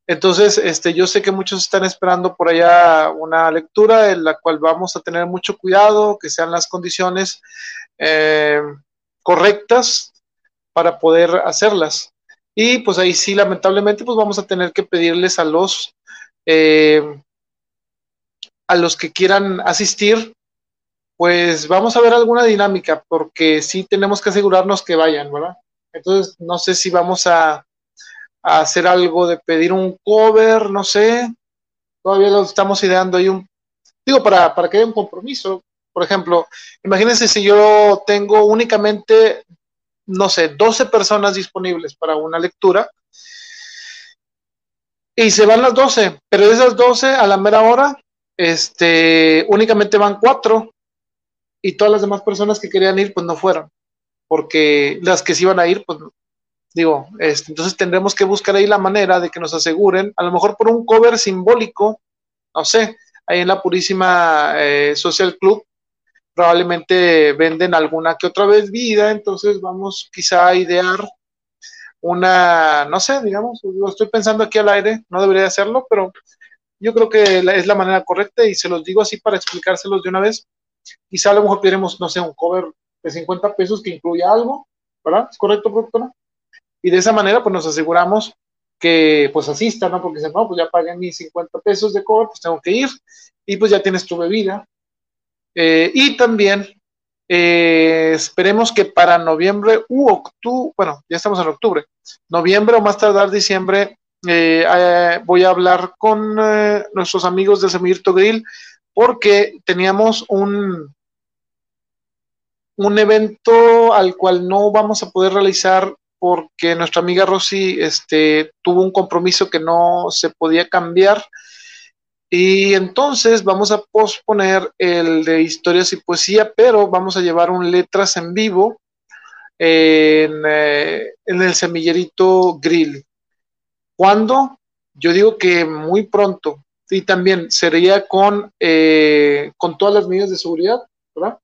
Entonces, este, yo sé que muchos están esperando por allá una lectura en la cual vamos a tener mucho cuidado, que sean las condiciones eh, correctas para poder hacerlas. Y pues ahí sí, lamentablemente, pues vamos a tener que pedirles a los eh, a los que quieran asistir, pues vamos a ver alguna dinámica, porque sí tenemos que asegurarnos que vayan, ¿verdad? Entonces, no sé si vamos a, hacer algo de pedir un cover, no sé, todavía lo estamos ideando ahí un, digo, para, para que haya un compromiso. Por ejemplo, imagínense si yo tengo únicamente, no sé, 12 personas disponibles para una lectura y se van las 12, pero de esas 12 a la mera hora, este, únicamente van 4 y todas las demás personas que querían ir, pues no fueron, porque las que se iban a ir, pues digo, este, entonces tendremos que buscar ahí la manera de que nos aseguren, a lo mejor por un cover simbólico, no sé, ahí en la Purísima eh, Social Club, probablemente venden alguna que otra vez vida, entonces vamos quizá a idear una, no sé, digamos, lo estoy pensando aquí al aire, no debería hacerlo, pero yo creo que es la manera correcta y se los digo así para explicárselos de una vez. Quizá a lo mejor queremos, no sé, un cover de 50 pesos que incluya algo, ¿verdad? ¿Es correcto, productora? Y de esa manera, pues nos aseguramos que pues asistan, ¿no? Porque dicen, no, pues ya pagué mis 50 pesos de cover, pues tengo que ir y pues ya tienes tu bebida. Eh, y también eh, esperemos que para noviembre u octubre, bueno, ya estamos en octubre, noviembre o más tardar diciembre, eh, voy a hablar con nuestros amigos de Semirto Grill porque teníamos un, un evento al cual no vamos a poder realizar porque nuestra amiga Rosy este, tuvo un compromiso que no se podía cambiar. Y entonces vamos a posponer el de historias y poesía, pero vamos a llevar un letras en vivo en, eh, el semillerito grill. ¿Cuándo? Yo digo que muy pronto. Y también sería con, eh, con todas las medidas de seguridad, ¿verdad?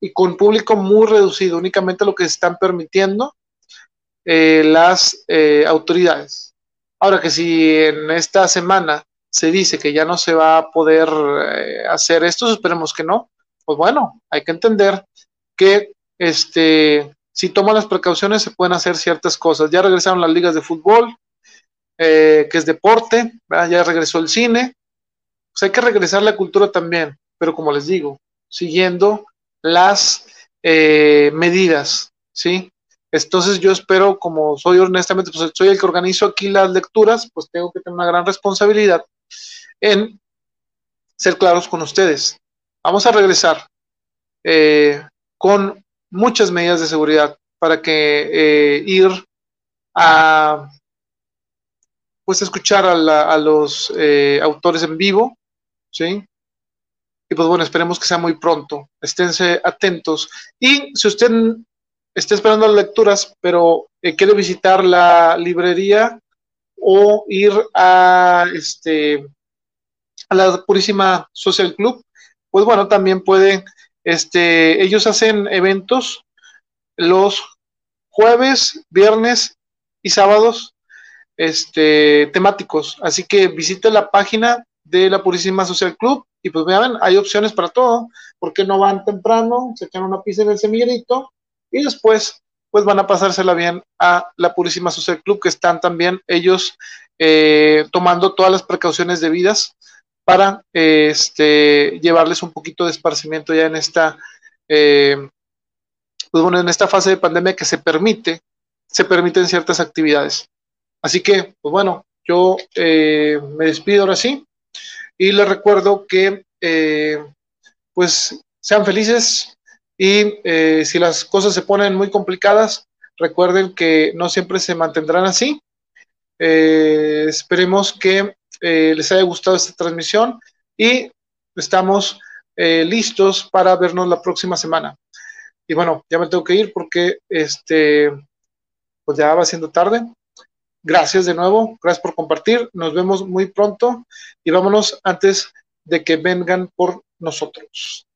Y con público muy reducido, únicamente lo que se están permitiendo eh, las eh, autoridades. Ahora que si en esta semana se dice que ya no se va a poder eh, hacer esto, esperemos que no, pues bueno, hay que entender que este, si toman las precauciones se pueden hacer ciertas cosas. Ya regresaron las ligas de fútbol, que es deporte, ya regresó el cine, pues hay que regresar la cultura también, pero como les digo, siguiendo las medidas, ¿sí? Entonces yo espero, como soy honestamente, pues soy el que organizo aquí las lecturas, pues tengo que tener una gran responsabilidad en ser claros con ustedes. Vamos a regresar eh, con muchas medidas de seguridad para que eh, ir a pues escuchar a, los eh, autores en vivo, ¿sí? Y pues bueno, esperemos que sea muy pronto. Esténse atentos. Y si usted está esperando las lecturas, pero eh, quiere visitar la librería o ir a este a la Purísima Social Club, pues bueno, también puede, este, ellos hacen eventos los jueves, viernes y sábados, este, temáticos. Así que visite la página de la Purísima Social Club y pues vean, hay opciones para todo. porque no van temprano? Se echan una pizza en el semillerito y después pues van a pasársela bien a la Purísima Social Club, que están también ellos eh, tomando todas las precauciones debidas para este, llevarles un poquito de esparcimiento ya en esta, eh, pues bueno, en esta fase de pandemia que se permite, se permiten ciertas actividades. Así que, pues bueno, yo eh, me despido ahora sí y les recuerdo que, pues, sean felices, y eh, si las cosas se ponen muy complicadas, recuerden que no siempre se mantendrán así. Eh, esperemos que eh, les haya gustado esta transmisión y estamos listos para vernos la próxima semana. Y bueno, ya me tengo que ir porque este, pues ya va siendo tarde. Gracias de nuevo, gracias por compartir. Nos vemos muy pronto y vámonos antes de que vengan por nosotros.